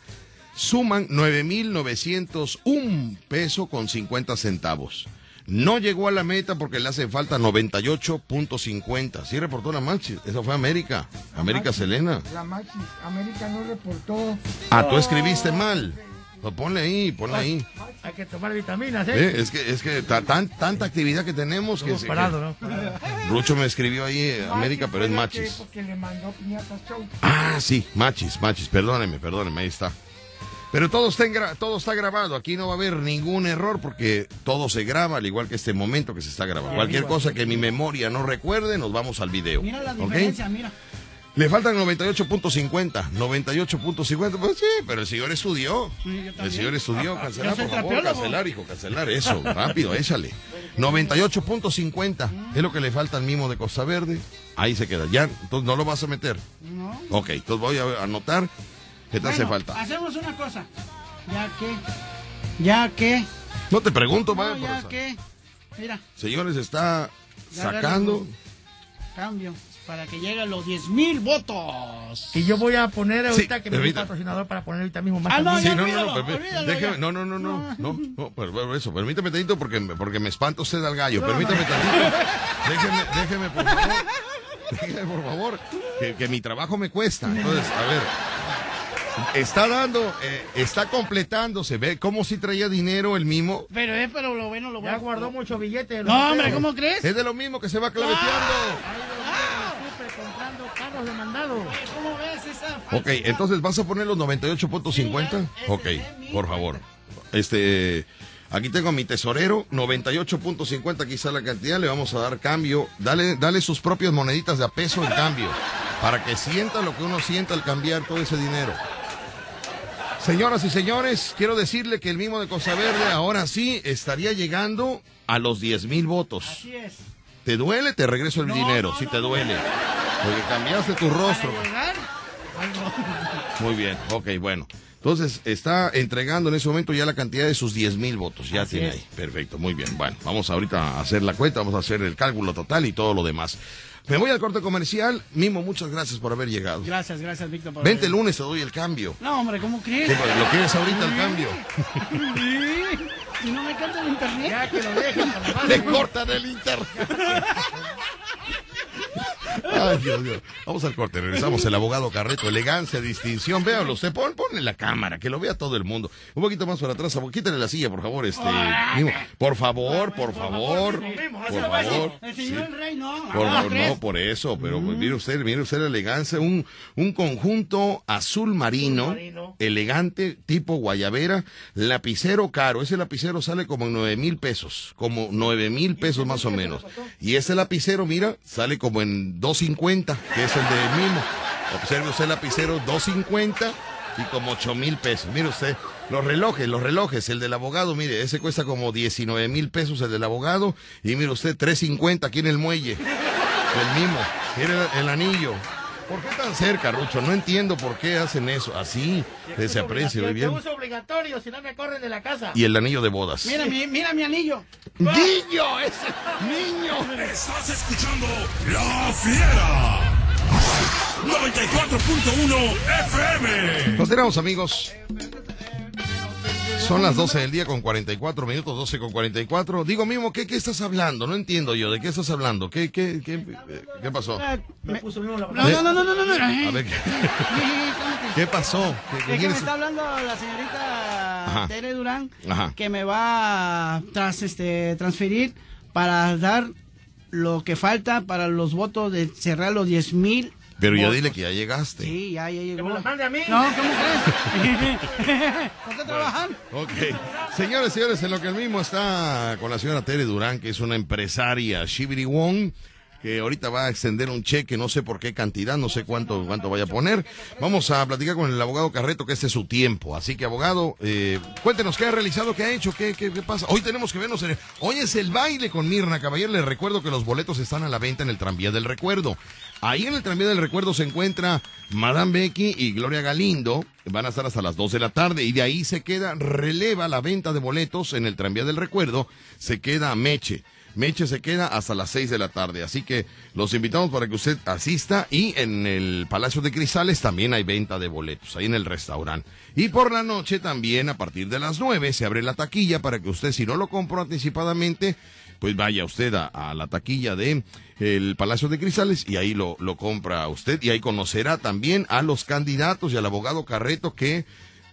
suman 9.901 peso con 50 centavos. No llegó a la meta porque le hace falta 98.50. Sí reportó la Machis. Eso fue América. América Selena. La Machis, América no reportó. Ah, tú escribiste mal. Pues ponle ahí, ponle ahí. Hay que tomar vitaminas, ¿eh? Eh, Es que, es que ta- tan, tanta actividad que tenemos que, parado, que- ¿no? Rucho me escribió ahí eh, América, pero es que- Machis. Porque le mandó piñatas. Ah, sí, Machis, Machis, perdóneme, perdóneme, ahí está. Pero todo está, todo está grabado, aquí no va a haber ningún error porque todo se graba, al igual que este momento que se está grabando. Cualquier cosa que mi memoria no recuerde, nos vamos al video. Mira la diferencia, mira. Le faltan 98.50, 98.50, pues sí, pero el señor estudió. Sí, El señor estudió, Yo cancelar, por favor, cancelar, hijo, cancelar eso, rápido, échale. 98.50 es lo que le falta al mimo de Costa Verde. Ahí se queda, ya, entonces no lo vas a meter. No. Ok, entonces voy a anotar que te hace falta. Hacemos una cosa. Ya que. Ya que. No te pregunto, No, ya que. Mira, Señores, está sacando. cambio. para que lleguen a los 10 mil votos. Y yo voy a poner ahorita Sí, que me un permita. patrocinador para poner ahorita mismo más. Ah, no, Sí, no, no, no, olvídalo, déjeme- no, no, no, no, no, no, por, por eso, permítame tantito porque, porque me espanta usted al gallo, No, permítame no. <laughs> tantito, déjeme, déjeme por favor, <laughs> déjeme por favor, que, que mi trabajo me cuesta, entonces, a ver, está dando, eh, está completando, se ve como si traía dinero el mimo, Pero es, pero lo bueno, lo Ya bueno. guardó muchos billetes. No, hombre, ¿cómo crees? es de lo mismo que se va claveteando. Siempre comprando carros de mandado. ¿Cómo ves esa Ok, entonces vas a poner los 98.50. Ok, por favor. Este, aquí tengo a mi tesorero, 98.50 quizá la cantidad, le vamos a dar cambio. Dale, dale sus propias moneditas de a peso en cambio, para que sienta lo que uno sienta al cambiar todo ese dinero. Señoras y señores, quiero decirle que el mismo de Cosa Verde ahora sí estaría llegando a los 10 mil votos. Así es. ¿Te duele? Te regreso el No, dinero, no, si no, te duele. Porque cambiaste tu rostro. Muy bien, ok, bueno. Entonces, está entregando en ese momento ya la cantidad de sus 10 mil votos. Ya Así tiene es. ahí. Perfecto, muy bien. Bueno, vamos ahorita a hacer la cuenta, vamos a hacer el cálculo total y todo lo demás. Me voy al corte comercial. Mimo, muchas gracias por haber llegado. Gracias, gracias, Víctor. por- Vente el lunes, te doy el cambio. No, hombre, ¿cómo crees? ¿Qué, ¿Lo quieres ahorita el cambio? Sí. Si no me canta el internet. Ya que lo dejen con la mano. Le cortan el internet. <laughs> Ay, Dios mío. Vamos al corte, regresamos. El abogado Carreto, elegancia, distinción. Véalo, usted pon, ponle la cámara, que lo vea todo el mundo. Un poquito más para atrás, quítale la silla, por favor, este. Mimo. Por favor, por favor. Por favor. El señor rey no. Por ¿cómo favor, no, por eso, pero pues, mire usted, mire usted la elegancia, un, un conjunto azul marino, elegante, tipo guayabera, lapicero caro, ese lapicero sale como en nueve mil pesos, como nueve mil pesos más o menos. Y ese lapicero, mira, sale como en 250, que es el de Mimo. Observe usted el lapicero 250 y como 8 mil pesos. Mire usted, los relojes, los relojes, el del abogado, mire, ese cuesta como 19 mil pesos el del abogado y mire usted 350 aquí en el muelle. El mimo, mire el anillo. ¿Por qué tan cerca, Rucho? No entiendo por qué hacen eso. Así, Que bien. uso obligatorio, si no me corren de la casa. Y el anillo de bodas. Mira mi, mira mi anillo. ¡Niño! ¡Ese niño! Estás escuchando La Fiera. 94.1 FM. Continuamos, amigos. Son las 12 del día con 44 minutos, 12 con 44. Digo, mismo, ¿qué, ¿qué estás hablando? No entiendo yo, ¿de qué estás hablando? ¿Qué, qué, qué, eh, qué pasó? Ah, Me puso mismo la No, no, no, no, no, no, no. A ver, ¿qué, qué pasó? ¿Qué- qué Es que me está hablando la señorita Ajá. Tere Durán Ajá. que me va a tras, este, transferir para dar lo que falta para los votos de cerrar los 10 mil. Pero ya dile que ya llegaste. Sí, ya, ya llegó. me lo mande a mí. No, ¿cómo crees? <laughs> ¿Por qué trabajan? Ok. Señores, señores, en lo que el mismo está con la señora Tere Durán, que es una empresaria Shibiri Wong, que ahorita va a extender un cheque, no sé por qué cantidad, no sé cuánto, cuánto vaya a poner. Vamos a platicar con el abogado Carreto, que este es su tiempo. Así que, abogado, eh, cuéntenos qué ha realizado, qué ha hecho, qué, qué, pasa. Hoy tenemos que vernos en el- Hoy es el baile con Mirna Caballero. Les recuerdo que los boletos están a la venta en el tranvía del recuerdo. Ahí en el tranvía del recuerdo se encuentra Madame Becky y Gloria Galindo. Van a estar hasta las 2 de la tarde y de ahí se queda, releva la venta de boletos en el tranvía del recuerdo. Se queda Meche. Meche se queda hasta las 6 de la tarde. Así que los invitamos para que usted asista. Y en el Palacio de Cristales también hay venta de boletos, ahí en el restaurante. Y por la noche también, a partir de las 9, se abre la taquilla para que usted, si no lo compró anticipadamente, pues vaya usted a, a la taquilla de el Palacio de Cristales y ahí lo, lo compra usted. Y ahí conocerá también a los candidatos y al abogado Carreto que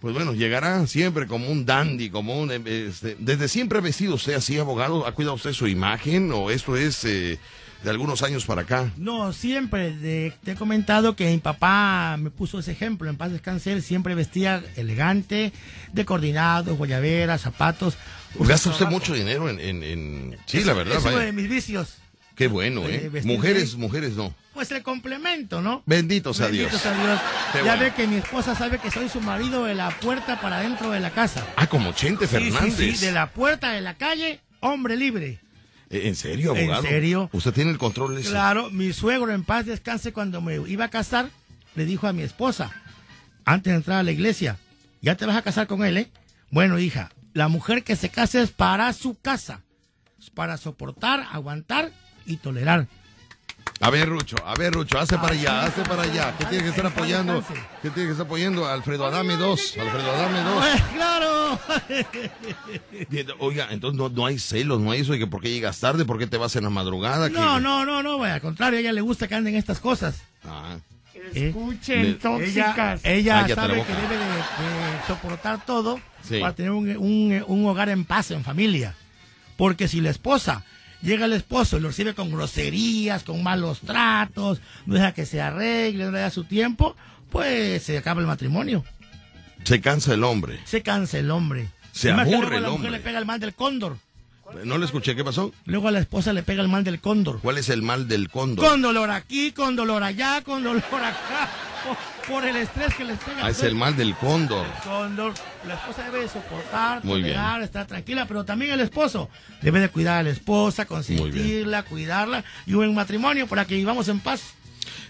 pues bueno, llegará siempre como un dandy, como un... eh, este, desde siempre ha vestido usted así, abogado, ¿ha cuidado usted su imagen o esto es eh, de algunos años para acá? No, siempre de- te he comentado que mi papá me puso ese ejemplo. En paz descanse, él siempre vestía elegante, de coordinados, guayaberas, zapatos. Gasta usted mucho dinero en... en- en- Sí, la verdad, Es uno de mis vicios. Qué bueno, Eh, Mujeres, bien. mujeres no. Pues el complemento, ¿no? Bendito sea Bendito Dios. sea Dios. Qué ya bueno. ve que mi esposa sabe que soy su marido de la puerta para dentro de la casa. Ah, como Chente Sí, sí, Fernández. sí, de la puerta de la calle, hombre libre. Eh, ¿En serio, ¿En abogado? serio? ¿Usted tiene el control de eso? Claro, mi suegro en paz descanse cuando me iba a casar, le dijo a mi esposa, antes de entrar a la iglesia, ya te vas a casar con él, ¿eh? Bueno, hija, la mujer que se casa es para su casa, para soportar, aguantar y tolerar. A ver, Rucho, a ver, Rucho, hazte para allá, hazte para allá. ¿Qué tiene que estar apoyando? ¿Qué tiene que estar apoyando? Alfredo Adame 2, Alfredo Adame 2. ¡Claro! <laughs> Oiga, entonces no, no hay celos, no hay eso de que por qué llegas tarde, por qué te vas en la madrugada. No, no, no, no, al contrario, a ella le gusta que anden estas cosas. Ah. Escuchen, tóxicas. Ella, ella la sabe que debe de, de soportar todo Sí. para tener un, un- un hogar en paz, en familia. Porque si la esposa llega el esposo y lo recibe con groserías, con malos tratos, no deja que se arregle, no le da su tiempo, pues se acaba el matrimonio. Se cansa el hombre. Se cansa el hombre. Se Además aburre luego a el la mujer hombre. le pega el mal del cóndor. No le escuché, ¿qué pasó? Luego a la esposa le pega el mal del cóndor. ¿Cuál es el mal del cóndor? Con dolor aquí, con dolor allá, con dolor acá. Por, por el estrés que les pega. Ah, es el mal del cóndor. Cóndor. La esposa debe de soportar, Muy bien. tolerar, estar tranquila, pero también el esposo debe de cuidar a la esposa, consentirla, cuidarla y un matrimonio para que vivamos en paz.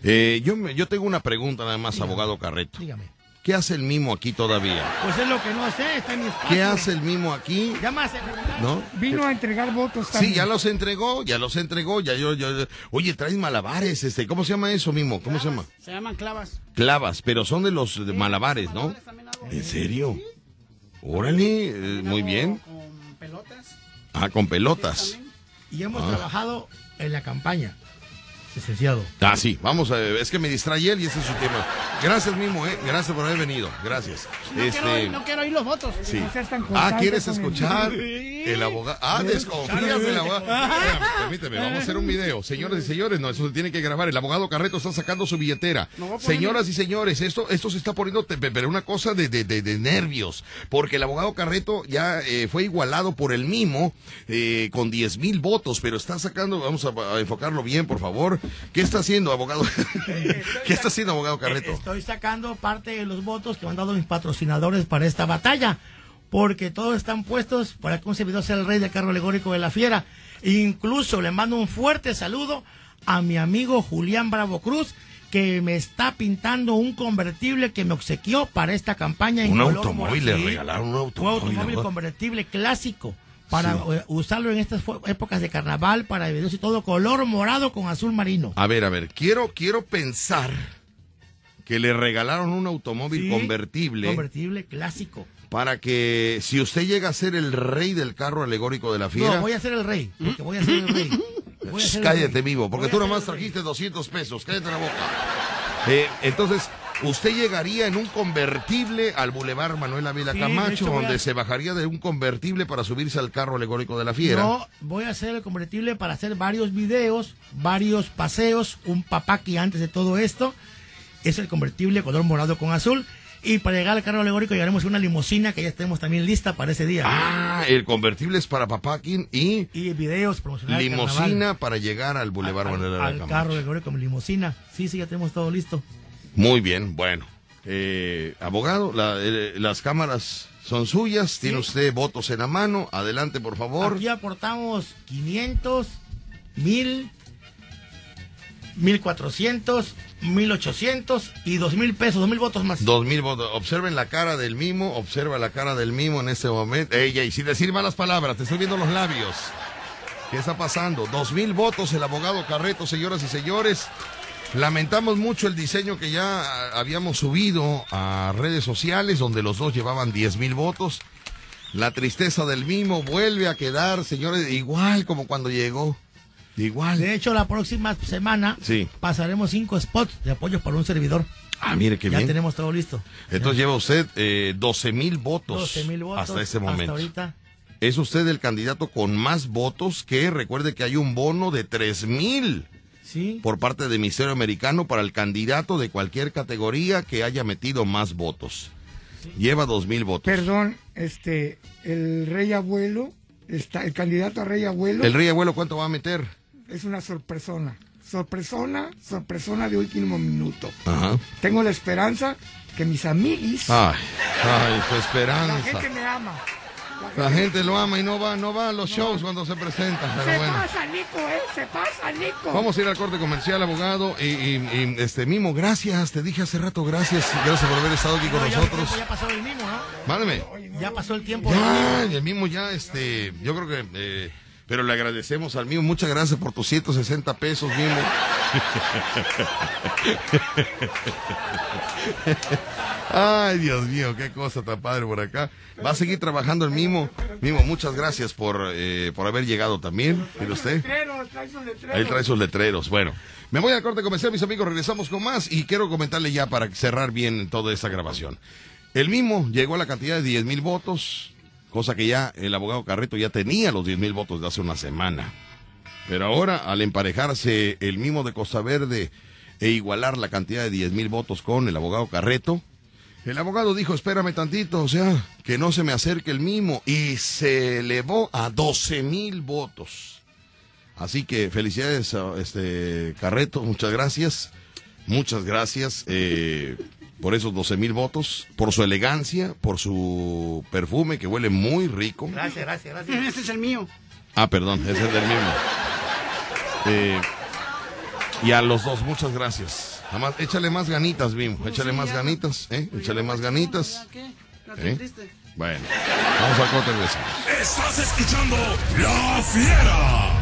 Eh, yo, yo tengo una pregunta nada más, abogado Carreto. Dígame. ¿Qué hace el mimo aquí todavía? Pues es lo que no sé, está en mi espacio. ¿Qué hace el mimo aquí? Llámase. ¿No? Vino a entregar votos Sí, también. ya los entregó, ya los entregó, ya yo, yo- oye, traes malabares, este, ¿cómo se llama eso, Mimo? ¿Cómo se llama? Se llaman clavas. Clavas, pero son de los malabares, ¿no? ¿En serio? Órale, eh, muy bien. Con pelotas. Ah, con pelotas. Y hemos Ah. trabajado en la campaña, licenciado. Ah, sí, vamos a ver, es que me distrae él y ese es su tema. Gracias, Mimo, eh, gracias por haber venido, gracias. No, Este, quiero, oír- no quiero oír los votos. Sí. No Ah, ¿quieres el- escuchar <laughs> el abogado? Ah, desconfías del abogado. <laughs> Permíteme, vamos a hacer un video. Señoras y señores, no, eso se tiene que grabar. El abogado Carreto está sacando su billetera. No Señoras y señores, esto, esto se está poniendo, pero una cosa de, de, de- de nervios. Porque el abogado Carreto ya eh, fue igualado por el mimo eh, con 10 mil votos, pero está sacando, vamos a, a enfocarlo bien, por favor. ¿Qué está haciendo, abogado? <laughs> ¿Qué está haciendo, abogado Carreto? Estoy sacando parte de los votos que me han dado mis patrocinadores para esta batalla, porque todos están puestos para que un servidor sea el rey del carro alegórico de la fiera. Incluso le mando un fuerte saludo a mi amigo Julián Bravo Cruz, que me está pintando un convertible que me obsequió para esta campaña. en Un automóvil, le regalaron un Un automóvil. automóvil abogado. convertible clásico. Para Sí. eh, usarlo en estas épocas de carnaval, para videos y todo, color morado con azul marino. A ver, a ver, quiero, quiero pensar que le regalaron un automóvil Sí, convertible Convertible clásico. para que si usted llega a ser el rey del carro alegórico de la fiera, No, voy a ser el rey, porque voy a ser el rey. <laughs> Cállate vivo, porque Voy tú nomás trajiste 200 pesos, cállate la boca. Eh, entonces, usted llegaría en un convertible al Boulevard Manuel Ávila Sí, Camacho, a- donde se bajaría de un convertible para subirse al carro alegórico de la fiera. No, voy a hacer el convertible para hacer varios videos, varios paseos, un que antes de todo esto es el convertible color morado con azul. Y para llegar al carro alegórico llegaremos en una limusina que ya tenemos también lista para ese día. Ah, el convertible es para Papá King y Y videos promocionales. carnaval. para llegar al Boulevard Manuel Ávila Al Camacho. carro alegórico limusina. Sí, sí, ya tenemos todo listo. Muy bien, bueno. Eh, abogado, la- eh, las cámaras son suyas, tiene usted votos en la mano, adelante por favor. Aquí aportamos 500, 1000, 1400, 1800 y 2000 pesos, 2000 votos más. Dos mil votos. Observen la cara del mimo, observa la cara del mimo en este momento. Ella, y sin decir malas palabras, te estoy viendo los labios. ¿Qué está pasando? Dos mil votos el abogado Carreto, señoras y señores. Lamentamos mucho el diseño que ya habíamos subido a redes sociales, donde los dos llevaban 10 mil votos. La tristeza del mimo vuelve a quedar, señores, igual como cuando llegó. Igual. De hecho, la próxima semana Sí. pasaremos cinco spots de apoyo para un servidor. Ah, mire qué ya bien. tenemos todo listo. Entonces lleva usted eh, 12 mil votos, 12 mil votos hasta este momento. ahorita. Es usted el candidato con más votos que recuerde que hay un bono de 3 mil Sí. por parte del Ministerio Americano para el candidato de cualquier categoría que haya metido más votos. Lleva dos mil votos. Perdón, este, el rey abuelo, está, el candidato a rey abuelo ¿El rey abuelo cuánto va a meter? es una sorpresona. Sorpresona, sorpresona de último minuto. Ajá. Tengo la esperanza que mis amiguis, Ay, ay, tu la esperanza. gente me ama. La gente lo ama y no va, no va a los shows cuando se presenta. Se Pero bueno. pasa, Nico, eh, se pasa, Nico. Vamos a ir al corte comercial, abogado. Y, y- y, este Mimo, gracias. Te dije hace rato, gracias. Gracias por haber estado aquí con No, ya, nosotros. ya pasó el mismo, ¿no? Mándeme. Ya pasó el tiempo. Ya, el mismo ya, este, yo creo que eh, pero le agradecemos al mío. Muchas gracias por tus 160 pesos, Mimo. Ay, Dios mío, qué cosa tan padre por acá. Va a seguir trabajando el Mimo. Mimo, muchas gracias por, eh, por haber llegado también. Mire usted. Ahí trae sus letreros. Bueno, me voy al corte comercial, mis amigos. Regresamos con más y quiero comentarle ya para cerrar bien toda esta grabación. El Mimo llegó a la cantidad de 10 mil votos, cosa que ya el abogado Carreto ya tenía los 10 mil votos de hace una semana. Pero ahora, al emparejarse el Mimo de Costa Verde e igualar la cantidad de 10 mil votos con el abogado Carreto, el abogado dijo, espérame tantito, o sea, que no se me acerque el Mimo, y se elevó a 12 mil votos. Así que felicidades este Carreto, muchas gracias, muchas gracias eh, por esos 12 mil votos, por su elegancia, por su perfume que huele muy rico. Gracias, gracias, gracias. Este es el mío. Ah, perdón, ese es del mismo. Eh, y a los dos, muchas gracias. Nada más, échale más ganitas, Bim, échale más ganitas, ¿eh? Échale más ganitas. ¿Eh? Bueno, vamos a corte. Estás escuchando La Fiera.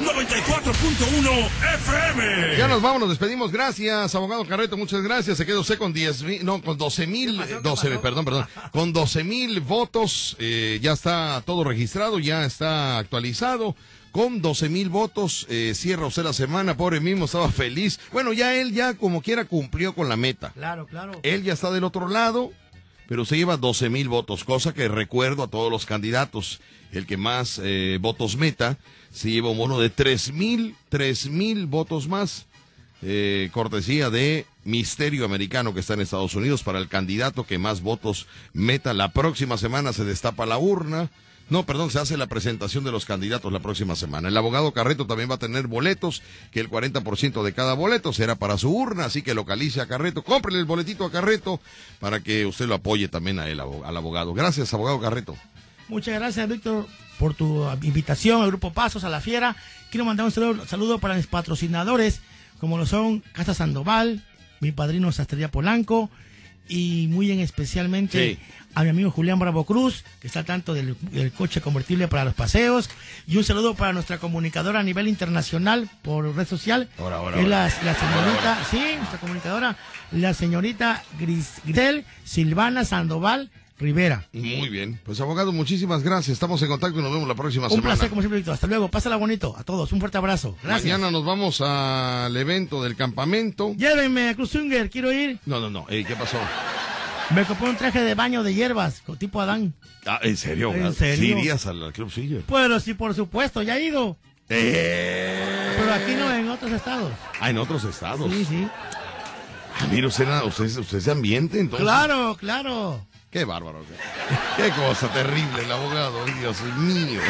94.1 FM. Ya nos vamos, nos despedimos. Gracias, abogado Carreto, muchas gracias. Se quedó usted con 10 mil, no, con 12 mil, 12, perdón, perdón, con 12 mil votos. eh, ya está todo registrado, ya está actualizado. Con 12 mil votos, eh, cierra usted la semana, pobre mismo, estaba feliz. Bueno, ya él ya como quiera cumplió con la meta. Claro, claro. Él ya está del otro lado, pero se lleva 12 mil votos, cosa que recuerdo a todos los candidatos. El que más eh, votos meta se lleva un bono de 3 mil, 3 mil votos más. eh, cortesía de Misterio Americano que está en Estados Unidos para el candidato que más votos meta. La próxima semana se destapa la urna. No, perdón, se hace la presentación de los candidatos la próxima semana. El abogado Carreto también va a tener boletos, que el 40% de cada boleto será para su urna, así que localice a Carreto, cómprele el boletito a Carreto para que usted lo apoye también a él, al abogado. Gracias, abogado Carreto. Muchas gracias, Víctor, por tu invitación al Grupo Pasos, a la Fiera. Quiero mandar un saludo, saludo para mis patrocinadores, como lo son Casa Sandoval, mi padrino Sastrería Polanco, y muy en especialmente Sí. a mi amigo Julián Bravo Cruz, que está al tanto del, del coche convertible para los paseos. Y un saludo para nuestra comunicadora a nivel internacional por red social, Ahora, ahora, que es la, señorita, sí, nuestra comunicadora, la señorita Gris, Grisel Silvana Sandoval Rivera. Muy bien. Pues abogado, muchísimas gracias. Estamos en contacto y nos vemos la próxima Un semana. placer, como siempre. Hasta luego. Pásala bonito a todos. Un fuerte abrazo. Gracias. Mañana nos vamos al evento del campamento. Llévenme a Cruzunger. Quiero ir. No, no, no. Ey, ¿Qué pasó? Me compré un traje de baño de hierbas, tipo Adán. Ah, ¿En serio? ¿En abogado? serio? ¿Sí irías al, Club Singer? Pero sí, por supuesto, ya he ido. Eh. Pero aquí no, en otros estados. Ah, en otros estados. Sí, sí. Ah, usted, usted, usted es de ambiente, entonces. Claro, claro. Qué bárbaro. Qué, cosa terrible el abogado. Dios mío.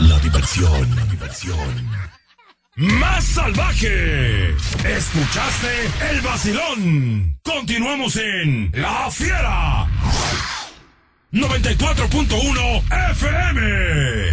La diversión, la diversión. Más salvaje. Escuchaste el vacilón. Continuamos en La Fiera. 94.1 FM.